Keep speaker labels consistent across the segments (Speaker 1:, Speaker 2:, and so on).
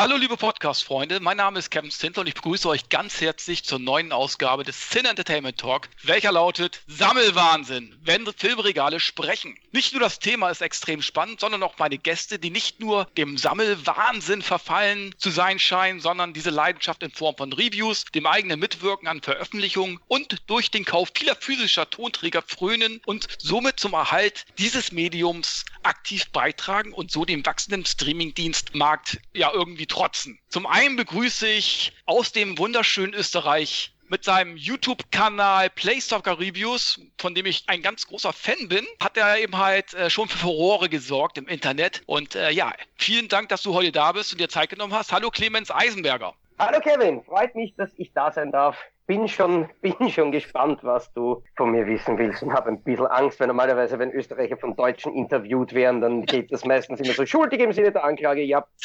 Speaker 1: Hallo liebe Podcast-Freunde, mein Name ist Kevin Stintler und ich begrüße euch ganz herzlich zur neuen Ausgabe des Cine Entertainment Talk, welcher lautet Sammelwahnsinn, wenn Filmregale sprechen. Nicht nur das Thema ist extrem spannend, sondern auch meine Gäste, die nicht nur dem Sammelwahnsinn verfallen zu sein scheinen, sondern diese Leidenschaft in Form von Reviews, dem eigenen Mitwirken an Veröffentlichungen und durch den Kauf vieler physischer Tonträger frönen und somit zum Erhalt dieses Mediums aktiv beitragen und so dem wachsenden Streamingdienstmarkt ja irgendwie trotzen. Zum einen begrüße ich aus dem wunderschönen Österreich mit seinem YouTube-Kanal Playstalker Reviews, von dem ich ein ganz großer Fan bin, hat er eben halt äh, schon für Furore gesorgt im Internet. Und äh, ja, vielen Dank, dass du heute da bist und dir Zeit genommen hast. Hallo Clemens Eisenberger.
Speaker 2: Hallo Kevin, freut mich, dass ich da sein darf. Bin schon, bin schon gespannt, was du von mir wissen willst und habe ein bisschen Angst, weil normalerweise, wenn Österreicher von Deutschen interviewt werden, dann geht das meistens immer so schuldig im Sinne der Anklage. Ja.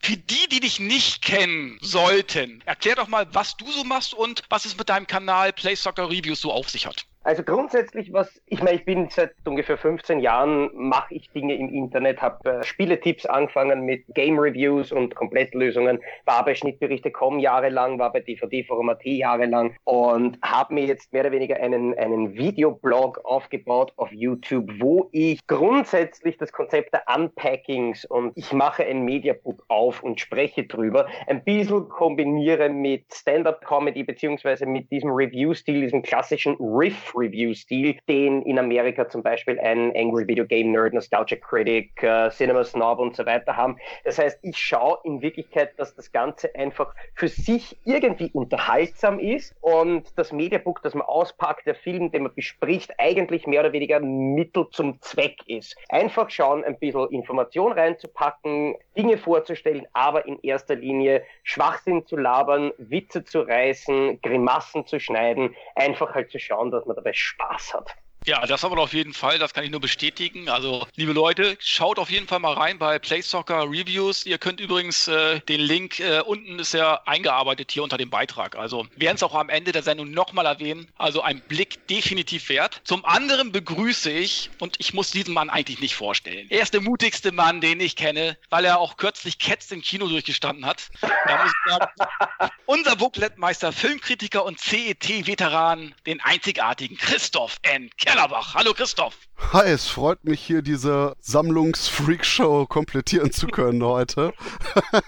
Speaker 1: Für die, die dich nicht kennen sollten, erklär doch mal, was du so machst und was es mit deinem Kanal Play Soccer Reviews so auf sich hat.
Speaker 2: Also grundsätzlich, was ich meine, ich bin seit ungefähr 15 Jahren mache ich Dinge im Internet, habe äh, Spieletipps angefangen mit Game Reviews und Komplettlösungen, war bei Schnittberichte.com jahrelang, war bei DVD-Forum.at jahrelang und habe mir jetzt mehr oder weniger einen einen Videoblog aufgebaut auf YouTube, wo ich grundsätzlich das Konzept der Unpackings und ich mache ein Mediabook auf und spreche drüber, ein bisschen kombiniere mit Stand-up-Comedy beziehungsweise mit diesem Review-Stil, diesem klassischen Riff Review-Stil, den in Amerika zum Beispiel ein Angry Video Game Nerd, Nostalgia Critic, uh, Cinema Snob und so weiter haben. Das heißt, ich schaue in Wirklichkeit, dass das Ganze einfach für sich irgendwie unterhaltsam ist und das Mediabook, das man auspackt, der Film, den man bespricht, eigentlich mehr oder weniger Mittel zum Zweck ist. Einfach schauen, ein bisschen Information reinzupacken, Dinge vorzustellen, aber in erster Linie Schwachsinn zu labern, Witze zu reißen, Grimassen zu schneiden, einfach halt zu schauen, dass man dabei Spaß hat.
Speaker 1: Ja, das aber auf jeden Fall, das kann ich nur bestätigen. Also, liebe Leute, schaut auf jeden Fall mal rein bei Play Soccer Reviews. Ihr könnt übrigens äh, den Link äh, unten ist ja eingearbeitet hier unter dem Beitrag. Also, werden es auch am Ende der Sendung nochmal erwähnen. Also, ein Blick definitiv wert. Zum anderen begrüße ich, und ich muss diesen Mann eigentlich nicht vorstellen. Er ist der mutigste Mann, den ich kenne, weil er auch kürzlich Cats im Kino durchgestanden hat. Da muss ich sagen, unser Bookletmeister, Filmkritiker und CET-Veteran, den einzigartigen Christoph N. Kellerbach. Hallo Christoph.
Speaker 3: Hi, es freut mich hier diese Sammlungsfreakshow komplettieren zu können heute.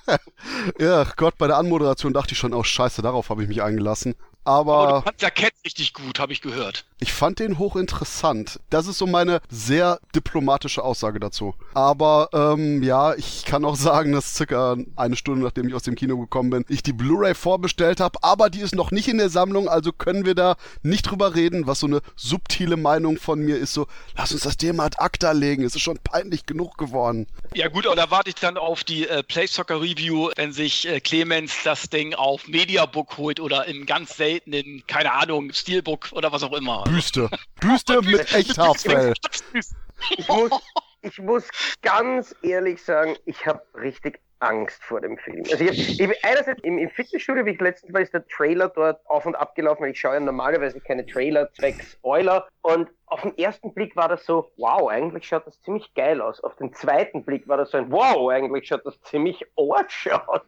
Speaker 3: ja, Gott, bei der Anmoderation dachte ich schon, oh scheiße, darauf habe ich mich eingelassen. Aber,
Speaker 1: Aber du fandst ja Cats richtig gut, habe ich gehört.
Speaker 3: Ich fand den hochinteressant. Das ist so meine sehr diplomatische Aussage dazu. Aber ähm, ja, ich kann auch sagen, dass circa eine Stunde nachdem ich aus dem Kino gekommen bin, ich die Blu-ray vorbestellt habe, aber die ist noch nicht in der Sammlung, also können wir da nicht drüber reden, was so eine subtile Meinung von mir ist, so, lass uns das Thema ad acta legen, es ist schon peinlich genug geworden.
Speaker 1: Ja gut, aber da warte ich dann auf die äh, Play Soccer Review, wenn sich äh, Clemens das Ding auf Mediabook holt oder im ganz seltenen, keine Ahnung, Steelbook oder was auch immer.
Speaker 3: Büste. Büste mit echt Haarfell.
Speaker 2: Ich muss, ich muss ganz ehrlich sagen, ich habe richtig Angst vor dem Film. Also ich, ich, einerseits im, im Fitnessstudio, wie ich letztens war, ist der Trailer dort auf und ab gelaufen, ich schaue ja normalerweise keine Trailer zwecks Spoiler und auf den ersten Blick war das so, wow, eigentlich schaut das ziemlich geil aus. Auf den zweiten Blick war das so ein, wow, eigentlich schaut das ziemlich arsch aus.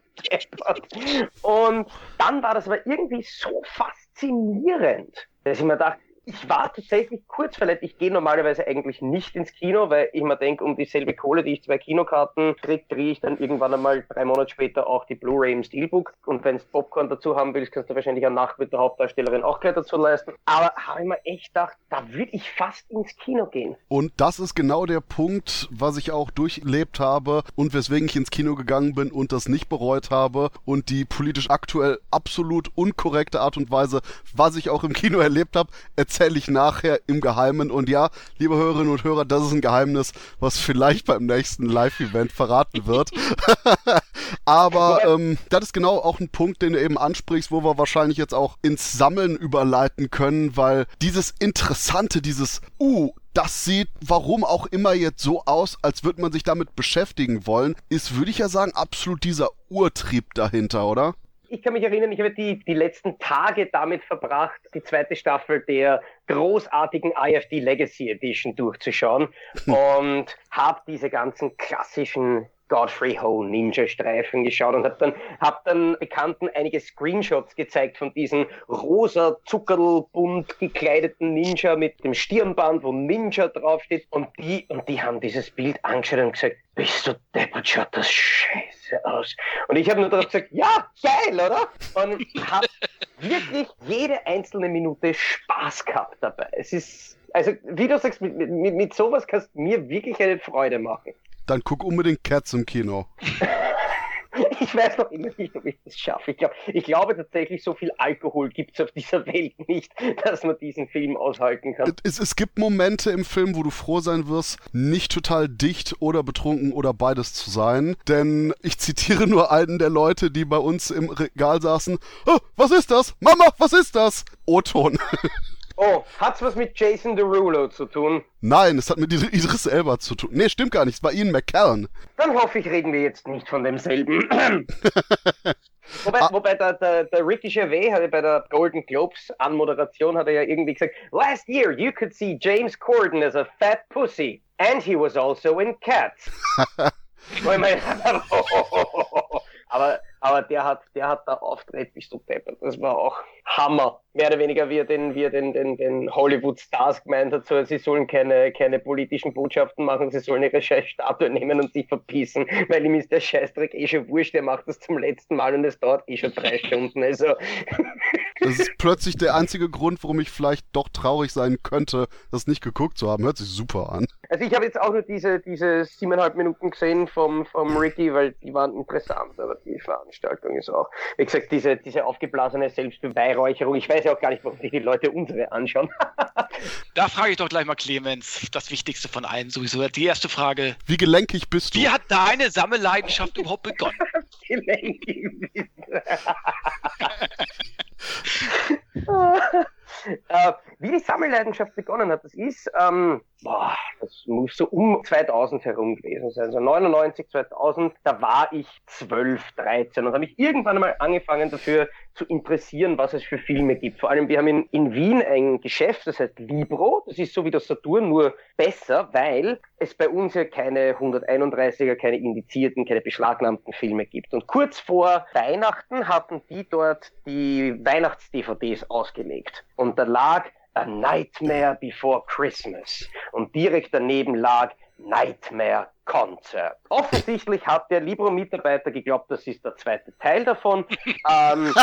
Speaker 2: Und dann war das aber irgendwie so faszinierend, dass ich mir dachte, ich war tatsächlich kurz verletzt. Ich gehe normalerweise eigentlich nicht ins Kino, weil ich mir denke, um dieselbe Kohle, die ich zwei Kinokarten kriege, kriege ich dann irgendwann einmal drei Monate später auch die Blu-ray im Steelbook. Und wenn du Popcorn dazu haben willst, kannst du wahrscheinlich eine Nacht mit der Hauptdarstellerin auch gleich dazu leisten. Aber habe ich mir echt gedacht, da würde ich fast ins Kino gehen.
Speaker 3: Und das ist genau der Punkt, was ich auch durchlebt habe und weswegen ich ins Kino gegangen bin und das nicht bereut habe und die politisch aktuell absolut unkorrekte Art und Weise, was ich auch im Kino erlebt habe, erzähle ich nachher im Geheimen. Und ja, liebe Hörerinnen und Hörer, das ist ein Geheimnis, was vielleicht beim nächsten Live-Event verraten wird. Aber ähm, das ist genau auch ein Punkt, den du eben ansprichst, wo wir wahrscheinlich jetzt auch ins Sammeln überleiten können, weil dieses Interessante, dieses, uh, das sieht, warum auch immer jetzt so aus, als würde man sich damit beschäftigen wollen, ist, würde ich ja sagen, absolut dieser Urtrieb dahinter, oder?
Speaker 2: Ich kann mich erinnern, ich habe die, die letzten Tage damit verbracht, die zweite Staffel der großartigen IFD Legacy Edition durchzuschauen und habe diese ganzen klassischen Godfrey Ho Ninja Streifen geschaut und habe dann, hab dann Bekannten einige Screenshots gezeigt von diesen rosa Zuckerlbunt gekleideten Ninja mit dem Stirnband, wo Ninja draufsteht und die, und die haben dieses Bild angeschaut und gesagt, bist du deppert, schaut das scheiße aus. Und ich habe nur darauf gesagt, ja, geil, oder? Und habe wirklich jede einzelne Minute Spaß gehabt dabei. Es ist, also wie du sagst, mit, mit, mit sowas kannst du mir wirklich eine Freude machen.
Speaker 3: Dann guck unbedingt Cats im Kino.
Speaker 2: Ich weiß noch immer nicht, ob ich das schaffe. Ich, glaub, ich glaube tatsächlich, so viel Alkohol gibt es auf dieser Welt nicht, dass man diesen Film aushalten kann.
Speaker 3: Es, es gibt Momente im Film, wo du froh sein wirst, nicht total dicht oder betrunken oder beides zu sein. Denn ich zitiere nur einen der Leute, die bei uns im Regal saßen. Oh, was ist das? Mama, was ist das? O-Ton.
Speaker 2: Oh, hat's was mit Jason Derulo zu tun?
Speaker 3: Nein, es hat mit Idris Elba zu tun. Nee, stimmt gar nicht, es war Ian McKellen.
Speaker 2: Dann hoffe ich, reden wir jetzt nicht von demselben. wobei, ah. wobei der, der, der Ricky Gervais hatte bei der Golden Globes Anmoderation hat er ja irgendwie gesagt, Last year you could see James Corden as a fat pussy and he was also in Cats. aber, aber der hat, der hat da auftritt, bist du deppert. Das war auch Hammer. Mehr oder weniger, wie er den, wie er den, den, den Hollywood-Stars gemeint hat, so, sie sollen keine, keine politischen Botschaften machen, sie sollen ihre Scheißstatue nehmen und sich verpissen, weil ihm ist der Scheißdreck eh schon wurscht, der macht das zum letzten Mal und es dauert eh schon drei Stunden. Also.
Speaker 3: Das ist plötzlich der einzige Grund, warum ich vielleicht doch traurig sein könnte, das nicht geguckt zu haben. Hört sich super an.
Speaker 2: Also ich habe jetzt auch nur diese, diese siebeneinhalb Minuten gesehen vom, vom Ricky, weil die waren interessant, aber die Veranstaltung ist auch, wie gesagt, diese, diese aufgeblasene Selbstbeweihung Beweihräucherung. Ich weiß ja auch gar nicht, warum sich die Leute unsere anschauen.
Speaker 1: da frage ich doch gleich mal Clemens, das Wichtigste von allen sowieso. Die erste Frage.
Speaker 3: Wie gelenkig bist du?
Speaker 1: Wie hat deine Sammelleidenschaft überhaupt begonnen?
Speaker 2: gelenkig bist du. äh, wie die Sammelleidenschaft begonnen hat, das ist, ähm, boah, das muss so um 2000 herum gewesen sein, so 99, 2000, da war ich 12, 13 und habe mich irgendwann einmal angefangen dafür zu interessieren, was es für Filme gibt. Vor allem, wir haben in, in Wien ein Geschäft, das heißt Libro, das ist so wie das Saturn, nur besser, weil es bei uns ja keine 131er, keine indizierten, keine beschlagnahmten Filme gibt. Und kurz vor Weihnachten hatten die dort die Weihnachts-DVDs ausgelegt. Und da lag A Nightmare Before Christmas. Und direkt daneben lag Nightmare Concert. Offensichtlich hat der Libro-Mitarbeiter geglaubt, das ist der zweite Teil davon. ähm,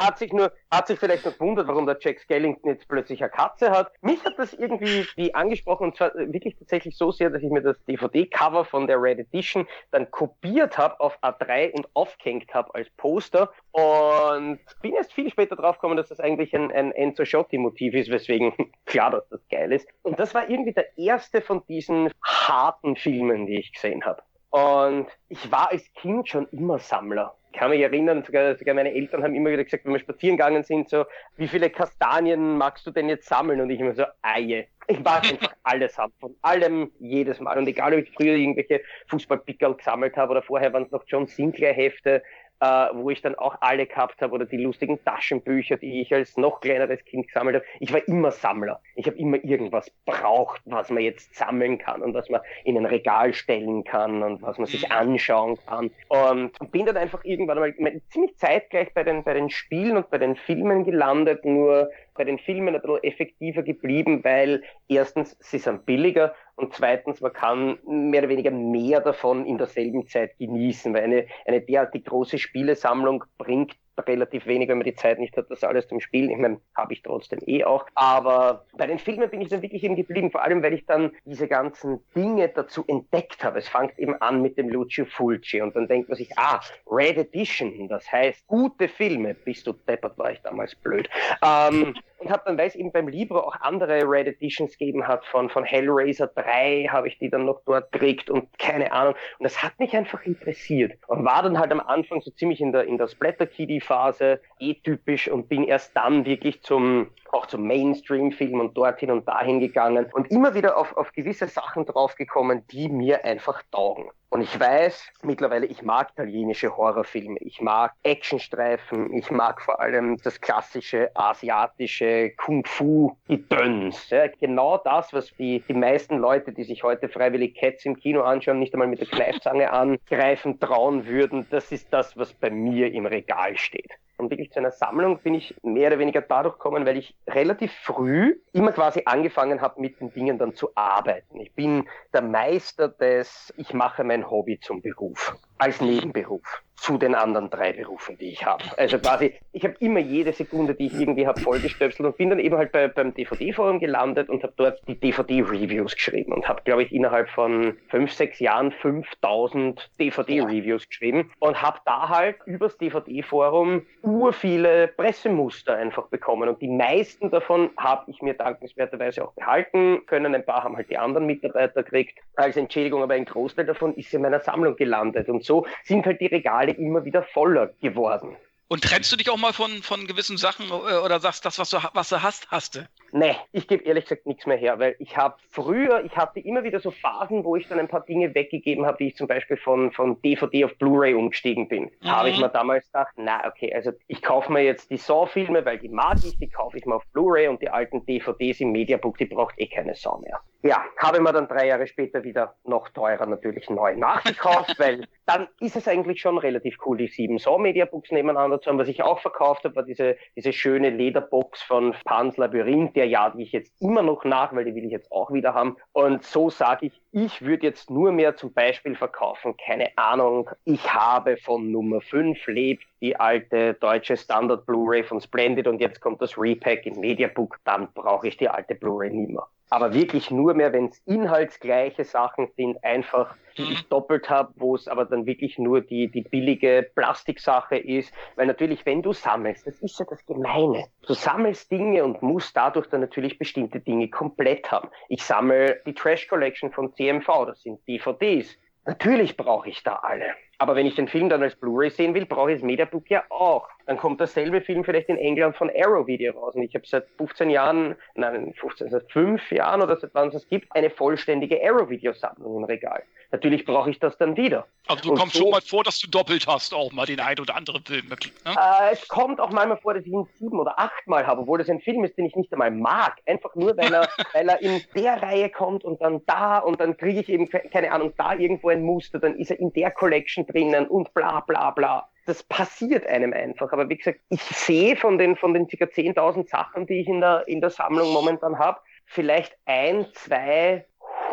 Speaker 2: hat sich nur, hat sich vielleicht noch gewundert, warum der Jack Skellington jetzt plötzlich eine Katze hat. Mich hat das irgendwie wie angesprochen und zwar wirklich tatsächlich so sehr, dass ich mir das DVD-Cover von der Red Edition dann kopiert habe auf A3 und aufgehängt habe als Poster und bin erst viel später drauf gekommen, dass das eigentlich ein, ein Enzo Schotti-Motiv ist, weswegen klar, dass das geil ist. Und das war irgendwie der erste von diesen harten Filmen, die ich gesehen habe. Und ich war als Kind schon immer Sammler. Ich kann mich erinnern, sogar, sogar meine Eltern haben immer wieder gesagt, wenn wir spazieren gegangen sind, so, wie viele Kastanien magst du denn jetzt sammeln? Und ich immer so, Eie. Ich mag einfach alles haben, von allem jedes Mal. Und egal, ob ich früher irgendwelche Fußballpickerl gesammelt habe oder vorher waren es noch John Sinclair Hefte äh, wo ich dann auch alle gehabt habe oder die lustigen Taschenbücher, die ich als noch kleineres Kind gesammelt habe. Ich war immer Sammler. Ich habe immer irgendwas braucht, was man jetzt sammeln kann und was man in ein Regal stellen kann und was man sich anschauen kann. Und bin dann einfach irgendwann mal ziemlich zeitgleich bei den, bei den Spielen und bei den Filmen gelandet, nur bei den Filmen ein bisschen effektiver geblieben, weil erstens, sie sind billiger und zweitens, man kann mehr oder weniger mehr davon in derselben Zeit genießen, weil eine, eine derartig große Spielesammlung bringt relativ wenig, wenn man die Zeit nicht hat, das alles zum Spielen. Ich meine, habe ich trotzdem eh auch. Aber bei den Filmen bin ich dann wirklich eben geblieben, vor allem weil ich dann diese ganzen Dinge dazu entdeckt habe. Es fängt eben an mit dem Lucio Fulci und dann denkt man sich, ah, Red Edition, das heißt gute Filme. Bist du deppert, war ich damals blöd. Ähm, und habe dann, weil es eben beim Libro auch andere Red Editions gegeben hat, von, von Hellraiser 3 habe ich die dann noch dort gekriegt und keine Ahnung. Und das hat mich einfach interessiert und war dann halt am Anfang so ziemlich in der, in der Splatter-Kiddie-Phase, eh typisch und bin erst dann wirklich zum, auch zum Mainstream-Film und dorthin und dahin gegangen und immer wieder auf, auf gewisse Sachen draufgekommen, die mir einfach taugen. Und ich weiß mittlerweile, ich mag italienische Horrorfilme, ich mag Actionstreifen, ich mag vor allem das klassische asiatische Kung-Fu-Gedöns. Ja, genau das, was die, die meisten Leute, die sich heute freiwillig Cats im Kino anschauen, nicht einmal mit der Kneifzange angreifen trauen würden, das ist das, was bei mir im Regal steht. Und wirklich zu einer Sammlung bin ich mehr oder weniger dadurch gekommen, weil ich relativ früh immer quasi angefangen habe, mit den Dingen dann zu arbeiten. Ich bin der Meister des, ich mache mein Hobby zum Beruf, als Nebenberuf zu den anderen drei Berufen, die ich habe. Also quasi, ich habe immer jede Sekunde, die ich irgendwie habe, vollgestöpselt und bin dann eben halt bei, beim DVD-Forum gelandet und habe dort die DVD-Reviews geschrieben und habe, glaube ich, innerhalb von fünf, sechs Jahren 5000 DVD-Reviews geschrieben und habe da halt übers DVD-Forum ur viele Pressemuster einfach bekommen und die meisten davon habe ich mir dankenswerterweise auch behalten können. Ein paar haben halt die anderen Mitarbeiter gekriegt als Entschädigung, aber ein Großteil davon ist in meiner Sammlung gelandet und so sind halt die Regale immer wieder voller geworden.
Speaker 1: Und trennst du dich auch mal von, von gewissen Sachen äh, oder sagst, das, was du, was du hast, hast du?
Speaker 2: Nee, ich gebe ehrlich gesagt nichts mehr her, weil ich habe früher, ich hatte immer wieder so Phasen, wo ich dann ein paar Dinge weggegeben habe, wie ich zum Beispiel von, von DVD auf Blu-ray umgestiegen bin. Mhm. Habe ich mir damals gedacht, na okay, also ich kaufe mir jetzt die Saw-Filme, weil die mag ich, die kaufe ich mir auf Blu-ray und die alten DVDs im Mediabook, die braucht eh keine Sau mehr. Ja, habe mir dann drei Jahre später wieder noch teurer natürlich neu nachgekauft, weil dann ist es eigentlich schon relativ cool, die sieben Saw-Mediabooks nebeneinander zu haben. Was ich auch verkauft habe, war diese, diese schöne Lederbox von Pans Labyrinth, der jage ich jetzt immer noch nach, weil die will ich jetzt auch wieder haben. Und so sage ich, ich würde jetzt nur mehr zum Beispiel verkaufen, keine Ahnung, ich habe von Nummer 5 lebt die alte deutsche Standard Blu-ray von Splendid und jetzt kommt das Repack in Mediabook, dann brauche ich die alte Blu-ray nicht mehr aber wirklich nur mehr, wenn es inhaltsgleiche Sachen sind, einfach die ich mhm. doppelt habe, wo es aber dann wirklich nur die, die billige Plastiksache ist. Weil natürlich, wenn du sammelst, das ist ja das Gemeine. Du sammelst Dinge und musst dadurch dann natürlich bestimmte Dinge komplett haben. Ich sammle die Trash Collection von CMV, das sind DVDs. Natürlich brauche ich da alle. Aber wenn ich den Film dann als Blu-ray sehen will, brauche ich das Mediabook ja auch. Dann kommt dasselbe Film vielleicht in England von Arrow Video raus. Und ich habe seit 15 Jahren, nein, 15, seit 5 Jahren oder seit wann es gibt, eine vollständige Arrow Videosammlung im Regal. Natürlich brauche ich das dann wieder.
Speaker 1: Also du und kommst so, schon mal vor, dass du doppelt hast, auch mal den ein oder anderen Film. Ne?
Speaker 2: Äh, es kommt auch manchmal vor, dass ich ihn sieben oder achtmal habe, obwohl das ein Film ist, den ich nicht einmal mag. Einfach nur, weil er, weil er in der Reihe kommt und dann da und dann kriege ich eben, keine Ahnung, da irgendwo ein Muster, dann ist er in der Collection drinnen und bla bla bla. Das passiert einem einfach. Aber wie gesagt, ich sehe von den, von den ca. 10.000 Sachen, die ich in der, in der Sammlung momentan habe, vielleicht ein, zwei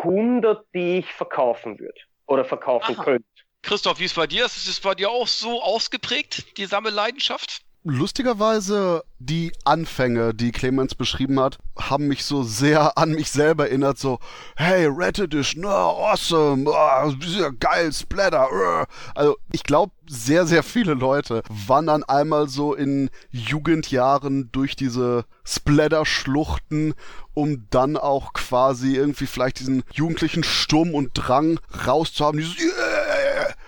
Speaker 2: hundert, die ich verkaufen würde oder verkaufen Aha. könnte.
Speaker 1: Christoph, wie ist es bei dir? Ist es bei dir auch so ausgeprägt, die Sammelleidenschaft?
Speaker 3: Lustigerweise, die Anfänge, die Clemens beschrieben hat, haben mich so sehr an mich selber erinnert, so, hey, Red Edition, oh, awesome, oh, geil, Splatter. Oh. Also ich glaube, sehr, sehr viele Leute wandern einmal so in Jugendjahren durch diese Splatter-Schluchten, um dann auch quasi irgendwie vielleicht diesen jugendlichen Sturm und Drang rauszuhaben, dieses yeah!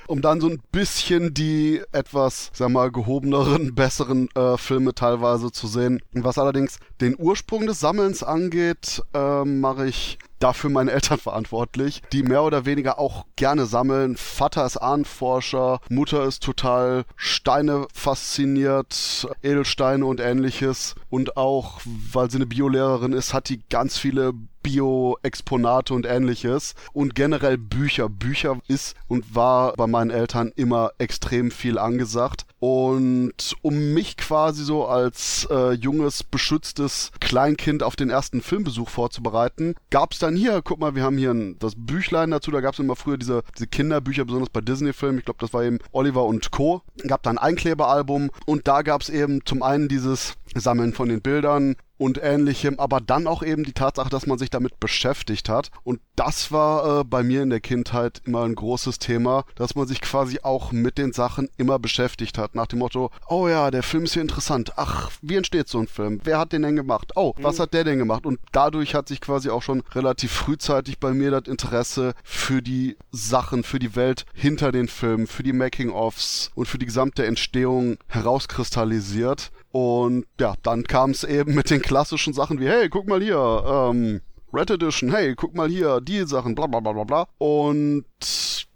Speaker 3: Um dann so ein bisschen die etwas, sag mal, gehobeneren, besseren äh, Filme teilweise zu sehen. Was allerdings den Ursprung des Sammelns angeht, äh, mache ich dafür meine Eltern verantwortlich, die mehr oder weniger auch gerne sammeln. Vater ist Ahnenforscher, Mutter ist total Steine fasziniert, Edelsteine und ähnliches. Und auch, weil sie eine Biolehrerin ist, hat die ganz viele Bio-Exponate und ähnliches und generell Bücher. Bücher ist und war bei meinen Eltern immer extrem viel angesagt. Und um mich quasi so als äh, junges, beschütztes Kleinkind auf den ersten Filmbesuch vorzubereiten, gab es dann hier, guck mal, wir haben hier ein, das Büchlein dazu, da gab es immer früher diese, diese Kinderbücher, besonders bei Disney-Filmen, ich glaube, das war eben Oliver und Co. Gab da ein Einkleberalbum und da gab es eben zum einen dieses Sammeln von den Bildern und ähnlichem, aber dann auch eben die Tatsache, dass man sich damit beschäftigt hat. Und das war äh, bei mir in der Kindheit immer ein großes Thema, dass man sich quasi auch mit den Sachen immer beschäftigt hat. Nach dem Motto, oh ja, der Film ist hier interessant. Ach, wie entsteht so ein Film? Wer hat den denn gemacht? Oh, was mhm. hat der denn gemacht? Und dadurch hat sich quasi auch schon relativ frühzeitig bei mir das Interesse für die Sachen, für die Welt hinter den Filmen, für die Making-ofs und für die gesamte Entstehung herauskristallisiert. Und ja, dann kam es eben mit den klassischen Sachen wie, hey, guck mal hier, ähm, Red Edition, hey, guck mal hier, die Sachen, bla bla bla bla bla. Und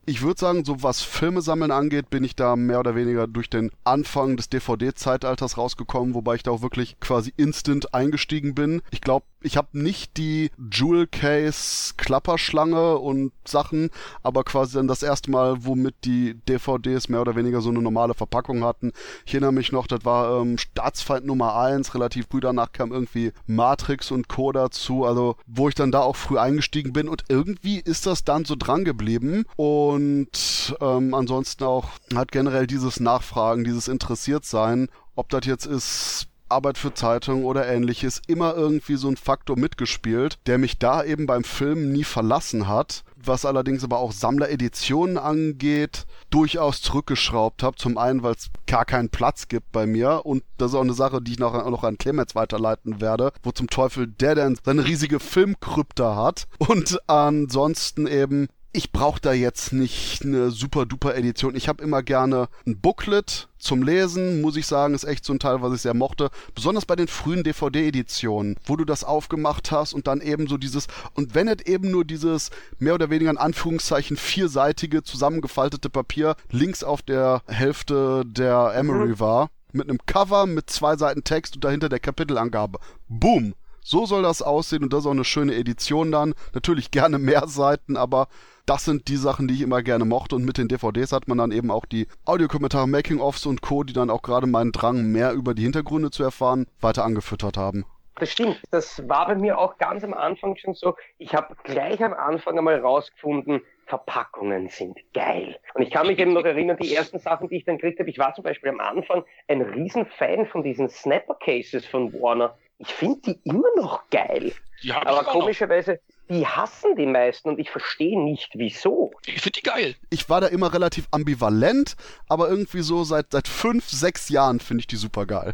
Speaker 3: ich würde sagen, so was Filme sammeln angeht, bin ich da mehr oder weniger durch den Anfang des DVD-Zeitalters rausgekommen, wobei ich da auch wirklich quasi instant eingestiegen bin. Ich glaube, ich habe nicht die Jewel Case Klapperschlange und Sachen, aber quasi dann das erste Mal, womit die DVDs mehr oder weniger so eine normale Verpackung hatten. Ich erinnere mich noch, das war ähm, Staatsfeind Nummer 1, relativ früh danach kam irgendwie Matrix und Co. dazu, also wo ich dann da auch früh eingestiegen bin und irgendwie ist das dann so dran geblieben und ähm, ansonsten auch hat generell dieses Nachfragen, dieses Interessiertsein, ob das jetzt ist Arbeit für Zeitungen oder ähnliches immer irgendwie so ein Faktor mitgespielt, der mich da eben beim Film nie verlassen hat, was allerdings aber auch Sammlereditionen angeht, durchaus zurückgeschraubt habe. Zum einen, weil es gar keinen Platz gibt bei mir und das ist auch eine Sache, die ich noch, noch an Clemens weiterleiten werde, wo zum Teufel der denn seine riesige Filmkrypta hat und ansonsten eben ich brauche da jetzt nicht eine super duper Edition. Ich habe immer gerne ein Booklet zum Lesen, muss ich sagen, ist echt so ein Teil, was ich sehr mochte. Besonders bei den frühen DVD-Editionen, wo du das aufgemacht hast und dann eben so dieses, und wenn es eben nur dieses mehr oder weniger in Anführungszeichen vierseitige zusammengefaltete Papier links auf der Hälfte der Emery mhm. war, mit einem Cover mit zwei Seiten Text und dahinter der Kapitelangabe. Boom! So soll das aussehen und das ist auch eine schöne Edition dann. Natürlich gerne mehr Seiten, aber das sind die Sachen, die ich immer gerne mochte. Und mit den DVDs hat man dann eben auch die Audiokommentare, Making-ofs und Co., die dann auch gerade meinen Drang, mehr über die Hintergründe zu erfahren, weiter angefüttert haben.
Speaker 2: Das stimmt. Das war bei mir auch ganz am Anfang schon so. Ich habe gleich am Anfang einmal rausgefunden, Verpackungen sind geil. Und ich kann mich eben noch erinnern, die ersten Sachen, die ich dann gekriegt habe, ich war zum Beispiel am Anfang ein Riesenfan von diesen Snapper-Cases von Warner. Ich finde die immer noch geil. Aber komischerweise, die hassen die meisten und ich verstehe nicht wieso.
Speaker 1: Ich finde die geil.
Speaker 3: Ich war da immer relativ ambivalent, aber irgendwie so seit, seit fünf, sechs Jahren finde ich die super geil.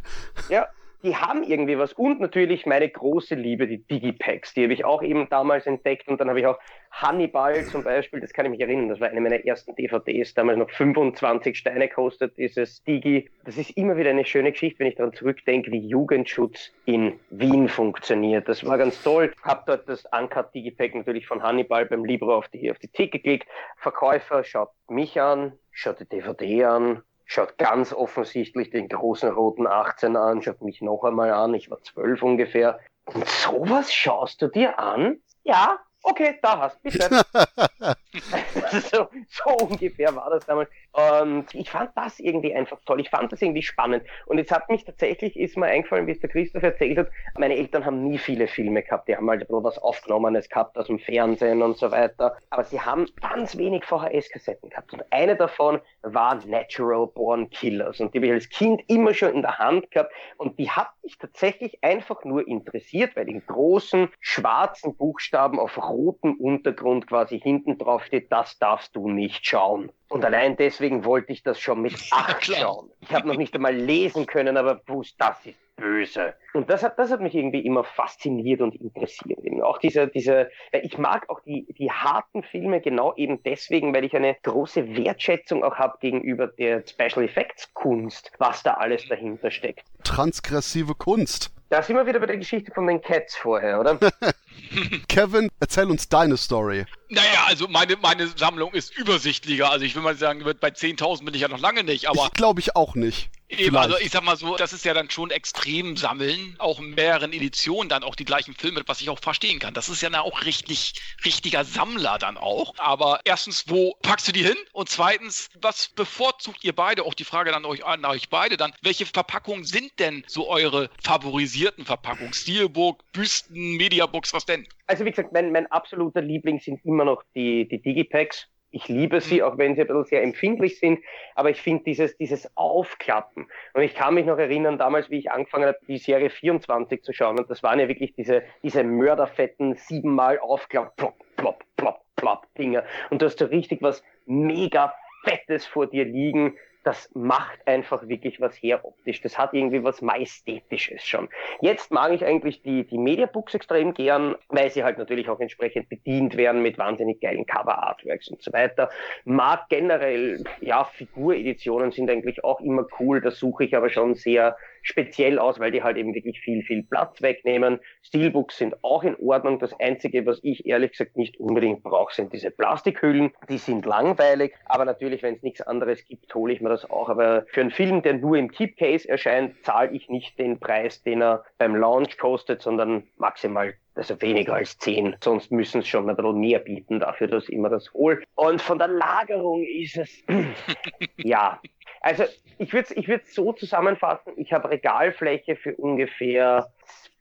Speaker 2: Ja, die haben irgendwie was. Und natürlich meine große Liebe, die Digipacks. Die habe ich auch eben damals entdeckt. Und dann habe ich auch Hannibal zum Beispiel, das kann ich mich erinnern, das war eine meiner ersten DVDs, damals noch 25 Steine kostet dieses Digi. Das ist immer wieder eine schöne Geschichte, wenn ich daran zurückdenke, wie Jugendschutz in Wien funktioniert. Das war ganz toll. Hab dort das Uncut Digipack natürlich von Hannibal beim Libro auf die, auf die Theke geklickt. Verkäufer schaut mich an, schaut die DVD an, schaut ganz offensichtlich den großen roten 18 an, schaut mich noch einmal an, ich war zwölf ungefähr. Und sowas schaust du dir an? Ja, okay, da hast du, bitte. so, so ungefähr war das damals. Und ich fand das irgendwie einfach toll. Ich fand das irgendwie spannend. Und jetzt hat mich tatsächlich, ist mir eingefallen, wie es der Christoph erzählt hat, meine Eltern haben nie viele Filme gehabt. Die haben halt was Aufgenommenes gehabt aus dem Fernsehen und so weiter. Aber sie haben ganz wenig VHS-Kassetten gehabt. Und eine davon war Natural Born Killers. Und die habe ich als Kind immer schon in der Hand gehabt. Und die hat mich tatsächlich einfach nur interessiert, weil in großen schwarzen Buchstaben auf rotem Untergrund quasi hinten drauf steht, das darfst du nicht schauen. Und allein deswegen wollte ich das schon mit acht schauen. Ich habe noch nicht einmal lesen können, aber wusste, das ist böse. Und das hat, das hat mich irgendwie immer fasziniert und interessiert. Eben auch diese, diese, ich mag auch die, die harten Filme genau eben deswegen, weil ich eine große Wertschätzung auch habe gegenüber der Special Effects Kunst, was da alles dahinter steckt.
Speaker 3: Transgressive Kunst.
Speaker 2: Da sind wir wieder bei der Geschichte von den Cats vorher, oder?
Speaker 3: Kevin, erzähl uns deine Story.
Speaker 1: Naja, also meine, meine Sammlung ist übersichtlicher. Also ich will mal sagen, bei 10.000 bin ich ja noch lange nicht, aber.
Speaker 3: Ich glaube ich auch nicht.
Speaker 1: Eben, also ich sag mal so, das ist ja dann schon extrem sammeln, auch in mehreren Editionen dann auch die gleichen Filme, was ich auch verstehen kann. Das ist ja dann auch richtig, richtiger Sammler dann auch. Aber erstens, wo packst du die hin? Und zweitens, was bevorzugt ihr beide? Auch die Frage dann euch an euch beide dann. Welche Verpackungen sind denn so eure favorisierten Verpackungen? Steelbook, Büsten, Mediabooks, was denn?
Speaker 2: Also wie gesagt, mein, mein absoluter Liebling sind immer noch die, die Digipacks Ich liebe sie, auch wenn sie ein bisschen sehr empfindlich sind, aber ich finde dieses, dieses Aufklappen. Und ich kann mich noch erinnern, damals, wie ich angefangen habe, die Serie 24 zu schauen, und das waren ja wirklich diese, diese mörderfetten, siebenmal aufklapp, plopp, plopp, plopp, plopp Dinger. Und du hast so richtig was mega Fettes vor dir liegen, das macht einfach wirklich was her optisch. Das hat irgendwie was Majestätisches schon. Jetzt mag ich eigentlich die, die Mediabooks extrem gern, weil sie halt natürlich auch entsprechend bedient werden mit wahnsinnig geilen Cover-Artworks und so weiter. Mag generell, ja, Figureditionen sind eigentlich auch immer cool. Da suche ich aber schon sehr speziell aus, weil die halt eben wirklich viel, viel Platz wegnehmen. Steelbooks sind auch in Ordnung. Das Einzige, was ich ehrlich gesagt nicht unbedingt brauche, sind diese Plastikhüllen. Die sind langweilig, aber natürlich, wenn es nichts anderes gibt, hole ich mir das auch. Aber für einen Film, der nur im Keepcase erscheint, zahle ich nicht den Preis, den er beim Launch kostet, sondern maximal also weniger als 10. Sonst müssen es schon ein bisschen mehr bieten dafür, dass ich immer das hole. Und von der Lagerung ist es, ja, also ich würde es ich würd's so zusammenfassen, ich habe Regalfläche für ungefähr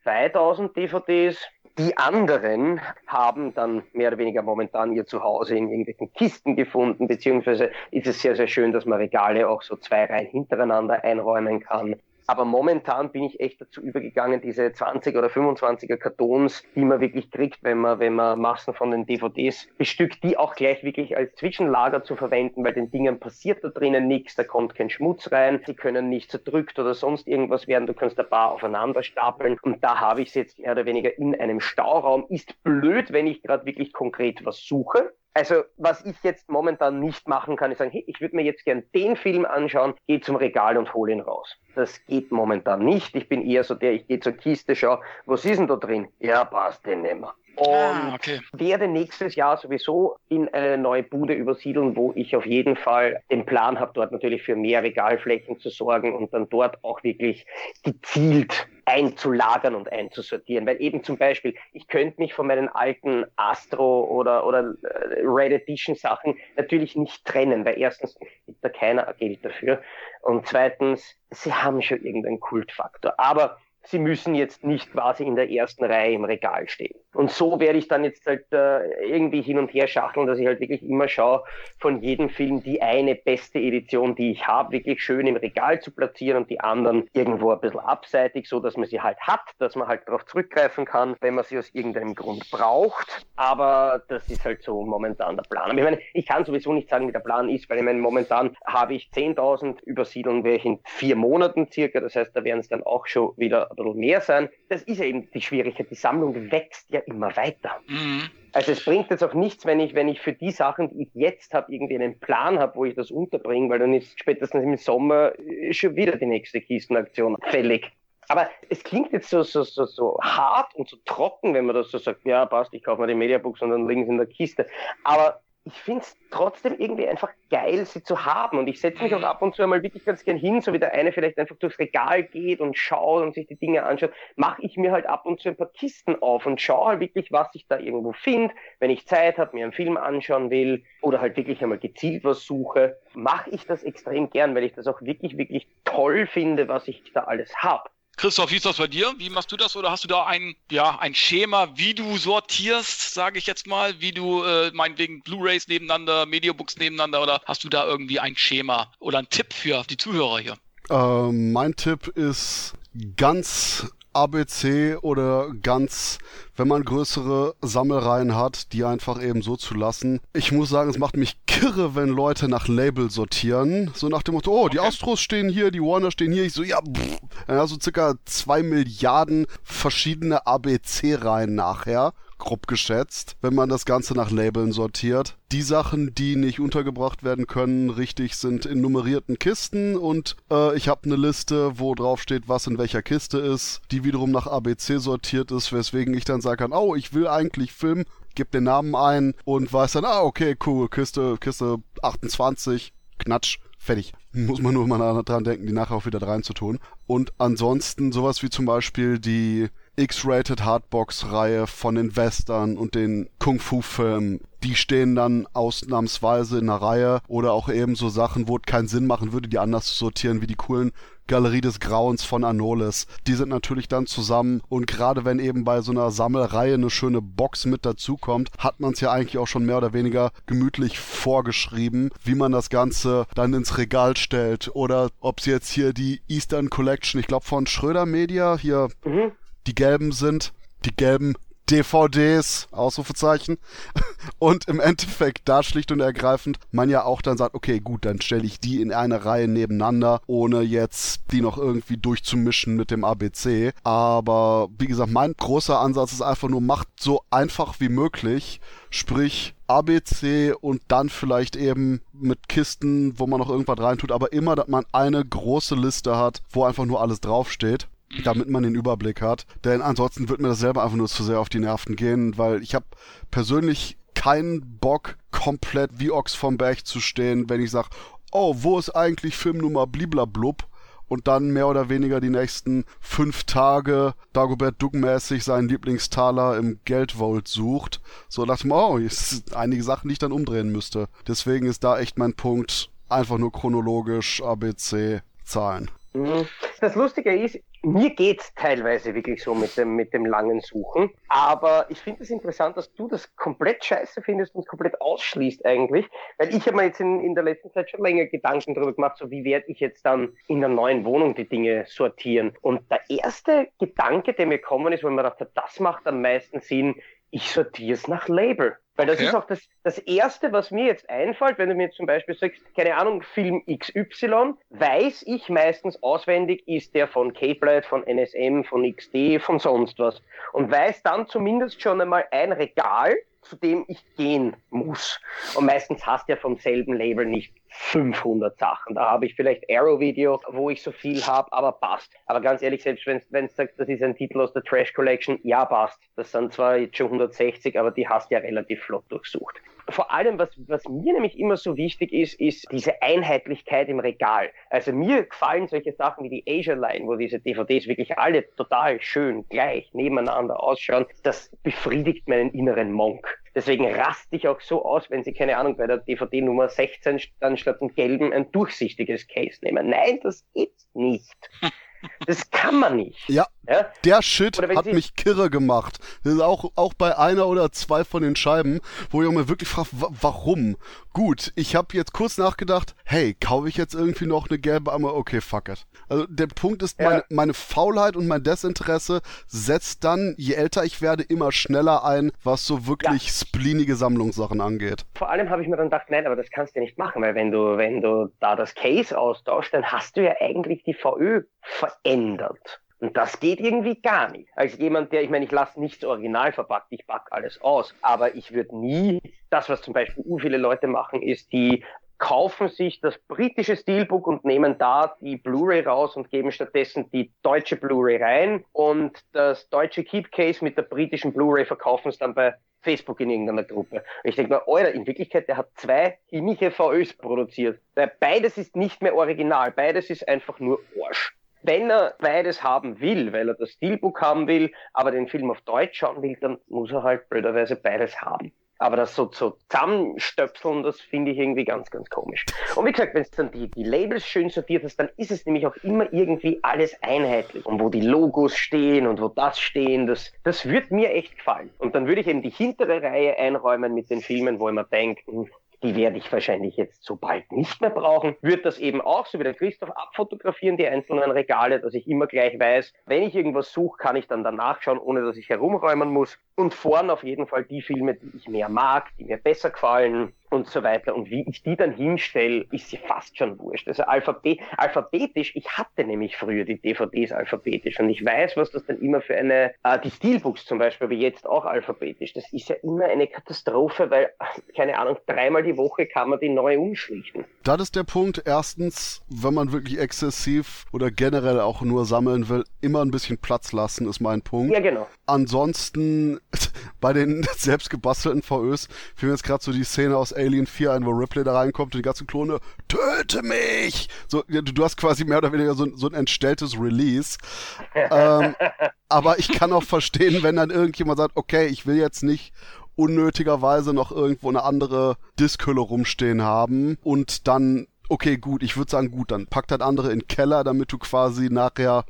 Speaker 2: 2000 DVDs. Die anderen haben dann mehr oder weniger momentan ihr Zuhause in irgendwelchen Kisten gefunden, beziehungsweise ist es sehr, sehr schön, dass man Regale auch so zwei Reihen hintereinander einräumen kann. Aber momentan bin ich echt dazu übergegangen, diese 20 oder 25er Kartons, die man wirklich kriegt, wenn man, wenn man Massen von den DVDs bestückt, die auch gleich wirklich als Zwischenlager zu verwenden, weil den Dingen passiert da drinnen nichts, da kommt kein Schmutz rein, sie können nicht zerdrückt oder sonst irgendwas werden, du kannst ein paar aufeinander stapeln und da habe ich es jetzt mehr oder weniger in einem Stauraum. Ist blöd, wenn ich gerade wirklich konkret was suche, also, was ich jetzt momentan nicht machen kann, ist sagen, hey, ich würde mir jetzt gern den Film anschauen, gehe zum Regal und hole ihn raus. Das geht momentan nicht. Ich bin eher so der, ich gehe zur Kiste, schau, was ist denn da drin? Ja, passt, den nehmen wir. Und ah, okay. werde nächstes Jahr sowieso in eine neue Bude übersiedeln, wo ich auf jeden Fall den Plan habe, dort natürlich für mehr Regalflächen zu sorgen und dann dort auch wirklich gezielt einzulagern und einzusortieren. Weil eben zum Beispiel, ich könnte mich von meinen alten Astro oder, oder äh, Red Edition Sachen natürlich nicht trennen, weil erstens gibt da keiner Geld dafür und zweitens, sie haben schon irgendeinen Kultfaktor. Aber sie müssen jetzt nicht quasi in der ersten Reihe im Regal stehen. Und so werde ich dann jetzt halt äh, irgendwie hin und her schachteln, dass ich halt wirklich immer schaue, von jedem Film die eine beste Edition, die ich habe, wirklich schön im Regal zu platzieren und die anderen irgendwo ein bisschen abseitig, so dass man sie halt hat, dass man halt darauf zurückgreifen kann, wenn man sie aus irgendeinem Grund braucht. Aber das ist halt so momentan der Plan. Aber ich meine, ich kann sowieso nicht sagen, wie der Plan ist, weil ich meine, momentan habe ich 10.000 übersiedeln, wäre ich in vier Monaten circa. Das heißt, da werden es dann auch schon wieder bisschen mehr sein. Das ist ja eben die Schwierigkeit. Die Sammlung wächst ja immer weiter. Mhm. Also es bringt jetzt auch nichts, wenn ich, wenn ich für die Sachen, die ich jetzt habe, irgendwie einen Plan habe, wo ich das unterbringe, weil dann ist spätestens im Sommer schon wieder die nächste Kistenaktion fällig. Aber es klingt jetzt so, so, so, so hart und so trocken, wenn man das so sagt, ja, passt, ich kaufe mal die Mediabooks und dann liegen sie in der Kiste. Aber ich finde es trotzdem irgendwie einfach geil, sie zu haben. Und ich setze mich auch mhm. ab und zu einmal wirklich ganz gern hin, so wie der eine vielleicht einfach durchs Regal geht und schaut und sich die Dinge anschaut, mache ich mir halt ab und zu ein paar Kisten auf und schaue halt wirklich, was ich da irgendwo finde. Wenn ich Zeit habe, mir einen Film anschauen will oder halt wirklich einmal gezielt was suche, mache ich das extrem gern, weil ich das auch wirklich, wirklich toll finde, was ich da alles habe.
Speaker 1: Christoph, wie ist das bei dir? Wie machst du das? Oder hast du da ein, ja, ein Schema, wie du sortierst, sage ich jetzt mal, wie du äh, meinetwegen Blu-rays nebeneinander, Mediabooks nebeneinander oder hast du da irgendwie ein Schema oder einen Tipp für die Zuhörer hier?
Speaker 3: Ähm, mein Tipp ist ganz ABC oder ganz, wenn man größere Sammelreihen hat, die einfach eben so zu lassen. Ich muss sagen, es macht mich kirre, wenn Leute nach Label sortieren. So nach dem Motto, oh, die Astros stehen hier, die Warner stehen hier. Ich so, ja, pff. ja so circa zwei Milliarden verschiedene ABC-Reihen nachher grob geschätzt, wenn man das Ganze nach Labeln sortiert. Die Sachen, die nicht untergebracht werden können, richtig, sind in nummerierten Kisten und äh, ich habe eine Liste, wo drauf steht, was in welcher Kiste ist, die wiederum nach ABC sortiert ist, weswegen ich dann sagen kann, oh, ich will eigentlich Film, gib den Namen ein und weiß dann, ah, okay, cool, Kiste, Kiste 28, Knatsch, fertig. Muss man nur mal dran denken, die nachher auch wieder reinzutun. Und ansonsten sowas wie zum Beispiel die X-Rated Hardbox-Reihe von den Western und den Kung-Fu-Filmen die stehen dann ausnahmsweise in einer Reihe oder auch eben so Sachen, wo es keinen Sinn machen würde, die anders zu sortieren, wie die coolen Galerie des Grauens von Anolis. Die sind natürlich dann zusammen und gerade wenn eben bei so einer Sammelreihe eine schöne Box mit dazukommt, hat man es ja eigentlich auch schon mehr oder weniger gemütlich vorgeschrieben, wie man das Ganze dann ins Regal stellt oder ob es jetzt hier die Eastern Collection, ich glaube von Schröder Media, hier mhm. Die gelben sind, die gelben DVDs, Ausrufezeichen. Und im Endeffekt da schlicht und ergreifend man ja auch dann sagt, okay, gut, dann stelle ich die in eine Reihe nebeneinander, ohne jetzt die noch irgendwie durchzumischen mit dem ABC. Aber wie gesagt, mein großer Ansatz ist einfach nur, macht so einfach wie möglich. Sprich, ABC und dann vielleicht eben mit Kisten, wo man noch irgendwas reintut, aber immer, dass man eine große Liste hat, wo einfach nur alles draufsteht damit man den Überblick hat. Denn ansonsten wird mir das selber einfach nur zu sehr auf die Nerven gehen, weil ich habe persönlich keinen Bock, komplett wie Ochs vom Berg zu stehen, wenn ich sage, oh, wo ist eigentlich Filmnummer bliblablub? Und dann mehr oder weniger die nächsten fünf Tage Dagobert Duck-mäßig seinen Lieblingstaler im Geldvault sucht. So dachte ich mir, oh, sind einige Sachen, die ich dann umdrehen müsste. Deswegen ist da echt mein Punkt, einfach nur chronologisch ABC Zahlen.
Speaker 2: Mhm. Das Lustige ist, mir geht's teilweise wirklich so mit dem, mit dem langen Suchen. Aber ich finde es das interessant, dass du das komplett scheiße findest und komplett ausschließt eigentlich. Weil ich habe mir jetzt in, in der letzten Zeit schon länger Gedanken darüber gemacht, so wie werde ich jetzt dann in der neuen Wohnung die Dinge sortieren. Und der erste Gedanke, der mir gekommen ist, wo ich mir dachte, das macht am meisten Sinn, ich sortiere es nach Label. Weil das okay. ist auch das, das Erste, was mir jetzt einfällt, wenn du mir zum Beispiel sagst, keine Ahnung, Film XY, weiß ich meistens auswendig, ist der von K-Blade, von NSM, von XD, von sonst was. Und weiß dann zumindest schon einmal ein Regal, zu dem ich gehen muss. Und meistens hast du ja vom selben Label nicht 500 Sachen. Da habe ich vielleicht Arrow-Video, wo ich so viel habe, aber passt. Aber ganz ehrlich, selbst wenn du sagst, das ist ein Titel aus der Trash Collection, ja, passt. Das sind zwar jetzt schon 160, aber die hast du ja relativ flott durchsucht. Vor allem, was, was mir nämlich immer so wichtig ist, ist diese Einheitlichkeit im Regal. Also mir gefallen solche Sachen wie die Asia Line, wo diese DVDs wirklich alle total schön gleich nebeneinander ausschauen. Das befriedigt meinen inneren Monk. Deswegen raste ich auch so aus, wenn Sie, keine Ahnung, bei der DVD Nummer 16 dann statt einem gelben ein durchsichtiges Case nehmen. Nein, das geht nicht. Das kann man nicht.
Speaker 3: Ja, ja? der Shit hat mich kirre gemacht. Das ist auch, auch bei einer oder zwei von den Scheiben, wo ich mal wirklich frage, warum? Gut, ich habe jetzt kurz nachgedacht, hey, kaufe ich jetzt irgendwie noch eine gelbe Arme? Okay, fuck it. Also der Punkt ist, ja. meine, meine Faulheit und mein Desinteresse setzt dann, je älter ich werde, immer schneller ein, was so wirklich ja. spleenige Sammlungssachen angeht.
Speaker 2: Vor allem habe ich mir dann gedacht, nein, aber das kannst du nicht machen, weil wenn du, wenn du da das Case austauschst, dann hast du ja eigentlich die VÖ verändert. Und das geht irgendwie gar nicht. Als jemand, der, ich meine, ich lasse nichts original verpackt, ich pack alles aus. Aber ich würde nie, das, was zum Beispiel viele Leute machen, ist, die kaufen sich das britische Steelbook und nehmen da die Blu-ray raus und geben stattdessen die deutsche Blu-ray rein und das deutsche Keepcase mit der britischen Blu-ray verkaufen es dann bei Facebook in irgendeiner Gruppe. Und ich denke mir, Alter, in Wirklichkeit, der hat zwei himmlische VÖs produziert. Weil beides ist nicht mehr original, beides ist einfach nur Arsch wenn er beides haben will, weil er das Steelbook haben will, aber den Film auf Deutsch schauen will, dann muss er halt blöderweise beides haben. Aber das so zu zusammenstöpseln, das finde ich irgendwie ganz, ganz komisch. Und wie gesagt, wenn es dann die, die Labels schön sortiert ist, dann ist es nämlich auch immer irgendwie alles einheitlich. Und wo die Logos stehen und wo das stehen, das, das wird mir echt gefallen. Und dann würde ich eben die hintere Reihe einräumen mit den Filmen, wo ich mir denke, hm, die werde ich wahrscheinlich jetzt so bald nicht mehr brauchen. Würde das eben auch, so wie der Christoph, abfotografieren, die einzelnen Regale, dass ich immer gleich weiß, wenn ich irgendwas suche, kann ich dann danach schauen, ohne dass ich herumräumen muss. Und vorn auf jeden Fall die Filme, die ich mehr mag, die mir besser gefallen, und so weiter. Und wie ich die dann hinstelle, ist sie fast schon wurscht. Also Alphabet, alphabetisch, ich hatte nämlich früher die DVDs alphabetisch und ich weiß, was das dann immer für eine, äh, die Steelbooks zum Beispiel, wie jetzt auch alphabetisch, das ist ja immer eine Katastrophe, weil, keine Ahnung, dreimal die Woche kann man die neu umschlichten.
Speaker 3: Das ist der Punkt. Erstens, wenn man wirklich exzessiv oder generell auch nur sammeln will, immer ein bisschen Platz lassen, ist mein Punkt.
Speaker 2: Ja, genau.
Speaker 3: Ansonsten, bei den selbstgebastelten VÖs fiel mir jetzt gerade so die Szene aus Alien 4 ein, wo Ripley da reinkommt und die ganzen Klone, töte mich! So, du, du hast quasi mehr oder weniger so, so ein entstelltes Release. ähm, aber ich kann auch verstehen, wenn dann irgendjemand sagt, okay, ich will jetzt nicht unnötigerweise noch irgendwo eine andere Diskhülle rumstehen haben und dann, okay, gut, ich würde sagen, gut, dann packt halt andere in den Keller, damit du quasi nachher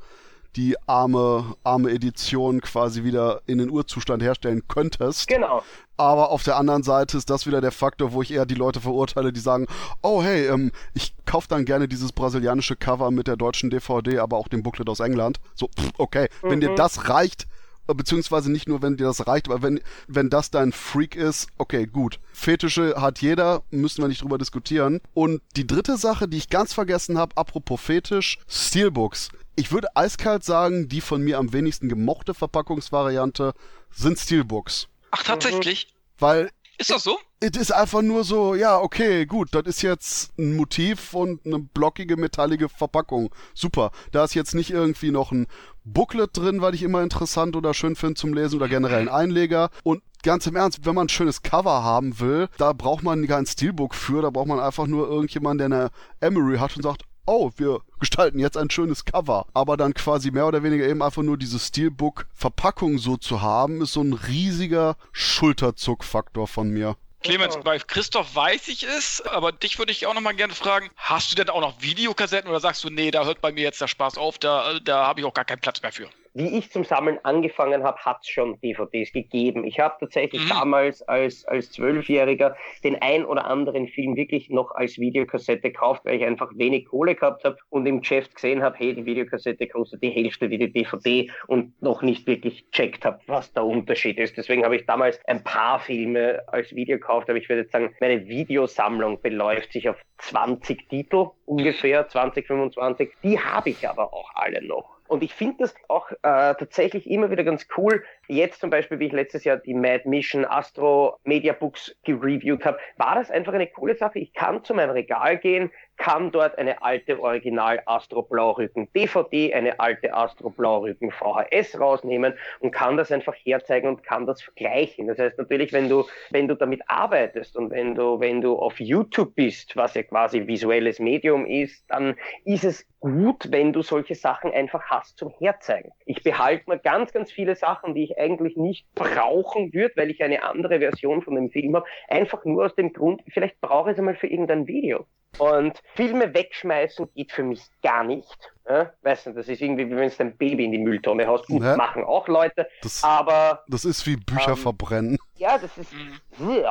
Speaker 3: die arme, arme Edition quasi wieder in den Urzustand herstellen könntest.
Speaker 2: Genau.
Speaker 3: Aber auf der anderen Seite ist das wieder der Faktor, wo ich eher die Leute verurteile, die sagen, oh hey, ähm, ich kaufe dann gerne dieses brasilianische Cover mit der deutschen DVD, aber auch dem Booklet aus England. So, pff, okay, mhm. wenn dir mhm. das reicht, beziehungsweise nicht nur, wenn dir das reicht, aber wenn, wenn das dein Freak ist, okay, gut. Fetische hat jeder, müssen wir nicht drüber diskutieren. Und die dritte Sache, die ich ganz vergessen habe, apropos Fetisch, Steelbooks. Ich würde eiskalt sagen, die von mir am wenigsten gemochte Verpackungsvariante sind Steelbooks.
Speaker 1: Ach, tatsächlich?
Speaker 3: Weil
Speaker 1: ist das so?
Speaker 3: Es ist einfach nur so, ja, okay, gut, das ist jetzt ein Motiv und eine blockige, metallige Verpackung. Super. Da ist jetzt nicht irgendwie noch ein Booklet drin, weil ich immer interessant oder schön finde zum Lesen oder generell ein Einleger. Und ganz im Ernst, wenn man ein schönes Cover haben will, da braucht man kein Steelbook für, da braucht man einfach nur irgendjemanden, der eine Emery hat und sagt, oh, wir gestalten jetzt ein schönes Cover. Aber dann quasi mehr oder weniger eben einfach nur diese Steelbook-Verpackung so zu haben, ist so ein riesiger Schulterzuckfaktor von mir.
Speaker 1: Clemens, bei Christoph weiß ich es, aber dich würde ich auch noch mal gerne fragen, hast du denn auch noch Videokassetten oder sagst du, nee, da hört bei mir jetzt der Spaß auf, da, da habe ich auch gar keinen Platz mehr für?
Speaker 2: Wie ich zum Sammeln angefangen habe, hat es schon DVDs gegeben. Ich habe tatsächlich mhm. damals als als Zwölfjähriger den ein oder anderen Film wirklich noch als Videokassette gekauft, weil ich einfach wenig Kohle gehabt habe und im Geschäft gesehen habe, hey, die Videokassette kostet die Hälfte wie die DVD und noch nicht wirklich checkt habe, was der Unterschied ist. Deswegen habe ich damals ein paar Filme als Video gekauft, aber ich würde jetzt sagen, meine Videosammlung beläuft sich auf 20 Titel ungefähr, 20, 25. Die habe ich aber auch alle noch. Und ich finde das auch äh, tatsächlich immer wieder ganz cool. Jetzt zum Beispiel, wie ich letztes Jahr die Mad Mission Astro Media Books gereviewt habe, war das einfach eine coole Sache. Ich kann zu meinem Regal gehen, kann dort eine alte Original Astro Blaurücken DVD, eine alte Astro Blaurücken VHS rausnehmen und kann das einfach herzeigen und kann das vergleichen. Das heißt natürlich, wenn du, wenn du damit arbeitest und wenn du, wenn du auf YouTube bist, was ja quasi visuelles Medium ist, dann ist es gut, wenn du solche Sachen einfach hast zum Herzeigen. Ich behalte mir ganz, ganz viele Sachen, die ich eigentlich nicht brauchen würde, weil ich eine andere Version von dem Film habe, einfach nur aus dem Grund, vielleicht brauche ich es einmal für irgendein Video. Und Filme wegschmeißen geht für mich gar nicht. Ja? Weißt du, das ist irgendwie, wie wenn du dein Baby in die Mülltonne haust. Gut, ja. machen auch Leute.
Speaker 3: Das,
Speaker 2: aber.
Speaker 3: Das ist wie Bücher ähm, verbrennen.
Speaker 2: Ja, das ist. Mhm.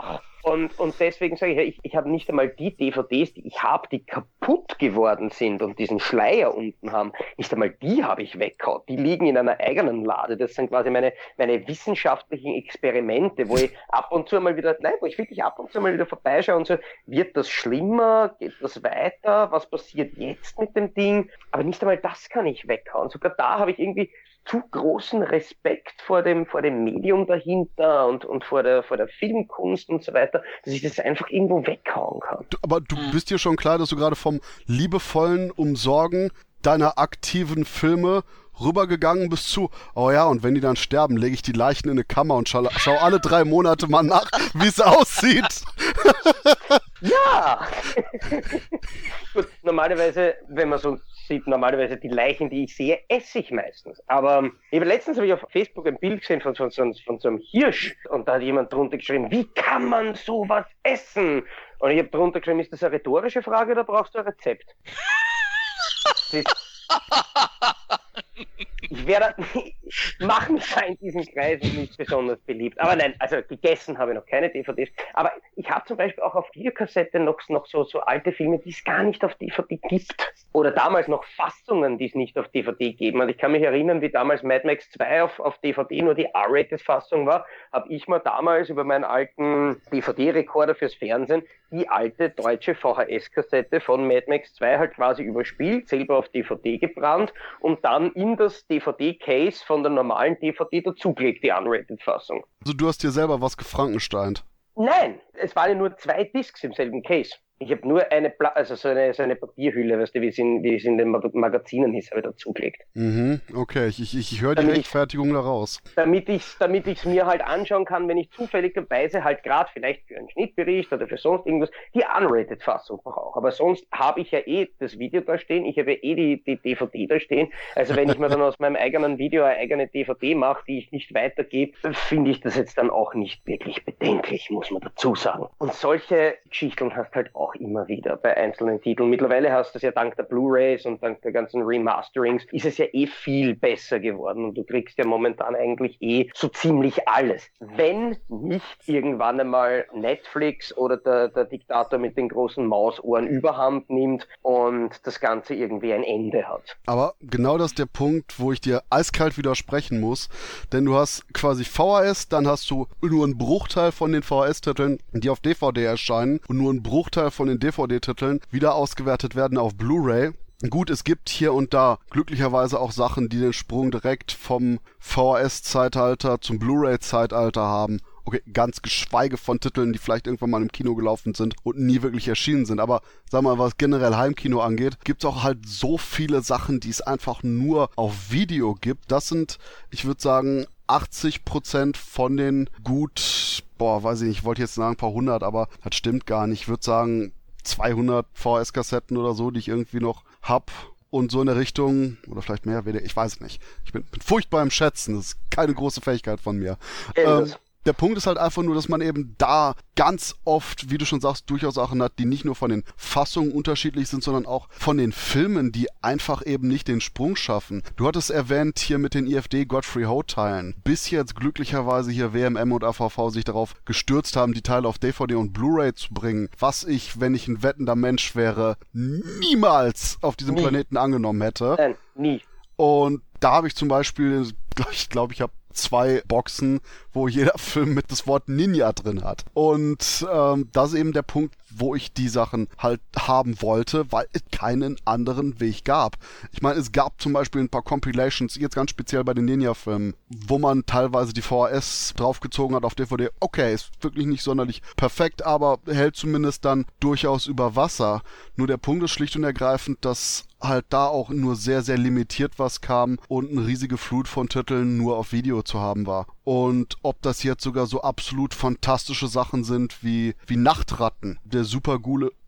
Speaker 2: Und, und deswegen sage ich, ich, ich habe nicht einmal die DVDs, die ich habe, die kaputt geworden sind und diesen Schleier unten haben, nicht einmal die habe ich weggehauen. Die liegen in einer eigenen Lade. Das sind quasi meine, meine wissenschaftlichen Experimente, wo ich ab und zu mal wieder, nein, wo ich wirklich ab und zu mal wieder vorbeischaue und so, wird das schlimmer? Geht das weiter? Was passiert jetzt mit dem Ding? Aber nicht einmal das kann ich weghauen. Sogar da habe ich irgendwie zu großen Respekt vor dem, vor dem Medium dahinter und, und vor, der, vor der Filmkunst und so weiter, dass ich das einfach irgendwo weghauen kann.
Speaker 3: Du, aber du mhm. bist dir schon klar, dass du gerade vom liebevollen Umsorgen deiner aktiven Filme rübergegangen bist zu, oh ja, und wenn die dann sterben, lege ich die Leichen in eine Kammer und schau, schau alle drei Monate mal nach, wie es aussieht.
Speaker 2: Ja! Gut, normalerweise, wenn man so sieht normalerweise die Leichen, die ich sehe, esse ich meistens. Aber eben letztens habe ich auf Facebook ein Bild gesehen von, von, von, von so einem Hirsch und da hat jemand drunter geschrieben, wie kann man sowas essen? Und ich habe drunter geschrieben, ist das eine rhetorische Frage oder brauchst du ein Rezept? ich werde, machen sei in diesen Kreisen nicht besonders beliebt. Aber nein, also gegessen habe ich noch keine DVDs. Aber ich habe zum Beispiel auch auf Videokassette noch, noch so, so alte Filme, die es gar nicht auf DVD gibt. Oder damals noch Fassungen, die es nicht auf DVD geben. Und ich kann mich erinnern, wie damals Mad Max 2 auf, auf DVD nur die R-Rated-Fassung war, habe ich mir damals über meinen alten DVD-Rekorder fürs Fernsehen die alte deutsche VHS-Kassette von Mad Max 2 halt quasi überspielt, selber auf DVD gebrannt und dann in das DVD-Case von der normalen DVD dazugelegt, die Unrated-Fassung.
Speaker 3: Also du hast dir selber was gefrankensteint?
Speaker 2: Nein, es waren ja nur zwei Discs im selben Case. Ich habe nur eine, Pla also so eine, so eine Papierhülle, weißt du, wie es in, wie es in den Magazinen ist, habe ich dazugelegt.
Speaker 3: Mhm, okay, ich, ich, ich höre die Rechtfertigung da raus.
Speaker 2: Damit ich es damit ich's mir halt anschauen kann, wenn ich zufälligerweise halt gerade vielleicht für einen Schnittbericht oder für sonst irgendwas die Unrated-Fassung brauche. Aber sonst habe ich ja eh das Video da stehen, ich habe ja eh die, die DVD da stehen. Also wenn ich mir dann aus meinem eigenen Video eine eigene DVD mache, die ich nicht weitergebe, finde ich das jetzt dann auch nicht wirklich bedenklich, muss man dazu sagen. Und solche Geschichten hast halt auch immer wieder bei einzelnen Titeln. Mittlerweile hast du es ja dank der Blu-rays und dank der ganzen Remasterings, ist es ja eh viel besser geworden und du kriegst ja momentan eigentlich eh so ziemlich alles. Wenn nicht irgendwann einmal Netflix oder der, der Diktator mit den großen Mausohren überhand nimmt und das Ganze irgendwie ein Ende hat.
Speaker 3: Aber genau das ist der Punkt, wo ich dir eiskalt widersprechen muss, denn du hast quasi VHS, dann hast du nur einen Bruchteil von den VHS-Titeln, die auf DVD erscheinen und nur einen Bruchteil von den DVD-Titeln wieder ausgewertet werden auf Blu-ray. Gut, es gibt hier und da glücklicherweise auch Sachen, die den Sprung direkt vom VHS-Zeitalter zum Blu-ray-Zeitalter haben. Okay, ganz geschweige von Titeln, die vielleicht irgendwann mal im Kino gelaufen sind und nie wirklich erschienen sind. Aber sag mal, was generell Heimkino angeht, gibt es auch halt so viele Sachen, die es einfach nur auf Video gibt. Das sind, ich würde sagen, 80% von den gut, boah, weiß ich nicht, ich wollte jetzt sagen ein paar hundert, aber das stimmt gar nicht. Ich würde sagen 200 VS-Kassetten oder so, die ich irgendwie noch hab und so in der Richtung, oder vielleicht mehr, ich weiß es nicht. Ich bin, bin furchtbar im Schätzen, das ist keine große Fähigkeit von mir. Ähm, der Punkt ist halt einfach nur, dass man eben da ganz oft, wie du schon sagst, durchaus Sachen hat, die nicht nur von den Fassungen unterschiedlich sind, sondern auch von den Filmen, die einfach eben nicht den Sprung schaffen. Du hattest erwähnt hier mit den IFD Godfrey Ho-Teilen. Bis jetzt glücklicherweise hier WMM und AVV sich darauf gestürzt haben, die Teile auf DVD und Blu-ray zu bringen, was ich, wenn ich ein wettender Mensch wäre, niemals auf diesem nie. Planeten angenommen hätte.
Speaker 2: Nein, nie.
Speaker 3: Und da habe ich zum Beispiel, ich glaube, ich habe zwei Boxen, wo jeder Film mit das Wort Ninja drin hat. Und ähm, das ist eben der Punkt, wo ich die Sachen halt haben wollte, weil es keinen anderen Weg gab. Ich meine, es gab zum Beispiel ein paar Compilations, jetzt ganz speziell bei den Ninja-Filmen, wo man teilweise die VHS draufgezogen hat auf DVD. Okay, ist wirklich nicht sonderlich perfekt, aber hält zumindest dann durchaus über Wasser. Nur der Punkt ist schlicht und ergreifend, dass halt da auch nur sehr, sehr limitiert was kam und eine riesige Flut von Titeln nur auf Video zu haben war. Und ob das jetzt sogar so absolut fantastische Sachen sind wie, wie Nachtratten, der super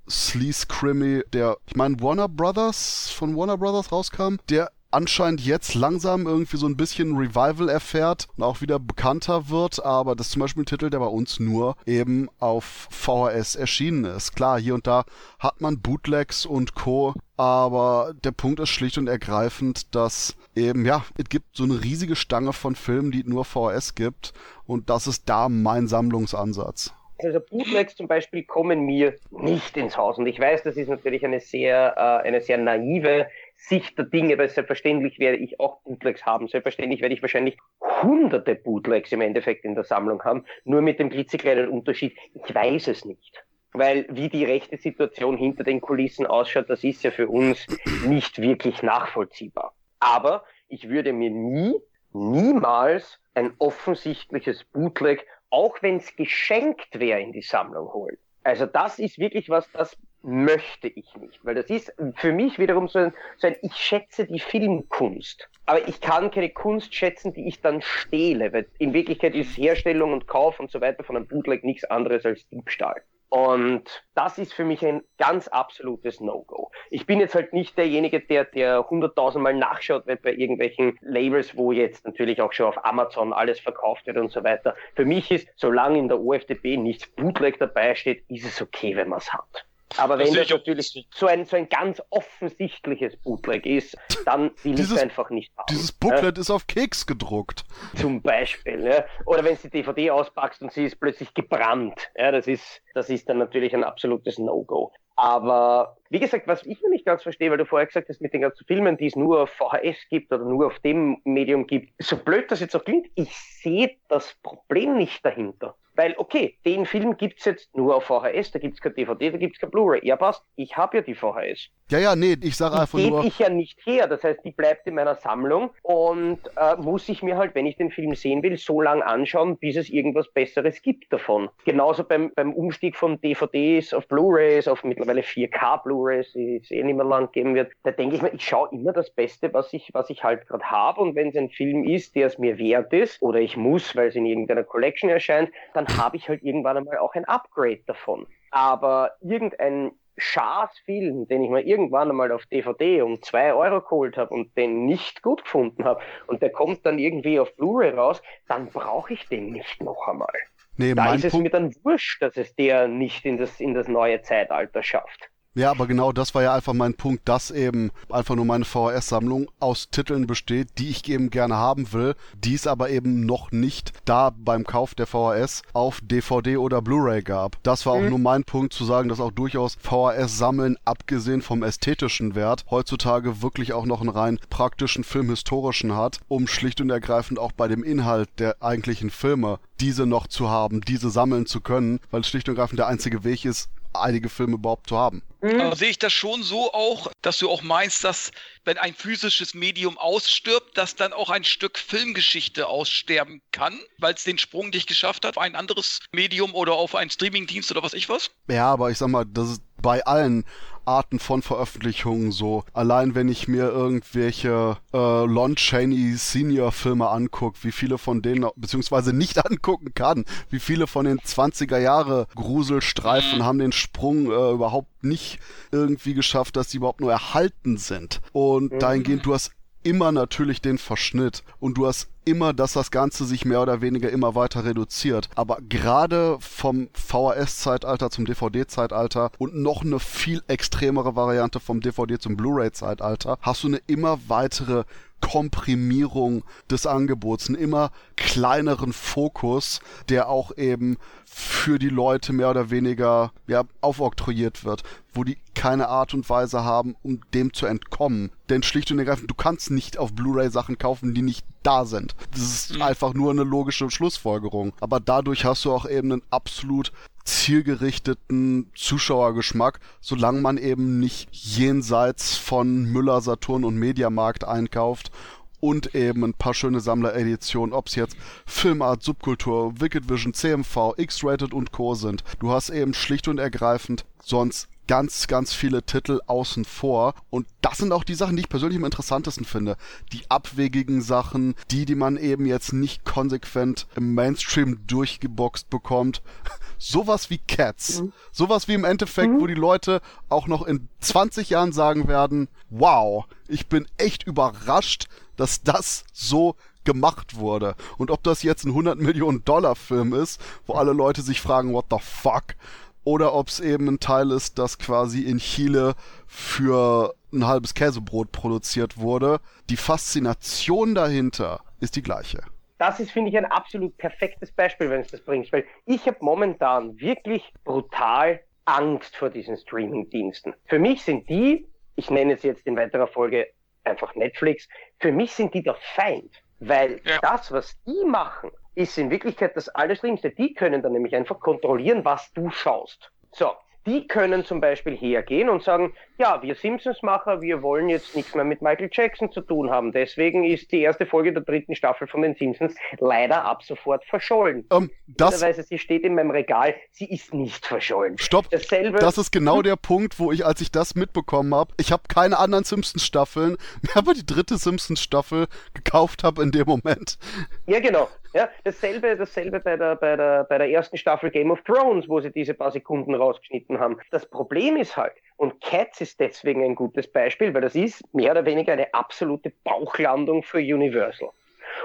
Speaker 3: Sleaze Crimmy, der, ich meine, Warner Brothers, von Warner Brothers rauskam, der anscheinend jetzt langsam irgendwie so ein bisschen Revival erfährt und auch wieder bekannter wird, aber das ist zum Beispiel ein Titel, der bei uns nur eben auf VHS erschienen ist. Klar, hier und da hat man Bootlegs und Co., aber der Punkt ist schlicht und ergreifend, dass eben, ja, es gibt so eine riesige Stange von Filmen, die nur VHS gibt und das ist da mein Sammlungsansatz.
Speaker 2: Also Bootlegs zum Beispiel kommen mir nicht ins Haus. Und ich weiß, das ist natürlich eine sehr, äh, eine sehr naive Sicht der Dinge, weil selbstverständlich werde ich auch Bootlegs haben. Selbstverständlich werde ich wahrscheinlich hunderte Bootlegs im Endeffekt in der Sammlung haben. Nur mit dem klitzekleinen Unterschied, ich weiß es nicht. Weil wie die rechte Situation hinter den Kulissen ausschaut, das ist ja für uns nicht wirklich nachvollziehbar. Aber ich würde mir nie, niemals ein offensichtliches Bootleg auch wenn es geschenkt wäre, in die Sammlung holen. Also das ist wirklich was, das möchte ich nicht, weil das ist für mich wiederum so ein, so ein, ich schätze die Filmkunst, aber ich kann keine Kunst schätzen, die ich dann stehle, weil in Wirklichkeit ist Herstellung und Kauf und so weiter von einem Bootleg nichts anderes als Diebstahl. Und das ist für mich ein ganz absolutes No-Go. Ich bin jetzt halt nicht derjenige, der, der hunderttausendmal nachschaut bei irgendwelchen Labels, wo jetzt natürlich auch schon auf Amazon alles verkauft wird und so weiter. Für mich ist, solange in der OFDB nichts Bootleg dabei steht, ist es okay, wenn man es hat. Aber wenn das, das natürlich so ein, so ein ganz offensichtliches Bootleg ist, dann will ich es einfach nicht
Speaker 3: haben. Dieses Booklet ja? ist auf Keks gedruckt.
Speaker 2: Zum Beispiel. Ja? Oder wenn du die DVD auspackst und sie ist plötzlich gebrannt. Ja, das ist, das ist dann natürlich ein absolutes No-Go. Aber wie gesagt, was ich noch nicht ganz verstehe, weil du vorher gesagt hast, mit den ganzen Filmen, die es nur auf VHS gibt oder nur auf dem Medium gibt, so blöd das jetzt auch klingt, ich sehe das Problem nicht dahinter. Weil, okay, den Film gibt's jetzt nur auf VHS, da gibt's kein DVD, da gibt's kein Blu-ray. Ja, passt, ich habe ja die VHS.
Speaker 3: Ja, ja, nee, ich sage einfach
Speaker 2: die
Speaker 3: nur.
Speaker 2: ich ja nicht her. Das heißt, die bleibt in meiner Sammlung und äh, muss ich mir halt, wenn ich den Film sehen will, so lange anschauen, bis es irgendwas Besseres gibt davon. Genauso beim, beim Umstieg von DVDs auf Blu-rays, auf mittlerweile 4K Blu-rays, die es eh nicht mehr lang geben wird. Da denke ich mir, ich schaue immer das Beste, was ich, was ich halt gerade habe und wenn es ein Film ist, der es mir wert ist oder ich muss, weil es in irgendeiner Collection erscheint, dann habe ich halt irgendwann einmal auch ein Upgrade davon. Aber irgendein Schaß-Film, den ich mir irgendwann einmal auf DVD um zwei Euro geholt habe und den nicht gut gefunden habe und der kommt dann irgendwie auf Blu-ray raus, dann brauche ich den nicht noch einmal.
Speaker 3: Nee,
Speaker 2: Da ist es
Speaker 3: Punkt.
Speaker 2: mir dann wurscht, dass es der nicht in das, in das neue Zeitalter schafft.
Speaker 3: Ja, aber genau das war ja einfach mein Punkt, dass eben einfach nur meine VHS-Sammlung aus Titeln besteht, die ich eben gerne haben will, die es aber eben noch nicht da beim Kauf der VHS auf DVD oder Blu-ray gab. Das war auch nur mein Punkt zu sagen, dass auch durchaus VHS-Sammeln, abgesehen vom ästhetischen Wert, heutzutage wirklich auch noch einen rein praktischen filmhistorischen hat, um schlicht und ergreifend auch bei dem Inhalt der eigentlichen Filme diese noch zu haben, diese sammeln zu können, weil es schlicht und ergreifend der einzige Weg ist, einige Filme überhaupt zu haben.
Speaker 1: Aber sehe ich das schon so auch, dass du auch meinst, dass wenn ein physisches Medium ausstirbt, dass dann auch ein Stück Filmgeschichte aussterben kann, weil es den Sprung nicht geschafft hat auf ein anderes Medium oder auf einen Streamingdienst oder was ich was?
Speaker 3: Ja, aber ich sag mal, das ist bei allen Arten von Veröffentlichungen so. Allein wenn ich mir irgendwelche äh, Lon Chaney Senior Filme angucke, wie viele von denen, beziehungsweise nicht angucken kann, wie viele von den 20er Jahre Gruselstreifen haben den Sprung äh, überhaupt nicht irgendwie geschafft, dass die überhaupt nur erhalten sind. Und dahingehend, du hast immer natürlich den Verschnitt und du hast immer, dass das Ganze sich mehr oder weniger immer weiter reduziert. Aber gerade vom VHS-Zeitalter zum DVD-Zeitalter und noch eine viel extremere Variante vom DVD zum Blu-ray-Zeitalter hast du eine immer weitere Komprimierung des Angebots, einen immer kleineren Fokus, der auch eben für die Leute mehr oder weniger ja, aufoktroyiert wird, wo die keine Art und Weise haben, um dem zu entkommen. Denn schlicht und ergreifend, du kannst nicht auf Blu-ray Sachen kaufen, die nicht da sind. Das ist einfach nur eine logische Schlussfolgerung. Aber dadurch hast du auch eben einen absolut zielgerichteten Zuschauergeschmack, solange man eben nicht jenseits von Müller, Saturn und Mediamarkt einkauft und eben ein paar schöne Sammlereditionen, ob es jetzt Filmart, Subkultur, Wicked Vision, CMV, X-Rated und Co. sind. Du hast eben schlicht und ergreifend sonst ganz, ganz viele Titel außen vor. Und das sind auch die Sachen, die ich persönlich am interessantesten finde. Die abwegigen Sachen, die, die man eben jetzt nicht konsequent im Mainstream durchgeboxt bekommt. Sowas wie Cats. Sowas wie im Endeffekt, wo die Leute auch noch in 20 Jahren sagen werden, wow, ich bin echt überrascht, dass das so gemacht wurde. Und ob das jetzt ein 100 Millionen Dollar Film ist, wo alle Leute sich fragen, what the fuck? Oder ob es eben ein Teil ist, das quasi in Chile für ein halbes Käsebrot produziert wurde. Die Faszination dahinter ist die gleiche.
Speaker 2: Das ist, finde ich, ein absolut perfektes Beispiel, wenn du das bringst, weil ich habe momentan wirklich brutal Angst vor diesen Streaming-Diensten. Für mich sind die, ich nenne es jetzt in weiterer Folge einfach Netflix, für mich sind die der Feind, weil
Speaker 1: Ja.
Speaker 2: das, was die machen, ist in Wirklichkeit das Allerschlimmste. Die können dann nämlich einfach kontrollieren, was du schaust. So, die können zum Beispiel hergehen und sagen, ja, wir Simpsons-Macher, wir wollen jetzt nichts mehr mit Michael Jackson zu tun haben. Deswegen ist die erste Folge der dritten Staffel von den Simpsons leider ab sofort verschollen.
Speaker 3: Ähm, das,
Speaker 2: Interessanterweise, sie steht in meinem Regal, sie ist nicht verschollen.
Speaker 3: stopp,
Speaker 2: Dasselbe,
Speaker 3: das ist genau der Punkt, wo ich, als ich das mitbekommen habe, ich habe keine anderen Simpsons-Staffeln, mir aber die dritte Simpsons-Staffel gekauft habe in dem Moment.
Speaker 2: ja genau. Ja, dasselbe, dasselbe bei der, bei der, bei der ersten Staffel Game of Thrones, wo sie diese paar Sekunden rausgeschnitten haben. Das Problem ist halt, und Cats ist deswegen ein gutes Beispiel, weil das ist mehr oder weniger eine absolute Bauchlandung für Universal.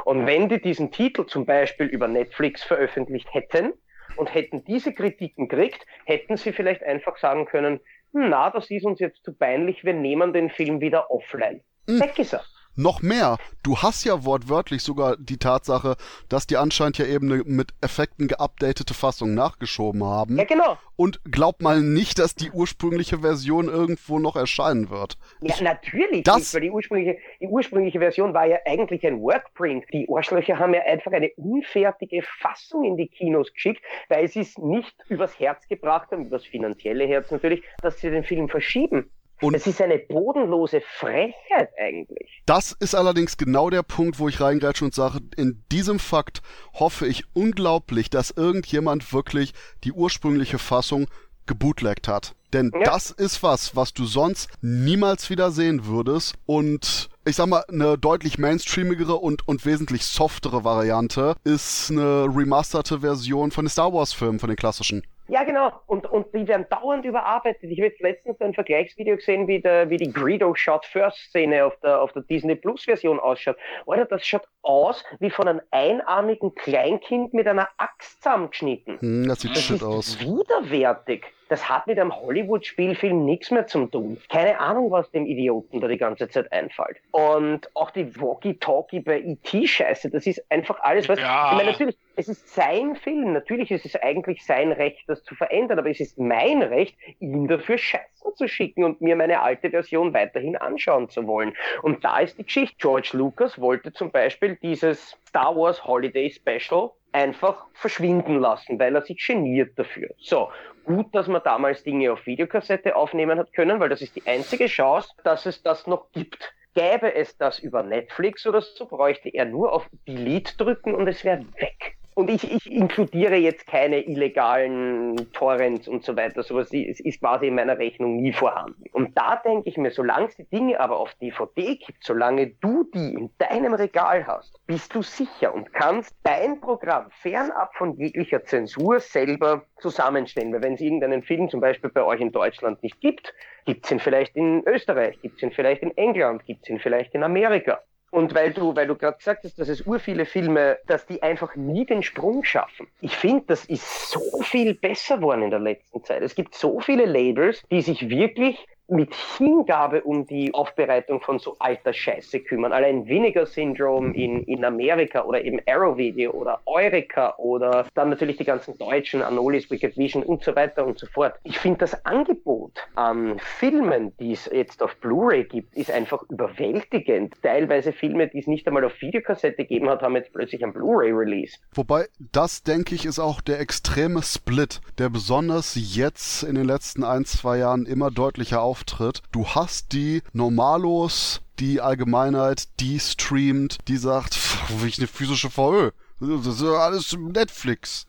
Speaker 2: Und wenn die diesen Titel zum Beispiel über Netflix veröffentlicht hätten und hätten diese Kritiken gekriegt, hätten sie vielleicht einfach sagen können, "Hm, na, das ist uns jetzt zu peinlich, wir nehmen den Film wieder offline. Weg ist er.
Speaker 3: Noch mehr, du hast ja wortwörtlich sogar die Tatsache, dass die anscheinend ja eben eine mit Effekten geupdatete Fassung nachgeschoben haben.
Speaker 2: Ja, genau.
Speaker 3: Und glaub mal nicht, dass die ursprüngliche Version irgendwo noch erscheinen wird.
Speaker 2: Ja, natürlich
Speaker 3: Das-
Speaker 2: nicht, weil die ursprüngliche, die ursprüngliche Version war ja eigentlich ein Workprint. Die Arschlöcher haben ja einfach eine unfertige Fassung in die Kinos geschickt, weil sie es nicht übers Herz gebracht haben, übers finanzielle Herz natürlich, dass sie den Film verschieben. Und es ist eine bodenlose Frechheit eigentlich.
Speaker 3: Das ist allerdings genau der Punkt, wo ich reingreife und sage, in diesem Fakt hoffe ich unglaublich, dass irgendjemand wirklich die ursprüngliche Fassung gebootlegt hat. Denn ja. das ist was, was du sonst niemals wieder sehen würdest. Und ich sag mal, eine deutlich mainstreamigere und, und wesentlich softere Variante ist eine remasterte Version von den Star Wars-Filmen, von den klassischen.
Speaker 2: Ja, genau. Und, und die werden dauernd überarbeitet. Ich habe jetzt letztens ein Vergleichsvideo gesehen, wie, der, wie die Greedo Shot First Szene auf der, auf der Disney Plus Version ausschaut. Alter, das schaut aus wie von einem einarmigen Kleinkind mit einer Axt zusammengeschnitten.
Speaker 3: Hm, das sieht das shit aus.
Speaker 2: Widerwärtig. Das hat mit einem Hollywood-Spielfilm nichts mehr zu tun. Keine Ahnung, was dem Idioten da die ganze Zeit einfällt. Und auch die Walkie-Talkie bei E.T.-Scheiße, das ist einfach alles, was. Ja. Ich meine, natürlich, es ist sein Film. Natürlich ist es eigentlich sein Recht, das zu verändern, aber es ist mein Recht, ihn dafür Scheiße zu schicken und mir meine alte Version weiterhin anschauen zu wollen. Und da ist die Geschichte. George Lucas wollte zum Beispiel dieses Star Wars Holiday Special einfach verschwinden lassen, weil er sich geniert dafür. So, gut, dass man damals Dinge auf Videokassette aufnehmen hat können, weil das ist die einzige Chance, dass es das noch gibt. Gäbe es das über Netflix oder so, bräuchte er nur auf Delete drücken und es wäre weg. Und ich, ich inkludiere jetzt keine illegalen Torrents und so weiter. Sowas ist, ist quasi in meiner Rechnung nie vorhanden. Und da denke ich mir, solange es die Dinge aber auf DVD gibt, solange du die in deinem Regal hast, bist du sicher und kannst dein Programm fernab von jeglicher Zensur selber zusammenstellen. Weil wenn es irgendeinen Film zum Beispiel bei euch in Deutschland nicht gibt, gibt es ihn vielleicht in Österreich, gibt es ihn vielleicht in England, gibt es ihn vielleicht in Amerika. Und weil du, weil du gerade gesagt hast, dass es ur viele Filme, dass die einfach nie den Sprung schaffen. Ich finde, das ist so viel besser geworden in der letzten Zeit. Es gibt so viele Labels, die sich wirklich mit Hingabe um die Aufbereitung von so alter Scheiße kümmern. Allein Vinegar Syndrome in, in Amerika oder eben Arrow Video oder Eureka oder dann natürlich die ganzen deutschen Anolis, Wicked Vision und so weiter und so fort. Ich finde das Angebot an Filmen, die es jetzt auf Blu-ray gibt, ist einfach überwältigend. Teilweise Filme, die es nicht einmal auf Videokassette gegeben hat, haben jetzt plötzlich ein Blu-ray-Release.
Speaker 3: Wobei, das denke ich, ist auch der extreme Split, der besonders jetzt in den letzten ein, zwei Jahren immer deutlicher auf auftritt. Du hast die Normalos, die Allgemeinheit, die streamt, die sagt, wie ich eine physische VÖ. Das ist alles Netflix.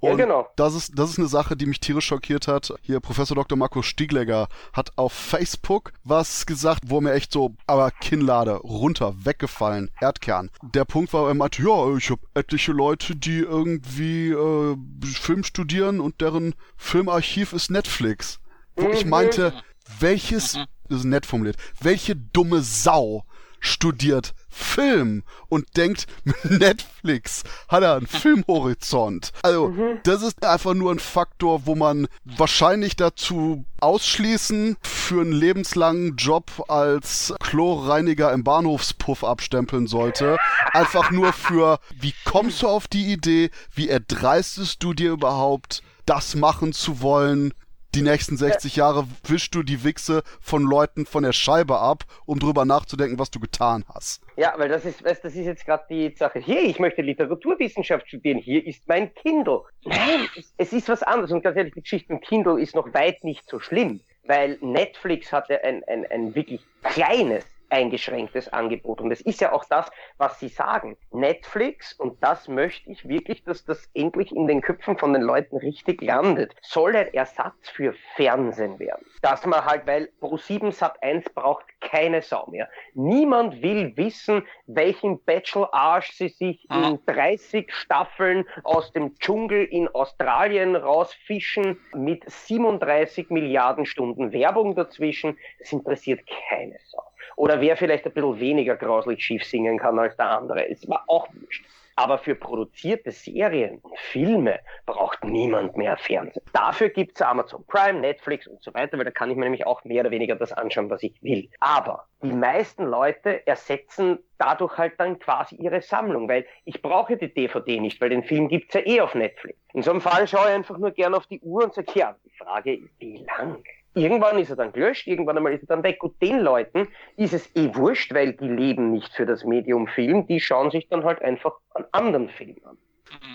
Speaker 3: Und ja, genau. das ist, das ist eine Sache, die mich tierisch schockiert hat. Hier, Professor Dr. Markus Stieglegger hat auf Facebook was gesagt, wo mir echt so, aber Kinnlade, runter, weggefallen, Erdkern. Der Punkt war, er meinte, ja, ich habe etliche Leute, die irgendwie äh, Film studieren und deren Filmarchiv ist Netflix. Wo ich mhm. meinte, welches, mhm. das ist nett formuliert, welche dumme Sau studiert Film und denkt, mit Netflix hat er einen Filmhorizont. Also, mhm. das ist einfach nur ein Faktor, wo man wahrscheinlich dazu ausschließen, für einen lebenslangen Job als Chlorreiniger im Bahnhofspuff abstempeln sollte. Einfach nur für, wie kommst du auf die Idee, wie erdreistest du dir überhaupt, das machen zu wollen, die nächsten 60 Jahre wischst du die Wichse von Leuten von der Scheibe ab, um drüber nachzudenken, was du getan hast.
Speaker 2: Ja, weil das ist, weißt, das ist jetzt gerade die Sache. Hier, ich möchte Literaturwissenschaft studieren. Hier ist mein Kindle. Nein, es ist was anderes. Und ganz ehrlich, die Geschichte mit Kindle ist noch weit nicht so schlimm, weil Netflix hatte ein, ein, ein wirklich kleines eingeschränktes Angebot. Und es ist ja auch das, was Sie sagen. Netflix, und das möchte ich wirklich, dass das endlich in den Köpfen von den Leuten richtig landet, soll ein Ersatz für Fernsehen werden. Dass man halt, weil Pro7 Sat 1 braucht keine Sau mehr. Niemand will wissen, welchen Bachelor-Arsch sie sich in 30 Staffeln aus dem Dschungel in Australien rausfischen mit 37 Milliarden Stunden Werbung dazwischen. Das interessiert keine Sau. Oder wer vielleicht ein bisschen weniger grauslich schief singen kann als der andere. Es war auch wurscht. Aber für produzierte Serien und Filme braucht niemand mehr Fernsehen. Dafür gibt's Amazon Prime, Netflix und so weiter, weil da kann ich mir nämlich auch mehr oder weniger das anschauen, was ich will. Aber die meisten Leute ersetzen dadurch halt dann quasi ihre Sammlung, weil ich brauche die DVD nicht, weil den Film gibt's ja eh auf Netflix. In so einem Fall schaue ich einfach nur gern auf die Uhr und sage, ja, die Frage ist, wie lang? Irgendwann ist er dann gelöscht, irgendwann einmal ist er dann weg. Und den Leuten ist es eh wurscht, weil die leben nicht für das Medium Film, die schauen sich dann halt einfach an anderen Filmen an.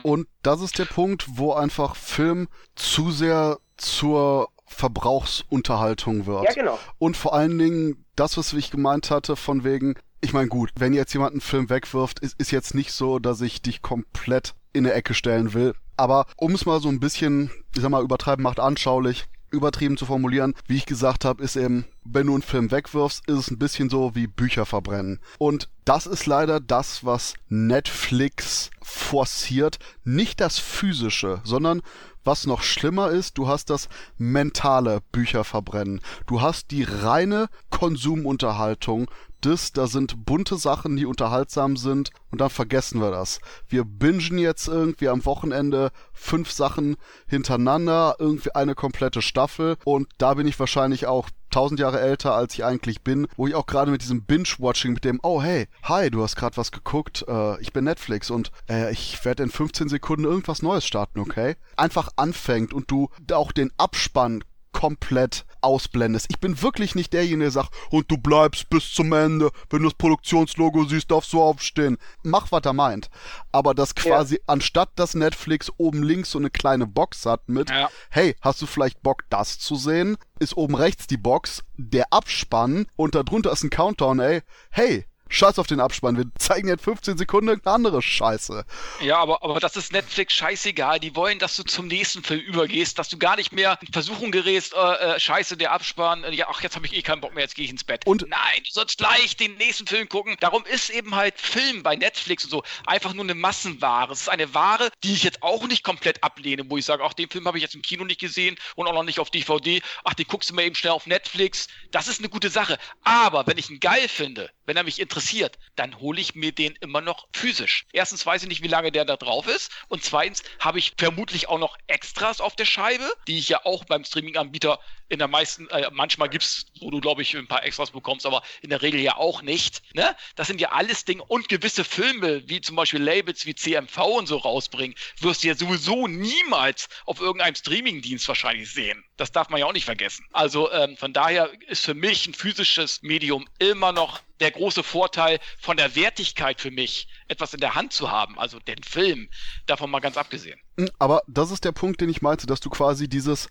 Speaker 3: Und das ist der Punkt, wo einfach Film zu sehr zur Verbrauchsunterhaltung wird.
Speaker 2: Ja, genau.
Speaker 3: Und vor allen Dingen das, was ich gemeint hatte, von wegen, ich meine, gut, wenn jetzt jemand einen Film wegwirft, ist, ist jetzt nicht so, dass ich dich komplett in eine Ecke stellen will. Aber um es mal so ein bisschen, ich sag mal, übertreiben macht anschaulich, übertrieben zu formulieren, wie ich gesagt habe, ist eben, wenn du einen Film wegwirfst, ist es ein bisschen so wie Bücher verbrennen. Und das ist leider das, was Netflix forciert. Nicht das physische, sondern was noch schlimmer ist, du hast das mentale Bücherverbrennen. Du hast die reine Konsumunterhaltung das, da sind bunte Sachen, die unterhaltsam sind und dann vergessen wir das. Wir bingen jetzt irgendwie am Wochenende fünf Sachen hintereinander, irgendwie eine komplette Staffel und da bin ich wahrscheinlich auch tausend Jahre älter, als ich eigentlich bin, wo ich auch gerade mit diesem Binge-Watching, mit dem, oh hey, hi, du hast gerade was geguckt, äh, ich bin Netflix und äh, ich werde in 15 Sekunden irgendwas Neues starten, okay? Einfach anfängt und du auch den Abspann komplett ausblendest. Ich bin wirklich nicht derjenige, der sagt, und du bleibst bis zum Ende. Wenn du das Produktionslogo siehst, darfst du aufstehen. Mach, was er meint. Aber das quasi, ja. anstatt dass Netflix oben links so eine kleine Box hat mit, ja. hey, hast du vielleicht Bock, das zu sehen? Ist oben rechts die Box, der Abspann und darunter ist ein Countdown, ey. Hey, Scheiß auf den Abspann. Wir zeigen jetzt 15 Sekunden irgendeine andere Scheiße.
Speaker 1: Ja, aber, aber das ist Netflix scheißegal. Die wollen, dass du zum nächsten Film übergehst, dass du gar nicht mehr in Versuchung gerätst, äh, äh, Scheiße, der Abspann, äh, ja, ach, jetzt habe ich eh keinen Bock mehr, jetzt gehe ich ins Bett. Und Nein, du sollst gleich den nächsten Film gucken. Darum ist eben halt Film bei Netflix und so einfach nur eine Massenware. Es ist eine Ware, die ich jetzt auch nicht komplett ablehne, wo ich sage, ach, den Film habe ich jetzt im Kino nicht gesehen und auch noch nicht auf DVD. Ach, den guckst du mal eben schnell auf Netflix. Das ist eine gute Sache. Aber wenn ich ihn geil finde, wenn er mich interessiert, dann hole ich mir den immer noch physisch. Erstens weiß ich nicht, wie lange der da drauf ist. Und zweitens habe ich vermutlich auch noch Extras auf der Scheibe, die ich ja auch beim Streaming-Anbieter in der meisten, äh, manchmal gibt's, wo du, glaube ich, ein paar Extras bekommst, aber in der Regel ja auch nicht. Ne? Das sind ja alles Dinge und gewisse Filme, wie zum Beispiel Labels wie CMV und so rausbringen, wirst du ja sowieso niemals auf irgendeinem Streaming-Dienst wahrscheinlich sehen. Das darf man ja auch nicht vergessen. Also ähm, von daher ist für mich ein physisches Medium immer noch der große Vorteil von der Wertigkeit für mich, etwas in der Hand zu haben, also den Film, davon mal ganz abgesehen.
Speaker 3: Hm, aber das ist der Punkt, den ich meinte, dass du quasi dieses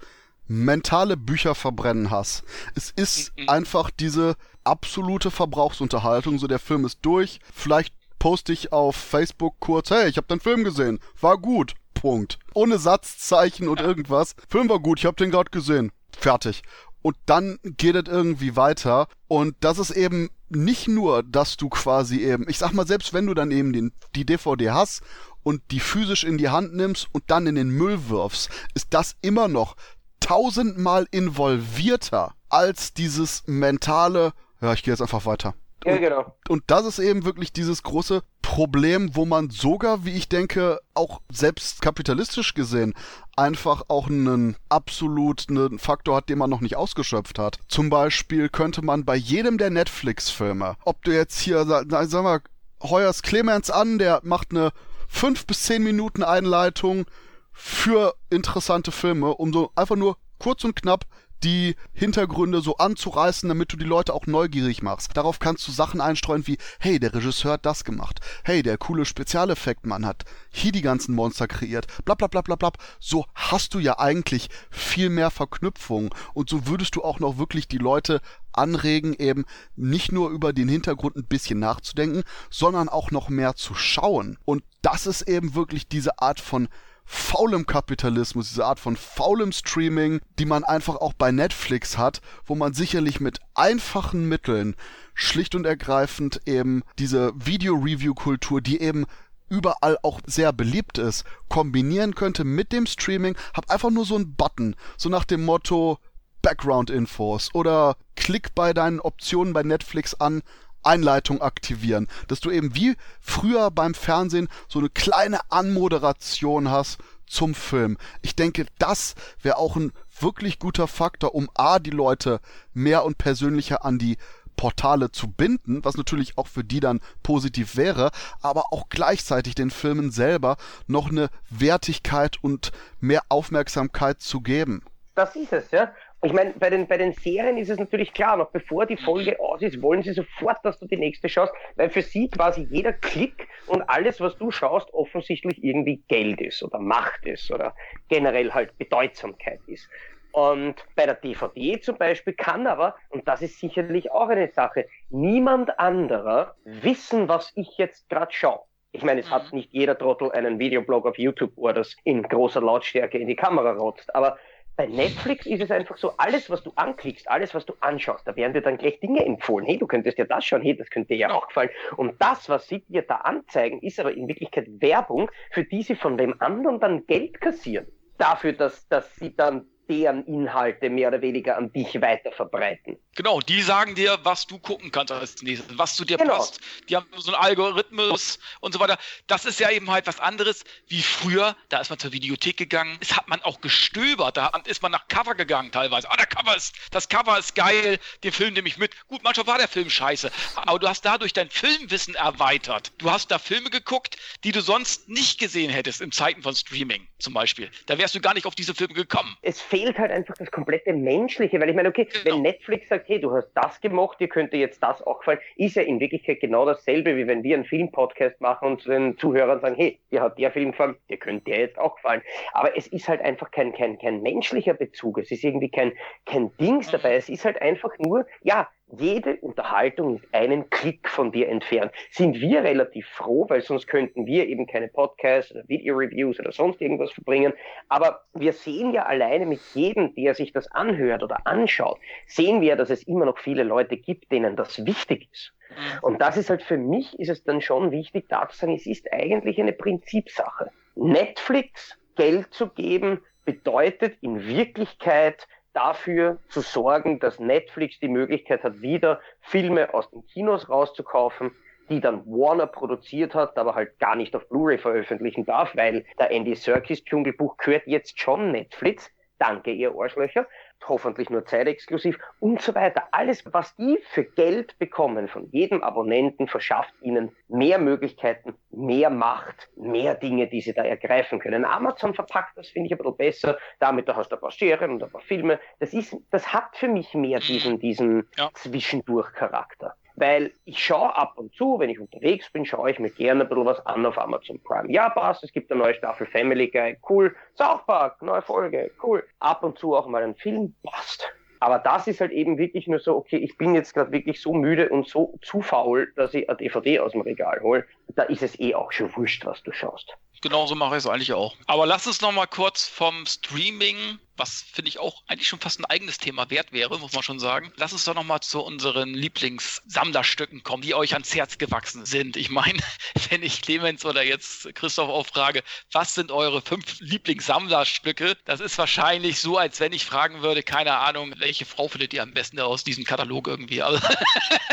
Speaker 3: mentale Bücher verbrennen hast. Es ist mhm. einfach diese absolute Verbrauchsunterhaltung, so der Film ist durch, vielleicht poste ich auf Facebook kurz, hey, ich habe den Film gesehen, war gut, Punkt. Ohne Satzzeichen und irgendwas. Film war gut, ich habe den gerade gesehen. Fertig. Und dann geht es irgendwie weiter. Und das ist eben nicht nur, dass du quasi eben, ich sag mal, selbst wenn du dann eben den, die DVD hast und die physisch in die Hand nimmst und dann in den Müll wirfst, ist das immer noch tausendmal involvierter als dieses mentale, ja, ich gehe jetzt einfach weiter.
Speaker 2: Ja, genau.
Speaker 3: Und das ist eben wirklich dieses große Problem, wo man sogar, wie ich denke, auch selbst kapitalistisch gesehen, einfach auch einen absoluten Faktor hat, den man noch nicht ausgeschöpft hat. Zum Beispiel könnte man bei jedem der Netflix-Filme, ob du jetzt hier, sag, sag mal, heuerst Clemens an, der macht eine fünf bis zehn Minuten Einleitung für interessante Filme, um so einfach nur kurz und knapp die Hintergründe so anzureißen, damit du die Leute auch neugierig machst. Darauf kannst du Sachen einstreuen wie, hey, der Regisseur hat das gemacht. Hey, der coole Spezialeffektmann hat hier die ganzen Monster kreiert. Bla bla bla bla bla. So hast du ja eigentlich viel mehr Verknüpfungen und so würdest du auch noch wirklich die Leute anregen, eben nicht nur über den Hintergrund ein bisschen nachzudenken, sondern auch noch mehr zu schauen. Und das ist eben wirklich diese Art von faulem Kapitalismus, diese Art von faulem Streaming, die man einfach auch bei Netflix hat, wo man sicherlich mit einfachen Mitteln schlicht und ergreifend eben diese Video-Review-Kultur, die eben überall auch sehr beliebt ist, kombinieren könnte mit dem Streaming. Hab einfach nur so einen Button, so nach dem Motto Background-Infos oder klick bei deinen Optionen bei Netflix an, Einleitung aktivieren, dass du eben wie früher beim Fernsehen so eine kleine Anmoderation hast zum Film. Ich denke, das wäre auch ein wirklich guter Faktor, um A, die Leute mehr und persönlicher an die Portale zu binden, was natürlich auch für die dann positiv wäre, aber auch gleichzeitig den Filmen selber noch eine Wertigkeit und mehr Aufmerksamkeit zu geben.
Speaker 2: Das ist es, ja. Ich meine, bei den, bei den Serien ist es natürlich klar, noch bevor die Folge aus ist, wollen sie sofort, dass du die nächste schaust, weil für sie quasi jeder Klick und alles, was du schaust, offensichtlich irgendwie Geld ist oder Macht ist oder generell halt Bedeutsamkeit ist. Und bei der DVD zum Beispiel kann aber, und das ist sicherlich auch eine Sache, niemand anderer wissen, was ich jetzt gerade schaue. Ich meine, es mhm. hat nicht jeder Trottel einen Videoblog auf YouTube, wo er das in großer Lautstärke in die Kamera rotzt. Aber bei Netflix ist es einfach so, alles, was du anklickst, alles, was du anschaust, da werden dir dann gleich Dinge empfohlen. Hey, du könntest dir das schauen, hey, das könnte dir ja auch gefallen. Und das, was sie dir da anzeigen, ist aber in Wirklichkeit Werbung, für die sie von dem anderen dann Geld kassieren. Dafür, dass, dass sie dann deren Inhalte mehr oder weniger an dich weiter verbreiten.
Speaker 1: Genau, die sagen dir, was du gucken kannst als nächstes, was zu dir genau. passt. Die haben so einen Algorithmus und so weiter. Das ist ja eben halt was anderes wie früher. Da ist man zur Videothek gegangen. Es hat man auch gestöbert. Da ist man nach Cover gegangen teilweise. Ah, der Cover ist, das Cover ist geil. Den Film nehme ich mit. Gut, manchmal war der Film scheiße. Aber du hast dadurch dein Filmwissen erweitert. Du hast da Filme geguckt, die du sonst nicht gesehen hättest in Zeiten von Streaming zum Beispiel. Da wärst du gar nicht auf diese Filme gekommen.
Speaker 2: Es fehlt halt einfach das komplette Menschliche, weil ich meine, okay, genau. wenn Netflix sagt, hey, du hast das gemacht, dir könnte jetzt das auch gefallen, ist ja in Wirklichkeit genau dasselbe, wie wenn wir einen Filmpodcast machen und den Zuhörern sagen, hey, dir hat der Film gefallen, dir könnte der jetzt auch gefallen. Aber es ist halt einfach kein, kein, kein menschlicher Bezug, es ist irgendwie kein, kein Dings mhm. dabei, es ist halt einfach nur, ja, jede Unterhaltung ist einen Klick von dir entfernt. Sind wir relativ froh, weil sonst könnten wir eben keine Podcasts oder Video-Reviews oder sonst irgendwas verbringen. Aber wir sehen ja alleine mit jedem, der sich das anhört oder anschaut, sehen wir, dass es immer noch viele Leute gibt, denen das wichtig ist. Mhm. Und das ist halt für mich, ist es dann schon wichtig, da zu sagen, es ist eigentlich eine Prinzipsache. Netflix Geld zu geben, bedeutet in Wirklichkeit dafür zu sorgen, dass Netflix die Möglichkeit hat, wieder Filme aus den Kinos rauszukaufen, die dann Warner produziert hat, aber halt gar nicht auf Blu-ray veröffentlichen darf, weil der Andy Serkis Dschungelbuch gehört jetzt schon Netflix. Danke, ihr Arschlöcher hoffentlich nur zeitexklusiv und so weiter. Alles, was die für Geld bekommen von jedem Abonnenten, verschafft ihnen mehr Möglichkeiten, mehr Macht, mehr Dinge, die sie da ergreifen können. Amazon verpackt das, finde ich, ein bisschen besser. Damit da hast du ein paar Serien und ein paar Filme. Das ist, das hat für mich mehr mhm. diesen, diesen ja. Zwischendurch-Charakter weil ich schaue ab und zu, wenn ich unterwegs bin, schaue ich mir gerne ein bisschen was an auf Amazon Prime. Ja, passt, es gibt eine neue Staffel Family Guy, cool. South Park, neue Folge, cool. Ab und zu auch mal ein Film, passt. Aber das ist halt eben wirklich nur so, okay, ich bin jetzt gerade wirklich so müde und so zu faul, dass ich eine DVD aus dem Regal hole. Da ist es eh auch schon wurscht, was du schaust.
Speaker 1: Genauso mache ich es eigentlich auch. Aber lass uns noch mal kurz vom Streaming, was finde ich auch eigentlich schon fast ein eigenes Thema wert wäre, muss man schon sagen. Lass uns doch noch mal zu unseren Lieblingssammlerstücken kommen, die euch ans Herz gewachsen sind. Ich meine, wenn ich Clemens oder jetzt Christoph auch frage, was sind eure fünf Lieblingssammlerstücke? Das ist wahrscheinlich so, als wenn ich fragen würde, keine Ahnung, welche Frau findet ihr am besten aus diesem Katalog irgendwie? Also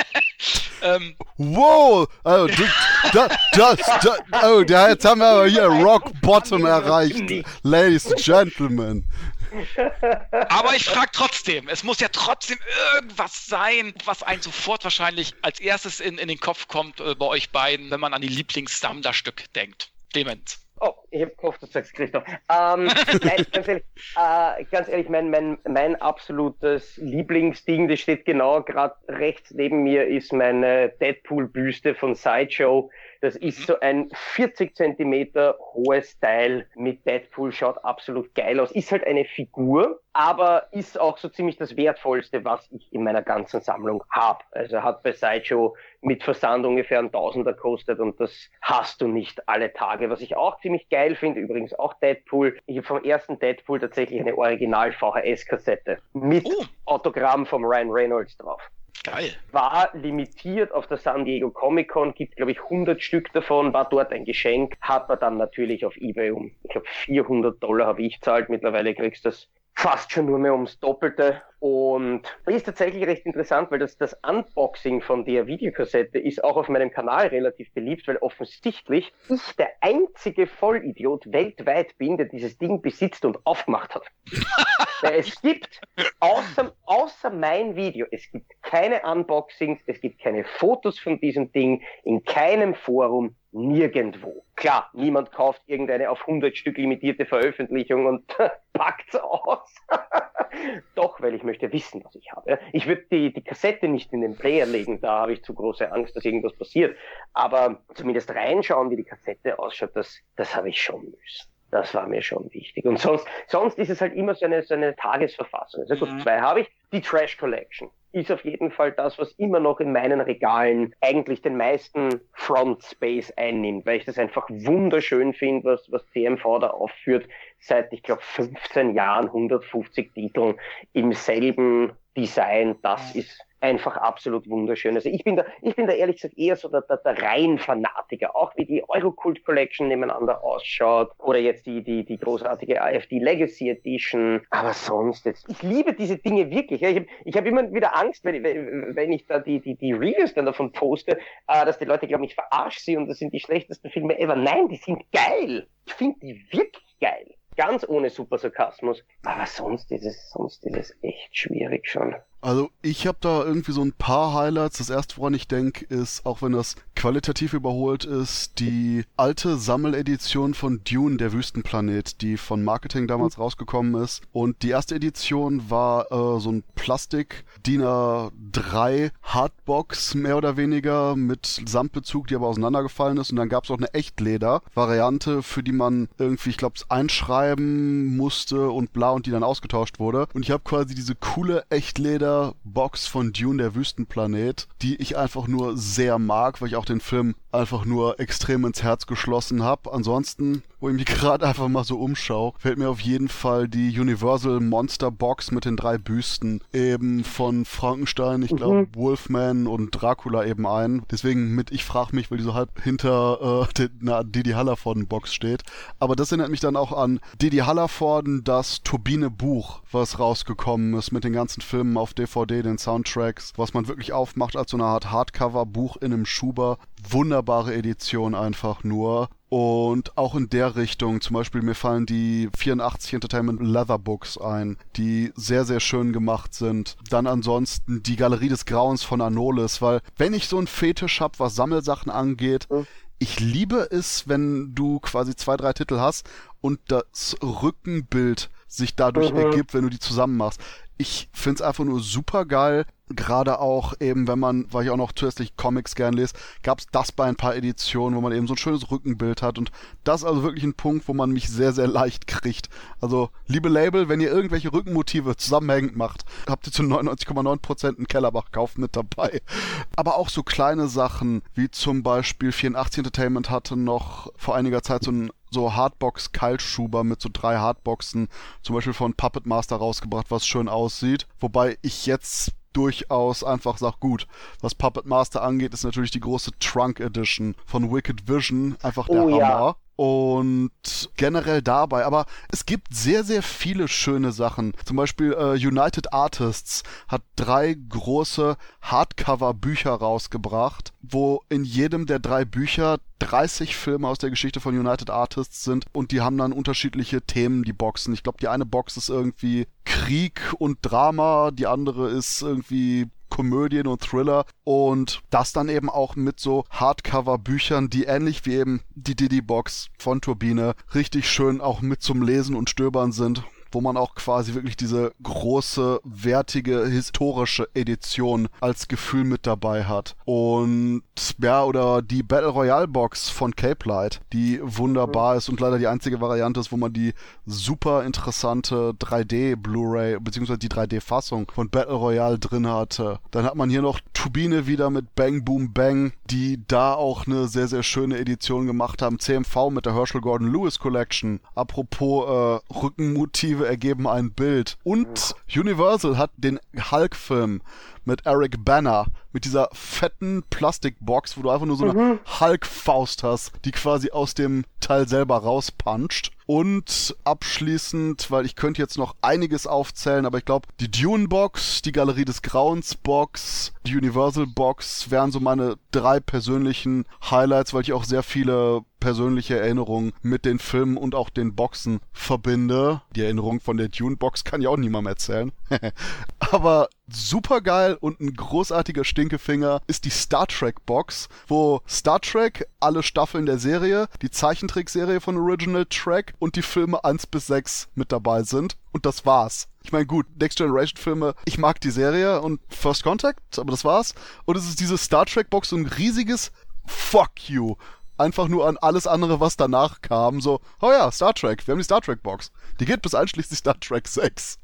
Speaker 3: ähm, wow! Oh, das, das, das, oh, jetzt haben wir aber hier Rock Bottom erreicht. Ladies and Gentlemen.
Speaker 1: Aber ich frage trotzdem, es muss ja trotzdem irgendwas sein, was einen sofort wahrscheinlich als erstes in, in den Kopf kommt äh, bei euch beiden, wenn man an die Lieblings-Sammlerstück denkt. Demenz.
Speaker 2: Oh, ich habe gehofft, du sagst Christoph. Ähm, nein, ganz ehrlich, äh, ganz ehrlich mein, mein, mein absolutes Lieblingsding, das steht genau gerade rechts neben mir, ist meine Deadpool-Büste von Sideshow. Das ist mhm. so ein 40 Zentimeter hohes Teil mit Deadpool, schaut absolut geil aus. Ist halt eine Figur, aber ist auch so ziemlich das Wertvollste, was ich in meiner ganzen Sammlung habe. Also hat bei Sideshow mit Versand ungefähr ein Tausender kostet und das hast du nicht alle Tage. Was ich auch ziemlich geil finde, übrigens auch Deadpool. Ich habe vom ersten Deadpool tatsächlich eine Original VHS-Kassette mit oh. Autogramm vom Ryan Reynolds drauf.
Speaker 1: Geil.
Speaker 2: War limitiert auf der San Diego Comic Con, gibt glaube ich 100 Stück davon, war dort ein Geschenk, hat man dann natürlich auf Ebay um, ich glaube 400 Dollar habe ich zahlt, mittlerweile kriegst du das fast schon nur mehr ums Doppelte. Und ist tatsächlich recht interessant, weil das, das Unboxing von der Videokassette ist auch auf meinem Kanal relativ beliebt, weil offensichtlich ich der einzige Vollidiot weltweit bin, der dieses Ding besitzt und aufgemacht hat. weil es gibt, außer, außer mein Video, es gibt keine Unboxings, es gibt keine Fotos von diesem Ding, in keinem Forum, nirgendwo. Klar, niemand kauft irgendeine auf 100 Stück limitierte Veröffentlichung und packt's aus. Doch, weil ich möchte wissen, was ich habe. Ich würde die, die Kassette nicht in den Player legen, da habe ich zu große Angst, dass irgendwas passiert. Aber zumindest reinschauen, wie die Kassette ausschaut, das, das habe ich schon müssen. Das war mir schon wichtig. Und sonst, sonst ist es halt immer so eine, so eine Tagesverfassung. Also gut, mhm. zwei habe ich. Die Trash Collection ist auf jeden Fall das, was immer noch in meinen Regalen eigentlich den meisten Front Space einnimmt, weil ich das einfach wunderschön finde, was, was CMV da aufführt, seit, ich glaube, 15 Jahren, 150 Titeln im selben Design. Das ist einfach absolut wunderschön. Also ich bin da, ich bin da ehrlich gesagt eher so der, der, der Reihenfanatiker, auch wie die Eurocult Collection nebeneinander ausschaut oder jetzt die, die, die großartige AFD Legacy Edition. Aber sonst jetzt, ich liebe diese Dinge wirklich. Ich habe ich hab immer wieder Angst, wenn, wenn ich da die, die, die Reviews dann davon poste, äh, dass die Leute glauben, ich verarsche sie und das sind die schlechtesten Filme ever. Nein, die sind geil. Ich finde die wirklich geil. Ganz ohne super Sarkasmus. Aber sonst ist es, sonst ist es echt schwierig schon.
Speaker 3: Also ich habe da irgendwie so ein paar Highlights. Das erste, woran ich denke, ist, auch wenn das qualitativ überholt ist, die alte Sammeledition von Dune, der Wüstenplanet, die von Marketing damals mhm. rausgekommen ist. Und die erste Edition war äh, so ein Plastik DIN A3 Hardbox mehr oder weniger mit Samtbezug, die aber auseinandergefallen ist. Und dann gab es auch eine Echtleder-Variante, für die man irgendwie, ich glaube, einschreiben musste und bla und die dann ausgetauscht wurde. Und ich habe quasi diese coole Echtleder Box von Dune, der Wüstenplanet, die ich einfach nur sehr mag, weil ich auch den Film einfach nur extrem ins Herz geschlossen habe. Ansonsten, wo ich mich gerade einfach mal so umschaue, fällt mir auf jeden Fall die Universal Monster Box mit den drei Büsten eben von Frankenstein, ich glaube mhm. Wolfman und Dracula eben ein. Deswegen mit Ich frag mich, weil die so halb hinter äh, den, na, Didi Hallervorden Box steht. Aber das erinnert mich dann auch an Didi Hallervorden, das Turbine Buch, was rausgekommen ist mit den ganzen Filmen auf DVD, den Soundtracks, was man wirklich aufmacht als so eine Art Hardcover-Buch in einem Schuber. Wunderbare Edition einfach nur. Und auch in der Richtung, zum Beispiel mir fallen die 84 Entertainment Leather Books ein, die sehr, sehr schön gemacht sind. Dann ansonsten die Galerie des Grauens von Anolis, weil wenn ich so einen Fetisch habe, was Sammelsachen angeht, mhm. ich liebe es, wenn du quasi zwei, drei Titel hast und das Rückenbild sich dadurch mhm. ergibt, wenn du die zusammen machst ich find's einfach nur super geil. Gerade auch eben, wenn man, weil ich auch noch zusätzlich Comics gern lese, gab's das bei ein paar Editionen, wo man eben so ein schönes Rückenbild hat. Und das ist also wirklich ein Punkt, wo man mich sehr, sehr leicht kriegt. Also, liebe Label, wenn ihr irgendwelche Rückenmotive zusammenhängend macht, habt ihr zu 99,9% einen Kellerbach-Kauf mit dabei. Aber auch so kleine Sachen, wie zum Beispiel 84 Entertainment hatte noch vor einiger Zeit so ein so Hardbox-Kaltschuber mit so drei Hardboxen, zum Beispiel von Puppet Master rausgebracht, was schön aussieht. Wobei ich jetzt durchaus einfach sag, gut, was Puppet Master angeht, ist natürlich die große Trunk Edition von Wicked Vision einfach der oh, Hammer. Ja und generell dabei. Aber es gibt sehr, sehr viele schöne Sachen. Zum Beispiel äh, United Artists hat drei große Hardcover-Bücher rausgebracht, wo in jedem der drei Bücher 30 Filme aus der Geschichte von United Artists sind und die haben dann unterschiedliche Themen, die Boxen. Ich glaube, die eine Box ist irgendwie Krieg und Drama, die andere ist irgendwie Komödien und Thriller und das dann eben auch mit so Hardcover-Büchern, die ähnlich wie eben die Diddy-Box von Turbine richtig schön auch mit zum Lesen und Stöbern sind wo man auch quasi wirklich diese große, wertige, historische Edition als Gefühl mit dabei hat. Und ja, oder die Battle Royale Box von Cape Light, die wunderbar ist und leider die einzige Variante ist, wo man die super interessante 3D Blu-ray beziehungsweise die 3D-Fassung von Battle Royale drin hatte. Dann hat man hier noch Turbine wieder mit Bang Boom Bang, die da auch eine sehr, sehr schöne Edition gemacht haben. CMV mit der Herschel Gordon Lewis Collection. Apropos äh, Rückenmotive Motive ergeben ein Bild. Und Universal hat den Hulk-Film mit Eric Banner, mit dieser fetten Plastikbox, wo du einfach nur so eine mhm. Hulk-Faust hast, die quasi aus dem Teil selber rauspuncht. Und abschließend, weil ich könnte jetzt noch einiges aufzählen, aber ich glaube, die Dune-Box, die Galerie des Grauens-Box, die Universal-Box wären so meine drei persönlichen Highlights, weil ich auch sehr viele persönliche Erinnerungen mit den Filmen und auch den Boxen verbinde. Die Erinnerung von der Dune-Box kann ja auch niemandem erzählen. aber super geil und ein großartiger Stinkefinger ist die Star Trek Box, wo Star Trek, alle Staffeln der Serie, die Zeichentrickserie von Original Trek und die Filme 1 bis 6 mit dabei sind. Und das war's. Ich meine, gut, Next Generation Filme, ich mag die Serie und First Contact, aber das war's. Und es ist diese Star Trek Box, so ein riesiges Fuck you einfach nur an alles andere, was danach kam. So, oh ja, Star Trek, wir haben die Star Trek Box. Die geht bis einschließlich Star Trek 6.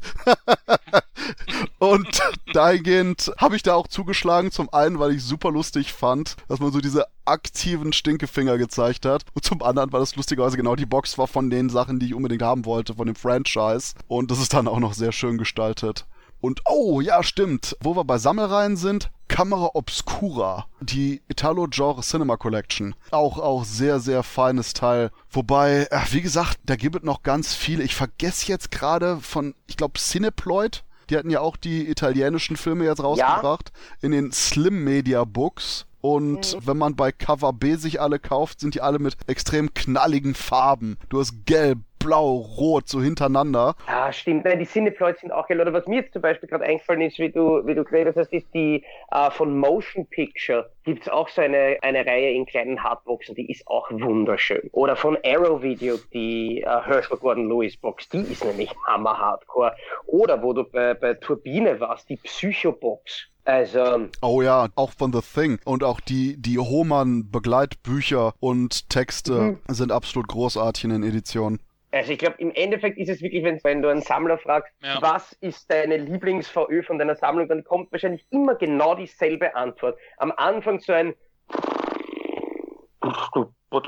Speaker 3: und dahingehend habe ich da auch zugeschlagen. Zum einen, weil ich super lustig fand, dass man so diese aktiven Stinkefinger gezeigt hat. Und zum anderen, weil das lustigerweise genau die Box war von den Sachen, die ich unbedingt haben wollte, von dem Franchise. Und das ist dann auch noch sehr schön gestaltet. Und oh, ja, stimmt. Wo wir bei Sammelreihen sind, Camera Obscura, die Italo-Genre Cinema Collection. Auch, auch sehr, sehr feines Teil. Wobei, äh, wie gesagt, da gibt es noch ganz viele. Ich vergesse jetzt gerade von, ich glaube, Cineploid. Die hatten ja auch die italienischen Filme jetzt rausgebracht. Ja. In den Slim Media Books. Und mhm. wenn man bei Cover B sich alle kauft, sind die alle mit extrem knalligen Farben. Du hast gelb, blau, rot, so hintereinander.
Speaker 2: Ja, stimmt. Nein, die Cineploids sind auch geil. Oder was mir jetzt zum Beispiel gerade eingefallen ist, wie du, wie du geredet hast, ist die äh, von Motion Picture. Gibt es auch so eine, eine Reihe in kleinen Hardboxen, die ist auch wunderschön. Oder von Arrow Video, die äh, Herschel Gordon Lewis Box, die ist nämlich hammer hardcore. Oder wo du bei, bei Turbine warst, die Psycho Box. Also.
Speaker 3: Oh ja, auch von The Thing. Und auch die, die Hohmann-Begleitbücher und Texte mhm. sind absolut großartig in den Editionen.
Speaker 2: Also ich glaube, im Endeffekt ist es wirklich, wenn du einen Sammler fragst, ja. was ist deine Lieblings-VÖ von deiner Sammlung, dann kommt wahrscheinlich immer genau dieselbe Antwort. Am Anfang so ein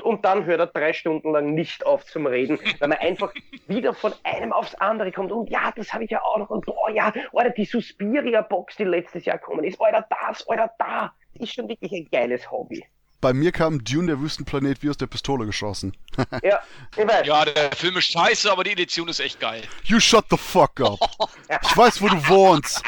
Speaker 2: und dann hört er drei Stunden lang nicht auf zum Reden, weil man einfach wieder von einem aufs andere kommt. Und ja, das habe ich ja auch noch. Und boah, ja, Alter, die Suspiria-Box, die letztes Jahr gekommen ist. Alter, das, Alter, da. Ist schon wirklich ein geiles Hobby
Speaker 3: bei mir kam Dune, der Wüstenplanet, wie aus der Pistole geschossen.
Speaker 1: ja, ich weiß. Ja, der Film ist scheiße, aber die Edition ist echt geil.
Speaker 3: You shut the fuck up. ich weiß, wo du wohnst.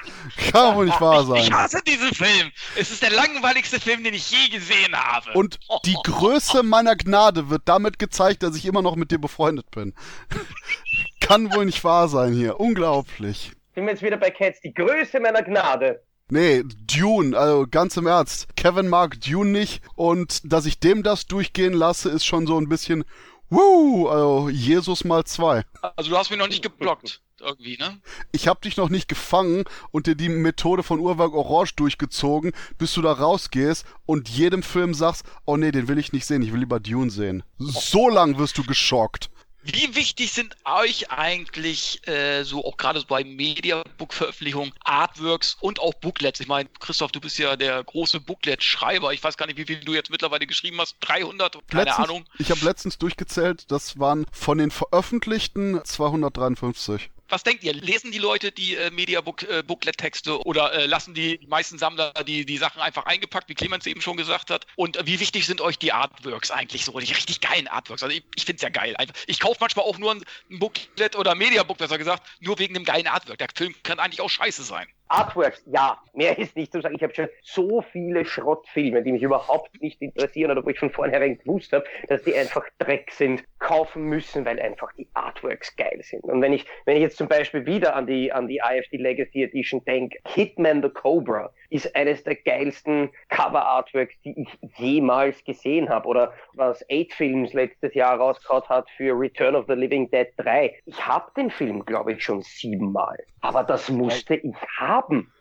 Speaker 3: Kann wohl nicht wahr sein.
Speaker 1: Ich hasse diesen Film. Es ist der langweiligste Film, den ich je gesehen habe.
Speaker 3: Und die Größe meiner Gnade wird damit gezeigt, dass ich immer noch mit dir befreundet bin. Kann wohl nicht wahr sein hier. Unglaublich.
Speaker 2: Sind wir jetzt wieder bei Cats. Die Größe meiner Gnade.
Speaker 3: Nee, Dune, also ganz im Ernst. Kevin mag Dune nicht und dass ich dem das durchgehen lasse, ist schon so ein bisschen, wuh, also Jesus mal zwei.
Speaker 1: Also du hast mich noch nicht geblockt. Irgendwie, ne?
Speaker 3: Ich hab dich noch nicht gefangen und dir die Methode von Uhrwerk Orange durchgezogen, bis du da rausgehst und jedem Film sagst, oh nee, den will ich nicht sehen, ich will lieber Dune sehen. So lang wirst du geschockt.
Speaker 1: Wie wichtig sind euch eigentlich äh, so auch gerade so bei Mediabook-Veröffentlichungen Artworks und auch Booklets? Ich meine, Christoph, du bist ja der große Booklet-Schreiber. Ich weiß gar nicht, wie viel du jetzt mittlerweile geschrieben hast. 300? Keine
Speaker 3: letztens,
Speaker 1: Ahnung.
Speaker 3: Ich habe letztens durchgezählt, das waren von den veröffentlichten 253.
Speaker 1: Was denkt ihr? Lesen die Leute die äh, Media-Booklet-Texte äh, oder äh, lassen die, meisten Sammler die, die Sachen einfach eingepackt, wie Clemens eben schon gesagt hat? Und äh, wie wichtig sind euch die Artworks eigentlich so? Die richtig geilen Artworks. Also ich, ich finde es ja geil. Einfach, ich kaufe manchmal auch nur ein, ein Booklet oder Media-Book, besser gesagt, nur wegen dem geilen Artwork. Der Film kann eigentlich auch scheiße sein.
Speaker 2: Artworks, ja, mehr ist nicht zu sagen. Ich habe schon so viele Schrottfilme, die mich überhaupt nicht interessieren oder wo ich von vornherein gewusst habe, dass die einfach Dreck sind, kaufen müssen, weil einfach die Artworks geil sind. Und wenn ich, wenn ich jetzt zum Beispiel wieder an die, an die IFD Legacy Edition denke, Hitman the Cobra ist eines der geilsten Cover-Artworks, die ich jemals gesehen habe. Oder was Eight Films letztes Jahr rausgehauen hat für Return of the Living Dead 3. Ich habe den Film, glaube ich, schon siebenmal. Aber das musste ich haben haben.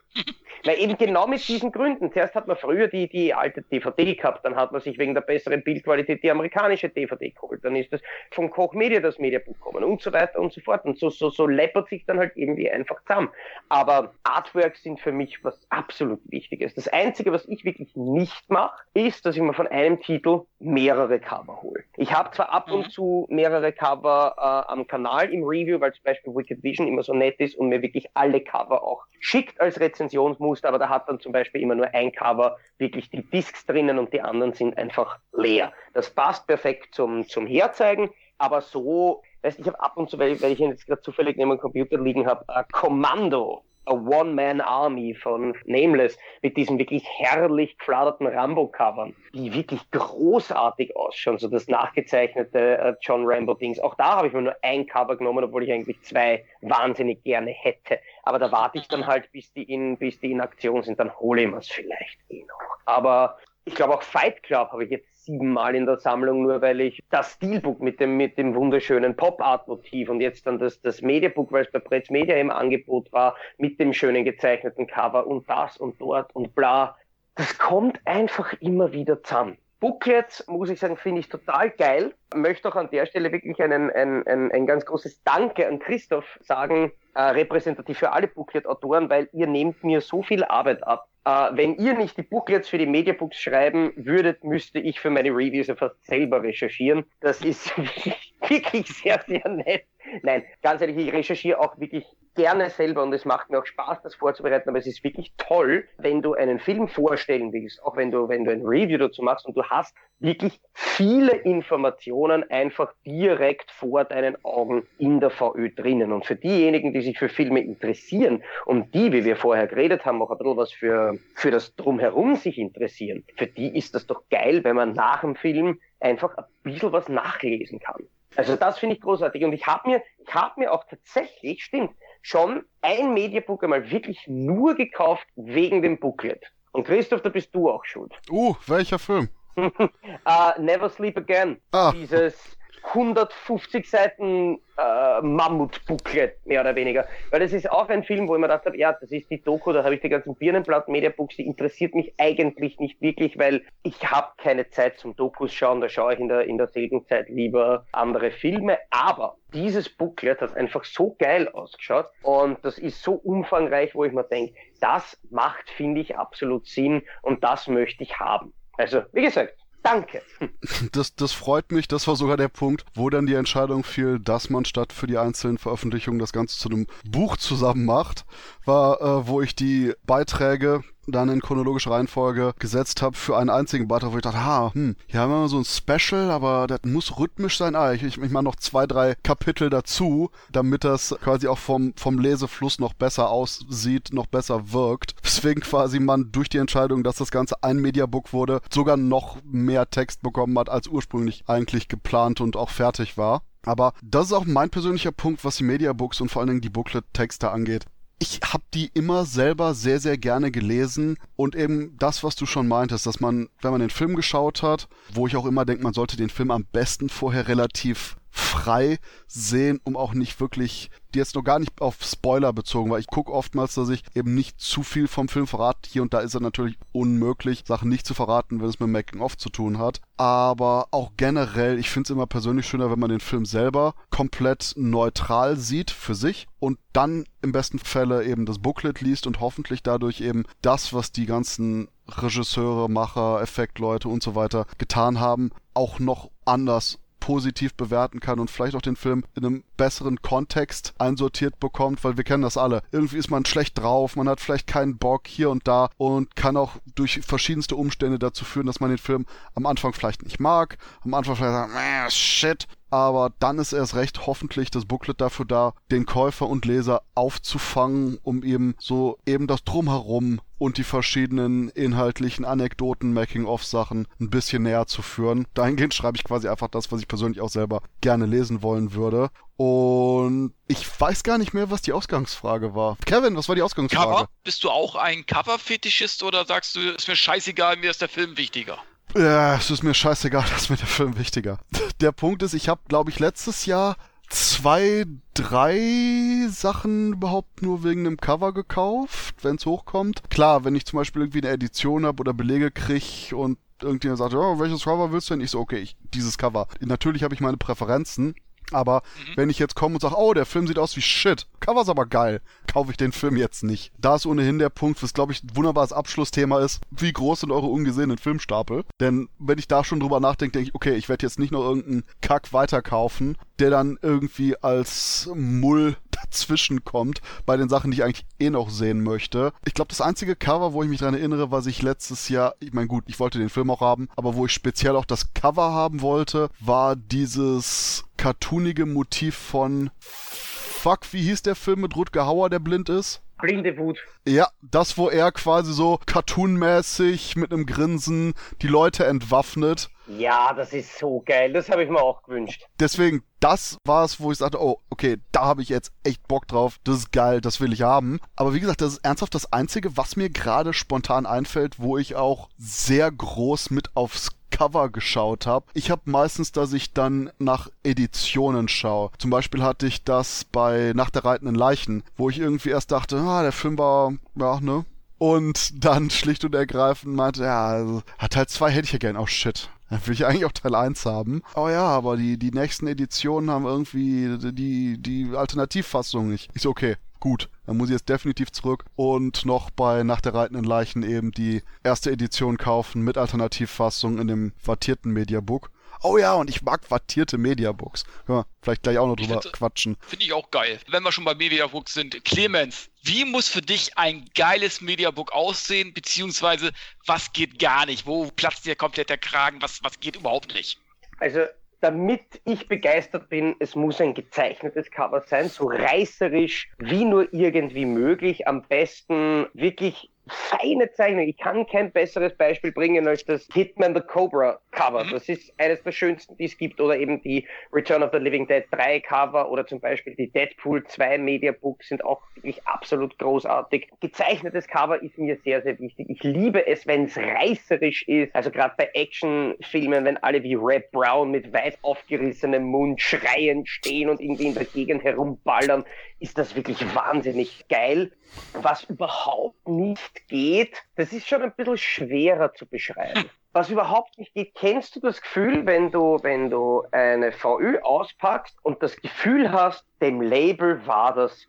Speaker 2: Weil eben genau mit diesen Gründen. Zuerst hat man früher die, die alte DVD gehabt, dann hat man sich wegen der besseren Bildqualität die amerikanische DVD geholt, dann ist das von Koch Media das Mediabook gekommen und so weiter und so fort. Und so, so, so läppert sich dann halt irgendwie einfach zusammen. Aber Artworks sind für mich was absolut Wichtiges. Das Einzige, was ich wirklich nicht mache, ist, dass ich mir von einem Titel mehrere Cover hole. Ich habe zwar ab und mhm. zu mehrere Cover äh, am Kanal im Review, weil zum Beispiel Wicked Vision immer so nett ist und mir wirklich alle Cover auch schickt als Rezensionsmuster, aber da hat dann zum Beispiel immer nur ein Cover wirklich die Discs drinnen und die anderen sind einfach leer. Das passt perfekt zum, zum Herzeigen, aber so, weißt, ich habe ab und zu, weil, weil ich ihn jetzt gerade zufällig neben dem Computer liegen habe, äh, Kommando A One-Man-Army von Nameless mit diesen wirklich herrlich gefladerten Rambo-Covern, die wirklich großartig ausschauen, so das nachgezeichnete äh, John Rambo-Dings. Auch da habe ich mir nur ein Cover genommen, obwohl ich eigentlich zwei wahnsinnig gerne hätte. Aber da warte ich dann halt, bis die in, bis die in Aktion sind, dann hole ich mir es vielleicht eh noch. Aber ich glaube auch Fight Club habe ich jetzt siebenmal in der Sammlung, nur weil ich das Steelbook mit dem, mit dem wunderschönen Pop-Art-Motiv und jetzt dann das, das Mediabook, weil es bei Pretz Media im Angebot war, mit dem schönen gezeichneten Cover und das und dort und bla. Das kommt einfach immer wieder zusammen. Booklets, muss ich sagen, finde ich total geil. Möchte auch an der Stelle wirklich einen, ein, ein, ein ganz großes Danke an Christoph sagen, äh, repräsentativ für alle Booklet-Autoren, weil ihr nehmt mir so viel Arbeit ab. Äh, wenn ihr nicht die Booklets für die Mediabooks schreiben würdet, müsste ich für meine Reviews fast selber recherchieren. Das ist wirklich sehr, sehr nett. Nein, ganz ehrlich, ich recherchiere auch wirklich gerne selber und es macht mir auch Spaß, das vorzubereiten, aber es ist wirklich toll, wenn du einen Film vorstellen willst, auch wenn du, wenn du ein Review dazu machst und du hast wirklich viele Informationen einfach direkt vor deinen Augen in der VÖ drinnen. Und für diejenigen, die sich für Filme interessieren und die, wie wir vorher geredet haben, auch ein bisschen was für, für das Drumherum sich interessieren, für die ist das doch geil, wenn man nach dem Film einfach ein bisschen was nachlesen kann. Also das finde ich großartig. Und ich habe mir, ich habe mir auch tatsächlich, stimmt, schon ein Mediabook einmal wirklich nur gekauft wegen dem Booklet. Und Christoph, da bist du auch schuld.
Speaker 3: Uh, welcher Film?
Speaker 2: uh, Never Sleep Again. Ah. Dieses 150 Seiten äh, Mammut-Booklet, mehr oder weniger. Weil das ist auch ein Film, wo ich mir gedacht habe, ja, das ist die Doku, da habe ich die ganzen Birnenblatt-Mediabooks, die interessiert mich eigentlich nicht wirklich, weil ich habe keine Zeit zum Dokus schauen, da schaue ich in der, in derselben Zeit lieber andere Filme, aber dieses Booklet hat einfach so geil ausgeschaut und das ist so umfangreich, wo ich mir denke, das macht, finde ich, absolut Sinn und das möchte ich haben. Also, wie gesagt, Danke.
Speaker 3: Das, das freut mich. Das war sogar der Punkt, wo dann die Entscheidung fiel, dass man statt für die einzelnen Veröffentlichungen das Ganze zu einem Buch zusammen macht, war, äh, wo ich die Beiträge dann in chronologischer Reihenfolge gesetzt habe für einen einzigen Beitrag, wo ich dachte, ha, hm, hier haben wir so ein Special, aber das muss rhythmisch sein. Ah, ich, ich, ich mache noch zwei, drei Kapitel dazu, damit das quasi auch vom, vom Lesefluss noch besser aussieht, noch besser wirkt. Deswegen quasi man durch die Entscheidung, dass das Ganze ein Mediabook wurde, sogar noch mehr Text bekommen hat, als ursprünglich eigentlich geplant und auch fertig war. Aber das ist auch mein persönlicher Punkt, was die Mediabooks und vor allen Dingen die Booklet-Texte angeht ich habe die immer selber sehr, sehr gerne gelesen und eben das, was du schon meintest, dass man, wenn man den Film geschaut hat, wo ich auch immer denke, man sollte den Film am besten vorher relativ frei sehen, um auch nicht wirklich, die jetzt noch gar nicht auf Spoiler bezogen, weil ich gucke oftmals, dass ich eben nicht zu viel vom Film verrate. Hier und da ist es natürlich unmöglich, Sachen nicht zu verraten, wenn es mit Making-of zu tun hat. Aber auch generell, ich finde es immer persönlich schöner, wenn man den Film selber komplett neutral sieht für sich und dann im besten Fälle eben das Booklet liest und hoffentlich dadurch eben das, was die ganzen Regisseure, Macher, Effektleute und so weiter getan haben, auch noch anders positiv bewerten kann und vielleicht auch den Film in einem besseren Kontext einsortiert bekommt, weil wir kennen das alle. Irgendwie ist man schlecht drauf, man hat vielleicht keinen Bock hier und da und kann auch durch verschiedenste Umstände dazu führen, dass man den Film am Anfang vielleicht nicht mag, am Anfang vielleicht sagt, shit, aber dann ist erst recht hoffentlich das Booklet dafür da, den Käufer und Leser aufzufangen, um eben so eben das Drumherum und die verschiedenen inhaltlichen Anekdoten, Making-of-Sachen ein bisschen näher zu führen. Dahingehend schreibe ich quasi einfach das, was ich persönlich auch selber gerne lesen wollen würde. Und ich weiß gar nicht mehr, was die Ausgangsfrage war. Kevin, was war die Ausgangsfrage?
Speaker 1: Cover? Bist du auch ein Cover-Fetischist oder sagst du, ist mir scheißegal, mir ist der Film wichtiger?
Speaker 3: Ja, es ist mir scheißegal, das ist mir der Film wichtiger. Der Punkt ist, ich habe, glaube ich, letztes Jahr zwei, drei Sachen überhaupt nur wegen einem Cover gekauft, wenn es hochkommt. Klar, wenn ich zum Beispiel irgendwie eine Edition habe oder Belege krieg und irgendjemand sagt, oh, welches Cover willst du denn? Ich so, okay, ich, dieses Cover. Natürlich habe ich meine Präferenzen, aber mhm. wenn ich jetzt komme und sage, oh, der Film sieht aus wie Shit, Cover ist aber geil, kaufe ich den Film jetzt nicht. Da ist ohnehin der Punkt, was glaube ich ein wunderbares Abschlussthema ist, wie groß sind eure ungesehenen Filmstapel? Denn wenn ich da schon drüber nachdenke, denke ich, okay, ich werde jetzt nicht noch irgendeinen Kack weiterkaufen, der dann irgendwie als Mull dazwischen kommt bei den Sachen, die ich eigentlich eh noch sehen möchte. Ich glaube, das einzige Cover, wo ich mich dran erinnere, was ich letztes Jahr, ich meine gut, ich wollte den Film auch haben, aber wo ich speziell auch das Cover haben wollte, war dieses cartoonige Motiv von Fuck, wie hieß der Film mit Rutger Hauer, der blind ist?
Speaker 2: Blinde Wut.
Speaker 3: Ja, das, wo er quasi so cartoonmäßig mit einem Grinsen die Leute entwaffnet.
Speaker 2: Ja, das ist so geil. Das habe ich mir auch gewünscht.
Speaker 3: Deswegen, das war es, wo ich sagte, oh, okay, da habe ich jetzt echt Bock drauf. Das ist geil, das will ich haben. Aber wie gesagt, das ist ernsthaft das Einzige, was mir gerade spontan einfällt, wo ich auch sehr groß mit aufs Cover geschaut habe. Ich habe meistens, dass ich dann nach Editionen schaue. Zum Beispiel hatte ich das bei Nach der reitenden Leichen, wo ich irgendwie erst dachte, ah, der Film war, ja, ne, Und dann schlicht und ergreifend meinte, ja, also, Teil 2 hätte ich ja gern. Oh shit. Dann will ich eigentlich auch Teil 1 haben. Oh ja, aber die, die nächsten Editionen haben irgendwie die, die Alternativfassung nicht. Ich so, okay, gut. Dann muss ich jetzt definitiv zurück und noch bei Nach der reitenden Leichen eben die erste Edition kaufen mit Alternativfassung in dem wattierten Mediabook. Oh ja, und ich mag wattierte Mediabooks. Ja, vielleicht gleich auch noch drüber
Speaker 1: Find-
Speaker 3: quatschen.
Speaker 1: Finde ich auch geil. Wenn wir schon bei Mediabooks sind, Clemens, wie muss für dich ein geiles Mediabook aussehen, beziehungsweise was geht gar nicht? Wo platzt dir komplett der Kragen? Was, was geht überhaupt nicht?
Speaker 2: Also, damit ich begeistert bin, es muss ein gezeichnetes Cover sein, so reißerisch wie nur irgendwie möglich. Am besten wirklich feine Zeichnung. Ich kann kein besseres Beispiel bringen als das Hitman the Cobra Cover.
Speaker 1: Mhm.
Speaker 2: Das ist eines der schönsten, die es gibt. Oder eben die Return of the Living Dead 3 Cover oder zum Beispiel die Deadpool 2 Mediabooks sind auch wirklich absolut großartig. Gezeichnetes Cover ist mir sehr, sehr wichtig. Ich liebe es, wenn es reißerisch ist. Also gerade bei Actionfilmen, wenn alle wie Red Brown mit weit aufgerissenem Mund schreiend stehen und irgendwie in der Gegend herumballern, ist das wirklich wahnsinnig geil. Was überhaupt nicht geht, das ist schon ein bisschen schwerer zu beschreiben. Was überhaupt nicht geht, kennst du das Gefühl, wenn du, wenn du eine VÖ auspackst und das Gefühl hast, dem Label war das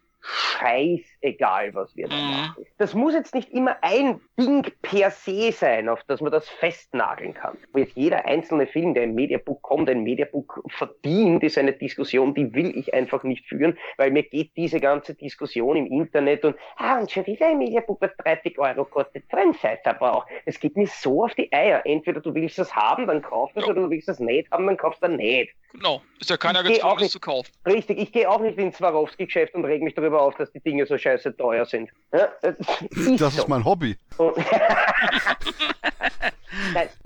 Speaker 2: scheißegal, was wir da
Speaker 1: Mhm.
Speaker 2: machen. Das muss jetzt nicht immer ein Ding per se sein, auf das man das festnageln kann. Wo jetzt jeder einzelne Film, der im Mediabook kommt, ein Mediabook verdient, ist eine Diskussion, die will ich einfach nicht führen, weil mir geht diese ganze Diskussion im Internet und, ah, und schon wieder ein Mediabook, was 30 Euro kostet, so ein Scheißverbrauch. Es geht mir so auf die Eier. Entweder du willst das haben, dann kauf das,
Speaker 1: Ja.
Speaker 2: oder du willst das nicht haben, dann kaufst du das nicht.
Speaker 1: Genau. Ist ja keiner gezwungen,
Speaker 2: auch
Speaker 1: es zu kaufen.
Speaker 2: Richtig, ich gehe auch nicht ins Swarovski-Geschäft und reg mich darüber auf, dass die Dinge so scheiße teuer sind. Ja, das ist
Speaker 3: Das
Speaker 2: so.
Speaker 3: ist mein Hobby.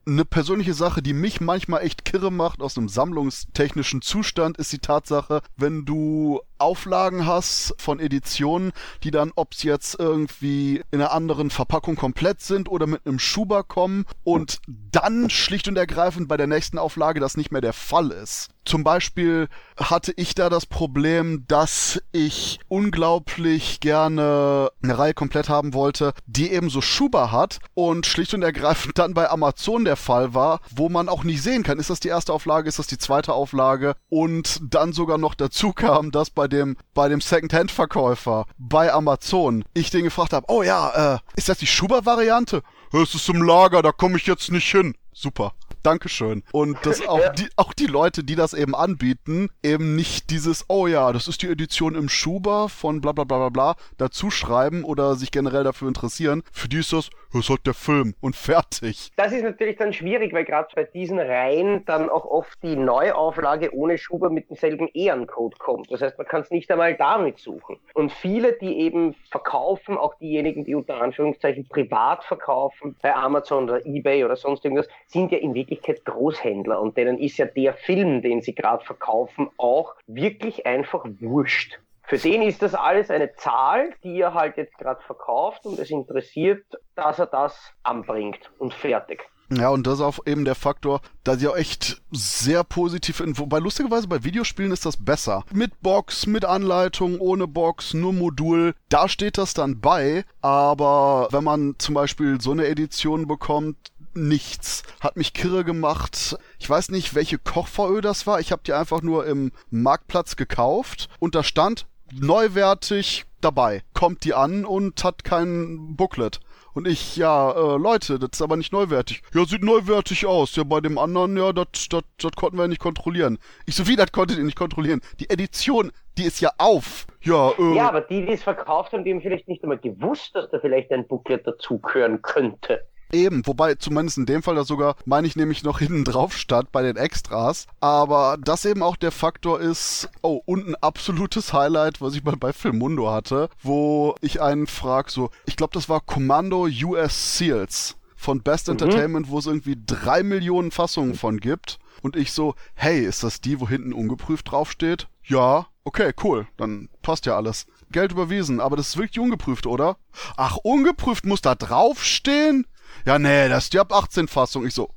Speaker 3: Eine persönliche Sache, die mich manchmal echt kirre macht aus einem sammlungstechnischen Zustand, ist die Tatsache, wenn du Auflagen hast von Editionen, die dann, ob's jetzt irgendwie in einer anderen Verpackung komplett sind oder mit einem Schuber kommen und dann schlicht und ergreifend bei der nächsten Auflage das nicht mehr der Fall ist. Zum Beispiel hatte ich da das Problem, dass ich unglaublich gerne eine Reihe komplett haben wollte, die eben so Schuber hat und schlicht und ergreifend dann bei Amazon der Fall war, wo man auch nicht sehen kann, ist das die erste Auflage, ist das die zweite Auflage und dann sogar noch dazu kam, dass bei dem bei dem Secondhand-Verkäufer bei Amazon ich den gefragt habe, oh ja, äh, ist das die Schuber-Variante? Es ist im Lager, da komme ich jetzt nicht hin. Super. Dankeschön. Und dass auch die, auch die Leute, die das eben anbieten, eben nicht dieses, oh ja, das ist die Edition im Schuber von bla bla bla bla bla, dazu schreiben oder sich generell dafür interessieren. Für die ist das, das halt der Film und fertig.
Speaker 2: das ist natürlich dann schwierig, weil gerade bei diesen Reihen dann auch oft die Neuauflage ohne Schuber mit demselben Ehrencode kommt. Das heißt, man kann es nicht einmal damit suchen. Und viele, die eben verkaufen, auch diejenigen, die unter Anführungszeichen privat verkaufen, bei Amazon oder eBay oder sonst irgendwas, sind ja in Wirklichkeit Großhändler und denen ist ja der Film, den sie gerade verkaufen, auch wirklich einfach wurscht. Für den ist das alles eine Zahl, die er halt jetzt gerade verkauft und es interessiert, dass er das anbringt und fertig.
Speaker 3: Ja, und das ist auch eben der Faktor, dass auch echt sehr positiv wobei lustigerweise bei Videospielen ist das besser. Mit Box, mit Anleitung, ohne Box, nur Modul, da steht das dann bei, aber wenn man zum Beispiel so eine Edition bekommt, nichts. Hat mich kirre gemacht. Ich weiß nicht, welche Kochveröl das war. Ich habe die einfach nur im Marktplatz gekauft und da stand neuwertig dabei. Kommt die an und hat kein Booklet. Und ich, ja, äh, Leute, das ist aber nicht neuwertig. Ja, sieht neuwertig aus. Ja, bei dem anderen, ja, das konnten wir nicht kontrollieren. Ich so, wie, das konntet ihr nicht kontrollieren? Die Edition, die ist ja auf. Ja, äh,
Speaker 2: Ja, aber die, die es verkauft haben, die haben vielleicht nicht einmal gewusst, dass da vielleicht ein Booklet dazugehören könnte.
Speaker 3: Eben, wobei zumindest in dem Fall das sogar, meine ich nämlich noch hinten drauf stand bei den Extras. Aber das eben auch der Faktor ist, oh, und ein absolutes Highlight, was ich mal bei Filmundo hatte, wo ich einen frag, so, ich glaube, das war Commando US Seals von Best Entertainment, wo es irgendwie drei Millionen Fassungen von gibt. Und ich so, hey, ist das die, wo hinten ungeprüft draufsteht? Ja, okay, cool, dann passt ja alles. Geld überwiesen, aber das ist wirklich ungeprüft, oder? Ach, ungeprüft muss da draufstehen? Ja, nee, das ist die ab 18 Fassung. Ich so,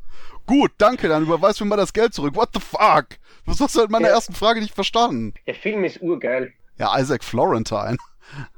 Speaker 3: gut, danke, dann überweist mir mal das Geld zurück. What the fuck? Was hast du in meiner
Speaker 2: Ja.
Speaker 3: ersten Frage nicht verstanden?
Speaker 2: Der Film ist urgeil.
Speaker 3: Ja, Isaac Florentine.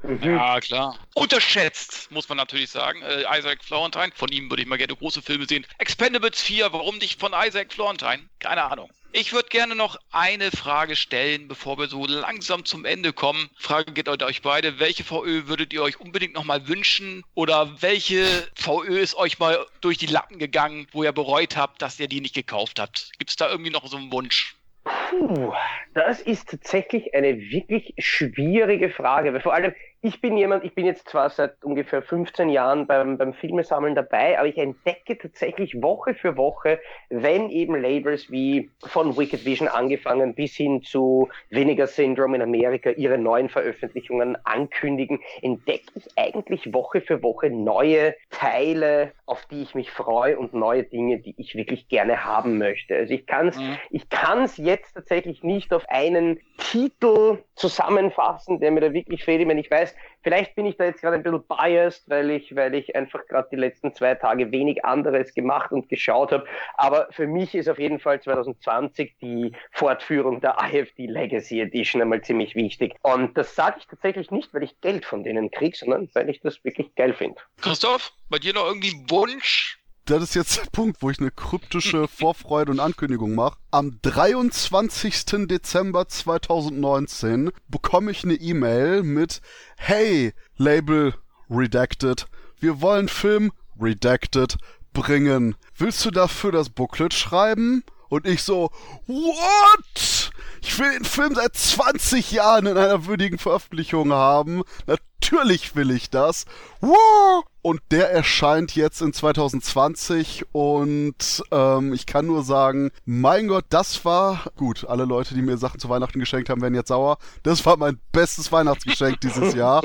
Speaker 1: Mhm. Ja, klar. Unterschätzt, muss man natürlich sagen. Äh, Isaac Florentine, von ihm würde ich mal gerne große Filme sehen. Expendables 4, warum nicht von Isaac Florentine? Keine Ahnung. Ich würde gerne noch eine Frage stellen, bevor wir so langsam zum Ende kommen. Frage geht an euch beide. Welche VÖ würdet ihr euch unbedingt nochmal wünschen? Oder welche VÖ ist euch mal durch die Lappen gegangen, wo ihr bereut habt, dass ihr die nicht gekauft habt? Gibt es da irgendwie noch so einen Wunsch?
Speaker 2: Puh, das ist tatsächlich eine wirklich schwierige Frage, weil vor allem ich bin jemand, ich bin jetzt zwar seit ungefähr 15 Jahren beim, beim Filmesammeln dabei, aber ich entdecke tatsächlich Woche für Woche, wenn eben Labels wie von Wicked Vision angefangen bis hin zu Vinegar Syndrome in Amerika ihre neuen Veröffentlichungen ankündigen, entdecke ich eigentlich Woche für Woche neue Teile, auf die ich mich freue und neue Dinge, die ich wirklich gerne haben möchte. Also ich kann es mhm. ich kann's jetzt tatsächlich nicht auf einen Titel zusammenfassen, der mir da wirklich fehlt. Ich meine, ich weiß, weiß, vielleicht bin ich da jetzt gerade ein bisschen biased, weil ich, weil ich einfach gerade die letzten zwei Tage wenig anderes gemacht und geschaut habe. Aber für mich ist auf jeden Fall 2020 die Fortführung der IFD Legacy Edition einmal ziemlich wichtig. Und das sage ich tatsächlich nicht, weil ich Geld von denen kriege, sondern weil ich das wirklich geil finde.
Speaker 1: Christoph, bei dir noch irgendwie Wunsch,
Speaker 3: das ist jetzt der Punkt, wo ich eine kryptische Vorfreude und Ankündigung mache. Am 23. Dezember 2019 bekomme ich eine E-Mail mit Hey, Label Redacted, wir wollen Film Redacted bringen. Willst du dafür das Booklet schreiben? Und ich so, what? Ich will den Film seit 20 Jahren in einer würdigen Veröffentlichung haben. Natürlich will ich das. Wow! Und der erscheint jetzt in 2020 und ähm, ich kann nur sagen, mein Gott, das war gut. Alle Leute, die mir Sachen zu Weihnachten geschenkt haben, werden jetzt sauer. Das war mein bestes Weihnachtsgeschenk dieses Jahr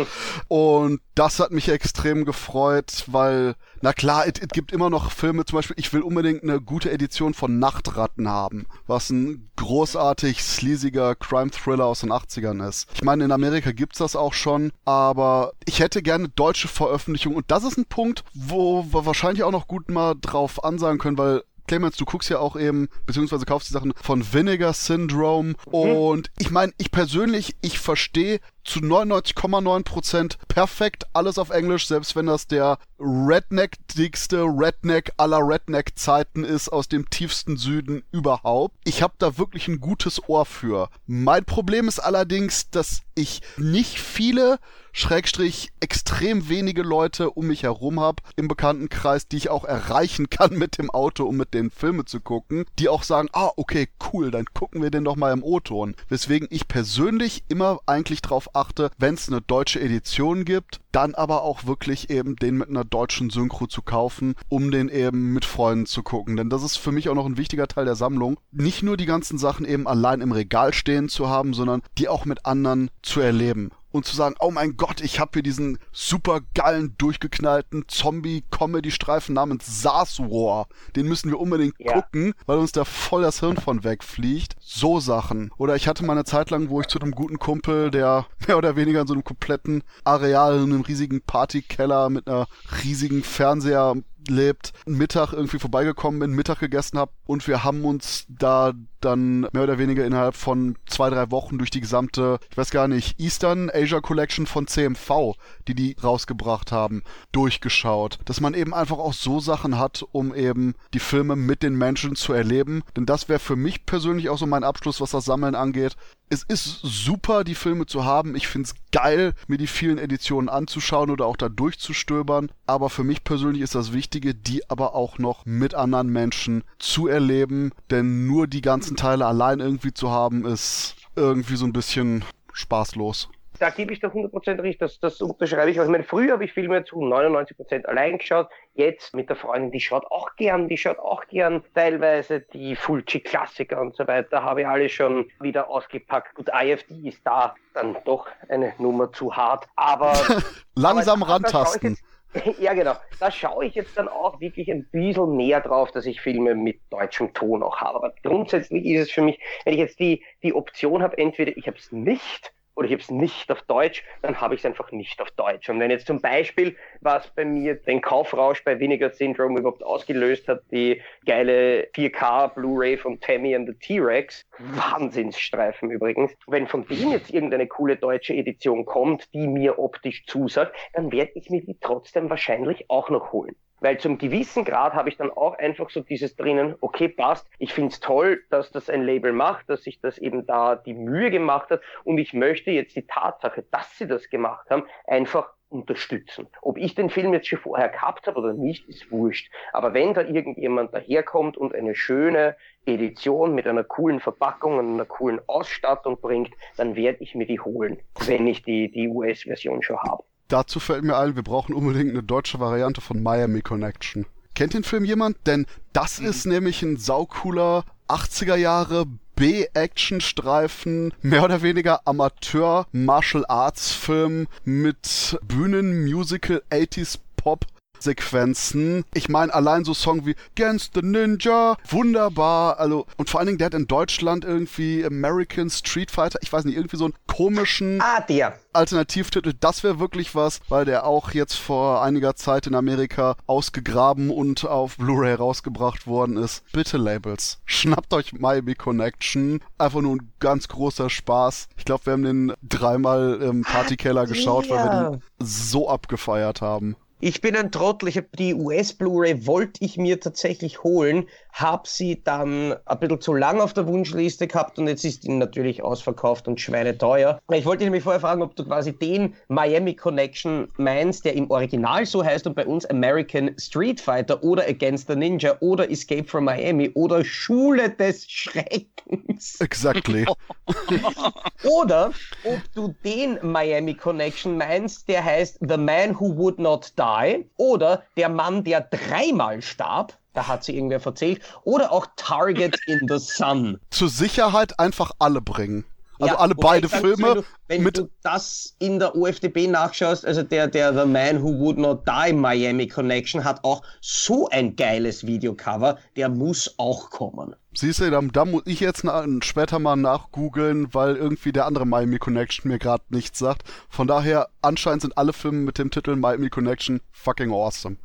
Speaker 3: und das hat mich extrem gefreut, weil na klar, es gibt immer noch Filme. Zum Beispiel, ich will unbedingt eine gute Edition von Nachtratten haben, was ein großartig sleasiger Crime-Thriller aus den 80ern ist. Ich meine, in Amerika gibt's das auch schon, aber ich hätte gerne deutsche Veröffentlichung und das ist ein Punkt, wo wir wahrscheinlich auch noch gut mal drauf ansagen können, weil Clemens, du guckst ja auch eben, beziehungsweise kaufst die Sachen von Vinegar Syndrome. Mhm. Und ich meine, ich persönlich, ich verstehe zu 99,9% perfekt alles auf Englisch, selbst wenn das der redneck-dickste Redneck aller Redneck-Zeiten ist aus dem tiefsten Süden überhaupt. Ich habe da wirklich ein gutes Ohr für. Mein Problem ist allerdings, dass ich nicht viele Schrägstrich extrem wenige Leute um mich herum habe im Bekanntenkreis, die ich auch erreichen kann mit dem Auto, um mit den Filme zu gucken, die auch sagen, ah, okay, cool, dann gucken wir den doch mal im O-Ton. Weswegen ich persönlich immer eigentlich drauf achte, wenn es eine deutsche Edition gibt, dann aber auch wirklich eben den mit einer deutschen Synchro zu kaufen, um den eben mit Freunden zu gucken. Denn das ist für mich auch noch ein wichtiger Teil der Sammlung. Nicht nur die ganzen Sachen eben allein im Regal stehen zu haben, sondern die auch mit anderen zu erleben und zu sagen, oh mein Gott, ich habe hier diesen super geilen, durchgeknallten Zombie-Comedy-Streifen namens SARS War. Den müssen wir unbedingt ja. gucken, weil uns da voll das Hirn von wegfliegt. So Sachen. Oder ich hatte mal eine Zeit lang, wo ich zu einem guten Kumpel, der mehr oder weniger in so einem kompletten Areal, in einem riesigen Partykeller mit einer riesigen Fernseher lebt, Mittag irgendwie vorbeigekommen bin, Mittag gegessen habe und wir haben uns da dann mehr oder weniger innerhalb von zwei, drei Wochen durch die gesamte, ich weiß gar nicht, Eastern Asia Collection von CMV, die die rausgebracht haben, durchgeschaut. Dass man eben einfach auch so Sachen hat, um eben die Filme mit den Menschen zu erleben. Denn das wäre für mich persönlich auch so mein Abschluss, was das Sammeln angeht es ist super, die Filme zu haben. Ich finde es geil, mir die vielen Editionen anzuschauen oder auch da durchzustöbern. Aber für mich persönlich ist das Wichtige, die aber auch noch mit anderen Menschen zu erleben. Denn nur die ganzen Teile allein irgendwie zu haben, ist irgendwie so ein bisschen spaßlos
Speaker 2: da gebe ich doch 100% recht, das, das unterschreibe ich. Also ich meine, früher habe ich Filme zu 99% allein geschaut, jetzt mit der Freundin, die schaut auch gern, die schaut auch gern teilweise die Fulci-Klassiker und so weiter, habe ich alle schon wieder ausgepackt. Gut, IFD ist da dann doch eine Nummer zu hart, aber...
Speaker 3: Langsam aber rantasten.
Speaker 2: Ja, genau. Da schaue ich jetzt dann auch wirklich ein bisschen näher drauf, dass ich Filme mit deutschem Ton auch habe. Aber grundsätzlich ist es für mich, wenn ich jetzt die, die Option habe, entweder ich habe es nicht oder ich habe es nicht auf Deutsch, dann habe ich es einfach nicht auf Deutsch. Und wenn jetzt zum Beispiel, was bei mir den Kaufrausch bei Vinegar Syndrome überhaupt ausgelöst hat, die geile 4K Blu-ray von Tammy and the T-Rex, Wahnsinnsstreifen übrigens, wenn von dem jetzt irgendeine coole deutsche Edition kommt, die mir optisch zusagt, dann werde ich mir die trotzdem wahrscheinlich auch noch holen. Weil zum gewissen Grad habe ich dann auch einfach so dieses drinnen, okay, passt, ich finde es toll, dass das ein Label macht, dass sich das eben da die Mühe gemacht hat und ich möchte jetzt die Tatsache, dass sie das gemacht haben, einfach unterstützen. Ob ich den Film jetzt schon vorher gehabt habe oder nicht, ist wurscht. Aber wenn da irgendjemand daherkommt und eine schöne Edition mit einer coolen Verpackung und einer coolen Ausstattung bringt, dann werde ich mir die holen, wenn ich die, die US-Version schon habe.
Speaker 3: Dazu fällt mir ein, wir brauchen unbedingt eine deutsche Variante von Miami Connection. Kennt den Film jemand? Denn das mhm. ist nämlich ein saucooler 80er Jahre B-Action-Streifen, mehr oder weniger Amateur-Martial-Arts-Film mit Bühnen-Musical 80s Pop Sequenzen. Ich meine, allein so Song wie Against the Ninja, wunderbar. Also, und vor allen Dingen, der hat in Deutschland irgendwie American Street Fighter, ich weiß nicht, irgendwie so einen komischen
Speaker 2: ah, der.
Speaker 3: Alternativtitel. Das wäre wirklich was, weil der auch jetzt vor einiger Zeit in Amerika ausgegraben und auf Blu-ray rausgebracht worden ist. Bitte Labels, schnappt euch Miami Connection. Einfach nur ein ganz großer Spaß. Ich glaube, wir haben den dreimal im Partykeller geschaut, weil wir den so abgefeiert haben.
Speaker 2: Ich bin ein Trottel. Ich habe die US Blu-ray wollte ich mir tatsächlich holen, habe sie dann ein bisschen zu lang auf der Wunschliste gehabt und jetzt ist die natürlich ausverkauft und schweineteuer. Ich wollte dich nämlich vorher fragen, ob du quasi den Miami Connection meinst, der im Original so heißt und bei uns American Street Fighter oder Against the Ninja oder Escape from Miami oder Schule des Schreckens.
Speaker 3: Exactly.
Speaker 2: oder ob du den Miami Connection meinst, der heißt The Man Who Would Not Die oder der Mann, der dreimal starb da hat sie irgendwer verzählt. Oder auch Target in the Sun.
Speaker 3: Zur Sicherheit einfach alle bringen. Also ja, alle beide sag, Filme. Wenn,
Speaker 2: du, wenn du das in der OFDB nachschaust, also der, der The Man Who Would Not Die Miami Connection hat auch so ein geiles Videocover, der muss auch kommen.
Speaker 3: Siehst du, da, da muss ich jetzt na, später mal nachgoogeln, weil irgendwie der andere Miami Connection mir gerade nichts sagt. Von daher, anscheinend sind alle Filme mit dem Titel Miami Connection fucking awesome.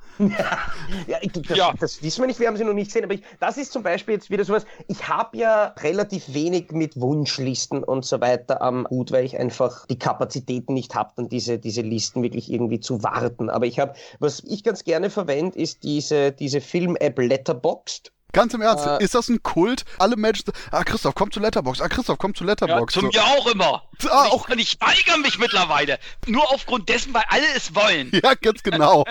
Speaker 2: Ja, das, ja. das wissen wir nicht, wir haben sie noch nicht gesehen, aber ich, das ist zum Beispiel jetzt wieder sowas, ich habe ja relativ wenig mit Wunschlisten und so weiter am Hut, weil ich einfach die Kapazitäten nicht habe, dann diese, diese Listen wirklich irgendwie zu warten. Aber ich habe, was ich ganz gerne verwende, ist diese, diese Film-App Letterboxd
Speaker 3: Ganz im Ernst, äh, ist das ein Kult? Alle Menschen, ah Christoph, komm zu Letterbox, ah Christoph, komm zu Letterbox.
Speaker 1: Ja, zu mir auch immer. Ah, auch. Ich, ich weigere mich mittlerweile. Nur aufgrund dessen, weil alle es wollen.
Speaker 3: Ja, ganz genau.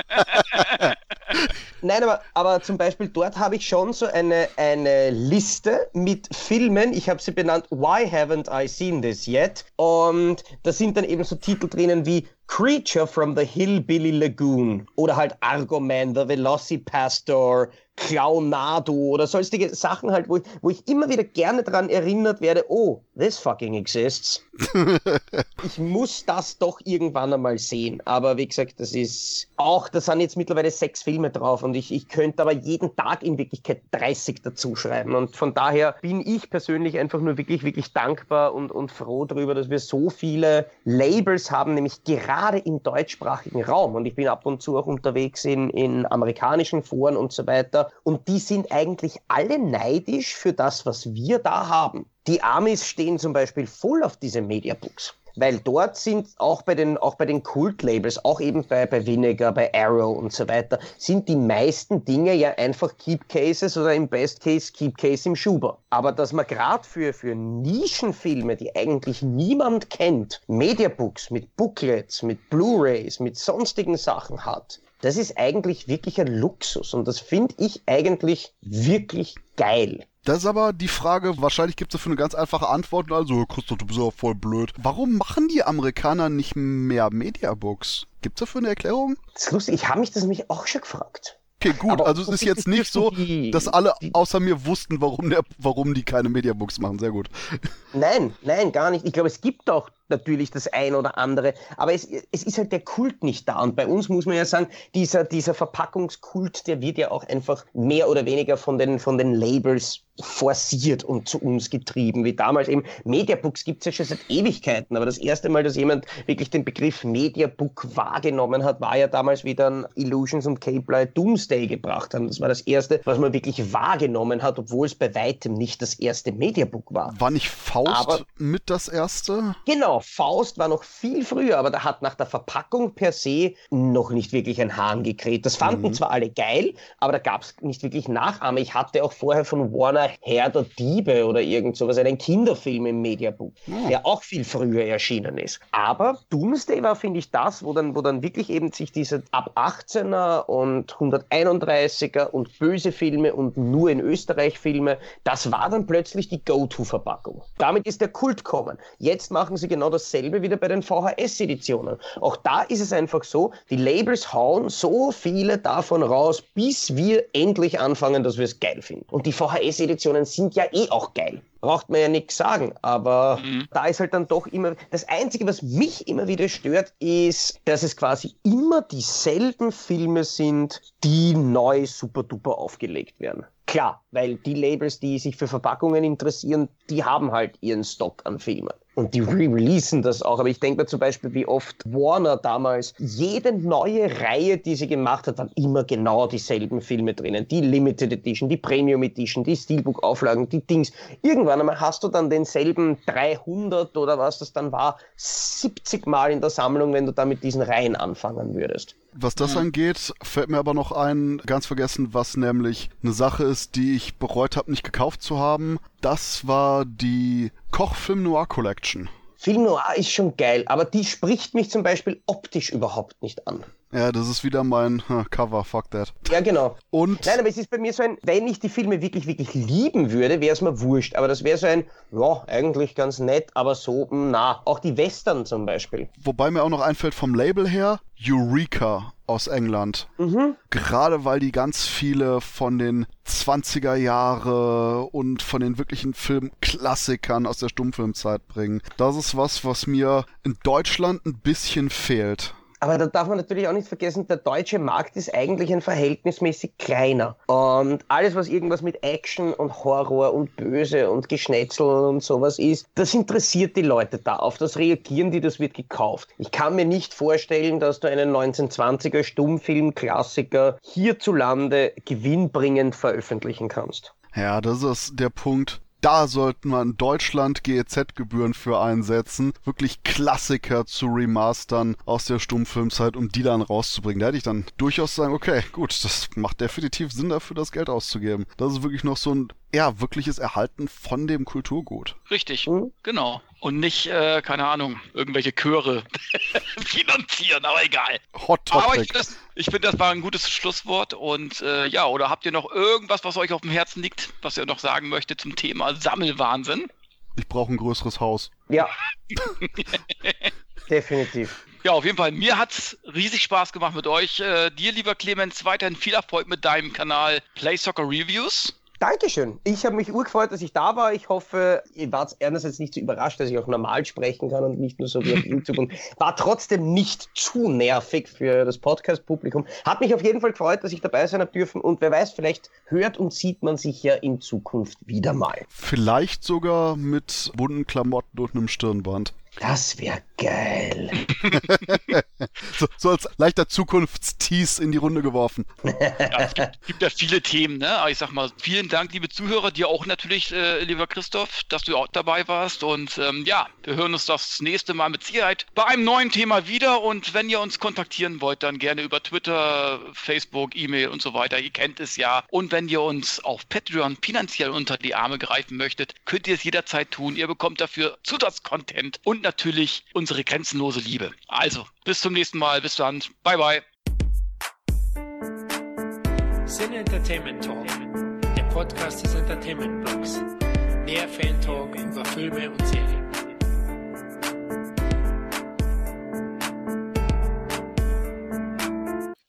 Speaker 2: Nein, aber, aber zum Beispiel dort habe ich schon so eine, eine Liste mit Filmen. Ich habe sie benannt Why Haven't I Seen This Yet? Und da sind dann eben so Titel drinnen wie Creature from the Hillbilly Lagoon oder halt Argoman, The Velocipastor, Clownado oder sonstige Sachen halt, wo ich, wo ich immer wieder gerne daran erinnert werde, oh, this fucking exists. ich muss das doch irgendwann einmal sehen. Aber wie gesagt, das ist auch, da sind jetzt mittlerweile sechs Filme drauf und ich, ich könnte aber jeden Tag in Wirklichkeit 30 dazu schreiben. Und von daher bin ich persönlich einfach nur wirklich, wirklich dankbar und, und froh darüber, dass wir so viele Labels haben, nämlich gerade im deutschsprachigen Raum. Und ich bin ab und zu auch unterwegs in, in amerikanischen Foren und so weiter. Und die sind eigentlich alle neidisch für das, was wir da haben. Die Amis stehen zum Beispiel voll auf diese Mediabooks. Weil dort sind auch bei den, auch bei den Kult-Labels, auch eben bei, bei Vinegar, bei Arrow und so weiter, sind die meisten Dinge ja einfach Keep Cases oder im Best Case Keep Case im Schuber. Aber dass man gerade für, für Nischenfilme, die eigentlich niemand kennt, Mediabooks mit Booklets, mit Blu-rays, mit sonstigen Sachen hat, das ist eigentlich wirklich ein Luxus und das finde ich eigentlich wirklich geil.
Speaker 3: Das ist aber die Frage, wahrscheinlich gibt es dafür eine ganz einfache Antwort. Also, Christoph, du bist ja voll blöd. Warum machen die Amerikaner nicht mehr Mediabooks? Gibt es dafür eine Erklärung?
Speaker 2: Das ist lustig, ich habe mich das nämlich auch schon gefragt.
Speaker 3: Okay, gut. Aber also es ist jetzt nicht so, dass alle außer mir wussten, warum, der, warum die keine Mediabooks machen. Sehr gut.
Speaker 2: Nein, nein, gar nicht. Ich glaube, es gibt auch natürlich das ein oder andere, aber es, es ist halt der Kult nicht da. Und bei uns muss man ja sagen, dieser, dieser Verpackungskult, der wird ja auch einfach mehr oder weniger von den, von den Labels forciert und zu uns getrieben, wie damals eben. Mediabooks gibt es ja schon seit Ewigkeiten, aber das erste Mal, dass jemand wirklich den Begriff Mediabook wahrgenommen hat, war ja damals, wie dann Illusions und Cape Doomsday gebracht haben. Das war das erste, was man wirklich wahrgenommen hat, obwohl es bei weitem nicht das erste Mediabook war.
Speaker 3: War nicht Faust aber, mit das erste?
Speaker 2: Genau, Faust war noch viel früher, aber da hat nach der Verpackung per se noch nicht wirklich ein Hahn gekräht. Das fanden mhm. zwar alle geil, aber da gab es nicht wirklich Nachahmer. Ich hatte auch vorher von Warner Herr der Diebe oder irgend sowas, einen Kinderfilm im Mediabook, oh. der auch viel früher erschienen ist. Aber Doomsday war, finde ich, das, wo dann, wo dann wirklich eben sich diese ab 18er und 131er und böse Filme und nur in Österreich Filme, das war dann plötzlich die Go-To-Verpackung. Damit ist der Kult kommen. Jetzt machen sie genau dasselbe wieder bei den VHS-Editionen. Auch da ist es einfach so, die Labels hauen so viele davon raus, bis wir endlich anfangen, dass wir es geil finden. Und die VHS-Editionen sind ja eh auch geil braucht man ja nichts sagen. Aber mhm. da ist halt dann doch immer, das Einzige, was mich immer wieder stört, ist, dass es quasi immer dieselben Filme sind, die neu super duper aufgelegt werden. Klar, weil die Labels, die sich für Verpackungen interessieren, die haben halt ihren Stock an Filmen. Und die re-releasen das auch. Aber ich denke mir zum Beispiel, wie oft Warner damals, jede neue Reihe, die sie gemacht hat, waren immer genau dieselben Filme drinnen. Die Limited Edition, die Premium Edition, die Steelbook-Auflagen, die Dings. Irgendwann einmal hast du dann denselben 300 oder was das dann war, 70 Mal in der Sammlung, wenn du da mit diesen Reihen anfangen würdest.
Speaker 3: Was das mhm. angeht, fällt mir aber noch ein, ganz vergessen, was nämlich eine Sache ist, die ich bereut habe, nicht gekauft zu haben. Das war die Kochfilm Noir Collection.
Speaker 2: Film Noir ist schon geil, aber die spricht mich zum Beispiel optisch überhaupt nicht an.
Speaker 3: Ja, das ist wieder mein Cover, fuck that.
Speaker 2: Ja, genau.
Speaker 3: Und
Speaker 2: Nein, aber es ist bei mir so ein, wenn ich die Filme wirklich, wirklich lieben würde, wäre es mir wurscht. Aber das wäre so ein, ja, eigentlich ganz nett, aber so, hm, na. Auch die Western zum Beispiel.
Speaker 3: Wobei mir auch noch einfällt vom Label her, Eureka aus England. Mhm. Gerade weil die ganz viele von den 20er Jahre und von den wirklichen Filmklassikern aus der Stummfilmzeit bringen. Das ist was, was mir in Deutschland ein bisschen fehlt.
Speaker 2: Aber da darf man natürlich auch nicht vergessen, der deutsche Markt ist eigentlich ein verhältnismäßig kleiner. Und alles, was irgendwas mit Action und Horror und Böse und Geschnetzel und sowas ist, das interessiert die Leute da. Auf das reagieren die, das wird gekauft. Ich kann mir nicht vorstellen, dass du einen 1920er Stummfilm-Klassiker hierzulande gewinnbringend veröffentlichen kannst.
Speaker 3: Ja, das ist der Punkt da sollten wir in Deutschland GEZ-Gebühren für einsetzen, wirklich Klassiker zu remastern aus der Stummfilmzeit, um die dann rauszubringen. Da hätte ich dann durchaus sagen, okay, gut, das macht definitiv Sinn dafür, das Geld auszugeben. Das ist wirklich noch so ein ja, wirkliches Erhalten von dem Kulturgut.
Speaker 1: Richtig, mhm. genau. Und nicht, äh, keine Ahnung, irgendwelche Chöre finanzieren, aber egal.
Speaker 3: Hot Topic. Aber
Speaker 1: ich, ich finde, das war ein gutes Schlusswort. Und äh, ja, oder habt ihr noch irgendwas, was euch auf dem Herzen liegt, was ihr noch sagen möchtet zum Thema Sammelwahnsinn?
Speaker 3: Ich brauche ein größeres Haus.
Speaker 2: Ja. Definitiv.
Speaker 1: Ja, auf jeden Fall. Mir hat es riesig Spaß gemacht mit euch. Äh, dir, lieber Clemens, weiterhin viel Erfolg mit deinem Kanal Play Soccer Reviews.
Speaker 2: Dankeschön. Ich habe mich urgefreut, dass ich da war. Ich hoffe, ihr wart einerseits nicht so überrascht, dass ich auch normal sprechen kann und nicht nur so wie auf YouTube und war trotzdem nicht zu nervig für das Podcast-Publikum. Hat mich auf jeden Fall gefreut, dass ich dabei sein habe dürfen und wer weiß, vielleicht hört und sieht man sich ja in Zukunft wieder mal.
Speaker 3: Vielleicht sogar mit bunten Klamotten und einem Stirnband.
Speaker 2: Das wäre geil.
Speaker 3: so, so, als leichter Zukunftstease in die Runde geworfen.
Speaker 1: Ja, es gibt, gibt, ja viele Themen, ne? Aber ich sag mal, vielen Dank, liebe Zuhörer, dir auch natürlich, äh, lieber Christoph, dass du auch dabei warst. Und ähm, ja, wir hören uns das nächste Mal mit Sicherheit bei einem neuen Thema wieder. Und wenn ihr uns kontaktieren wollt, dann gerne über Twitter, Facebook, E-Mail und so weiter. Ihr kennt es ja. Und wenn ihr uns auf Patreon finanziell unter die Arme greifen möchtet, könnt ihr es jederzeit tun. Ihr bekommt dafür Zusatzcontent und natürlich unsere grenzenlose Liebe. Also, bis zum nächsten Mal. Bis dann. Bye, bye.
Speaker 4: Sin Entertainment Talk, der Podcast des Entertainment Blogs. Mehr Fan Talk über Filme und Serien.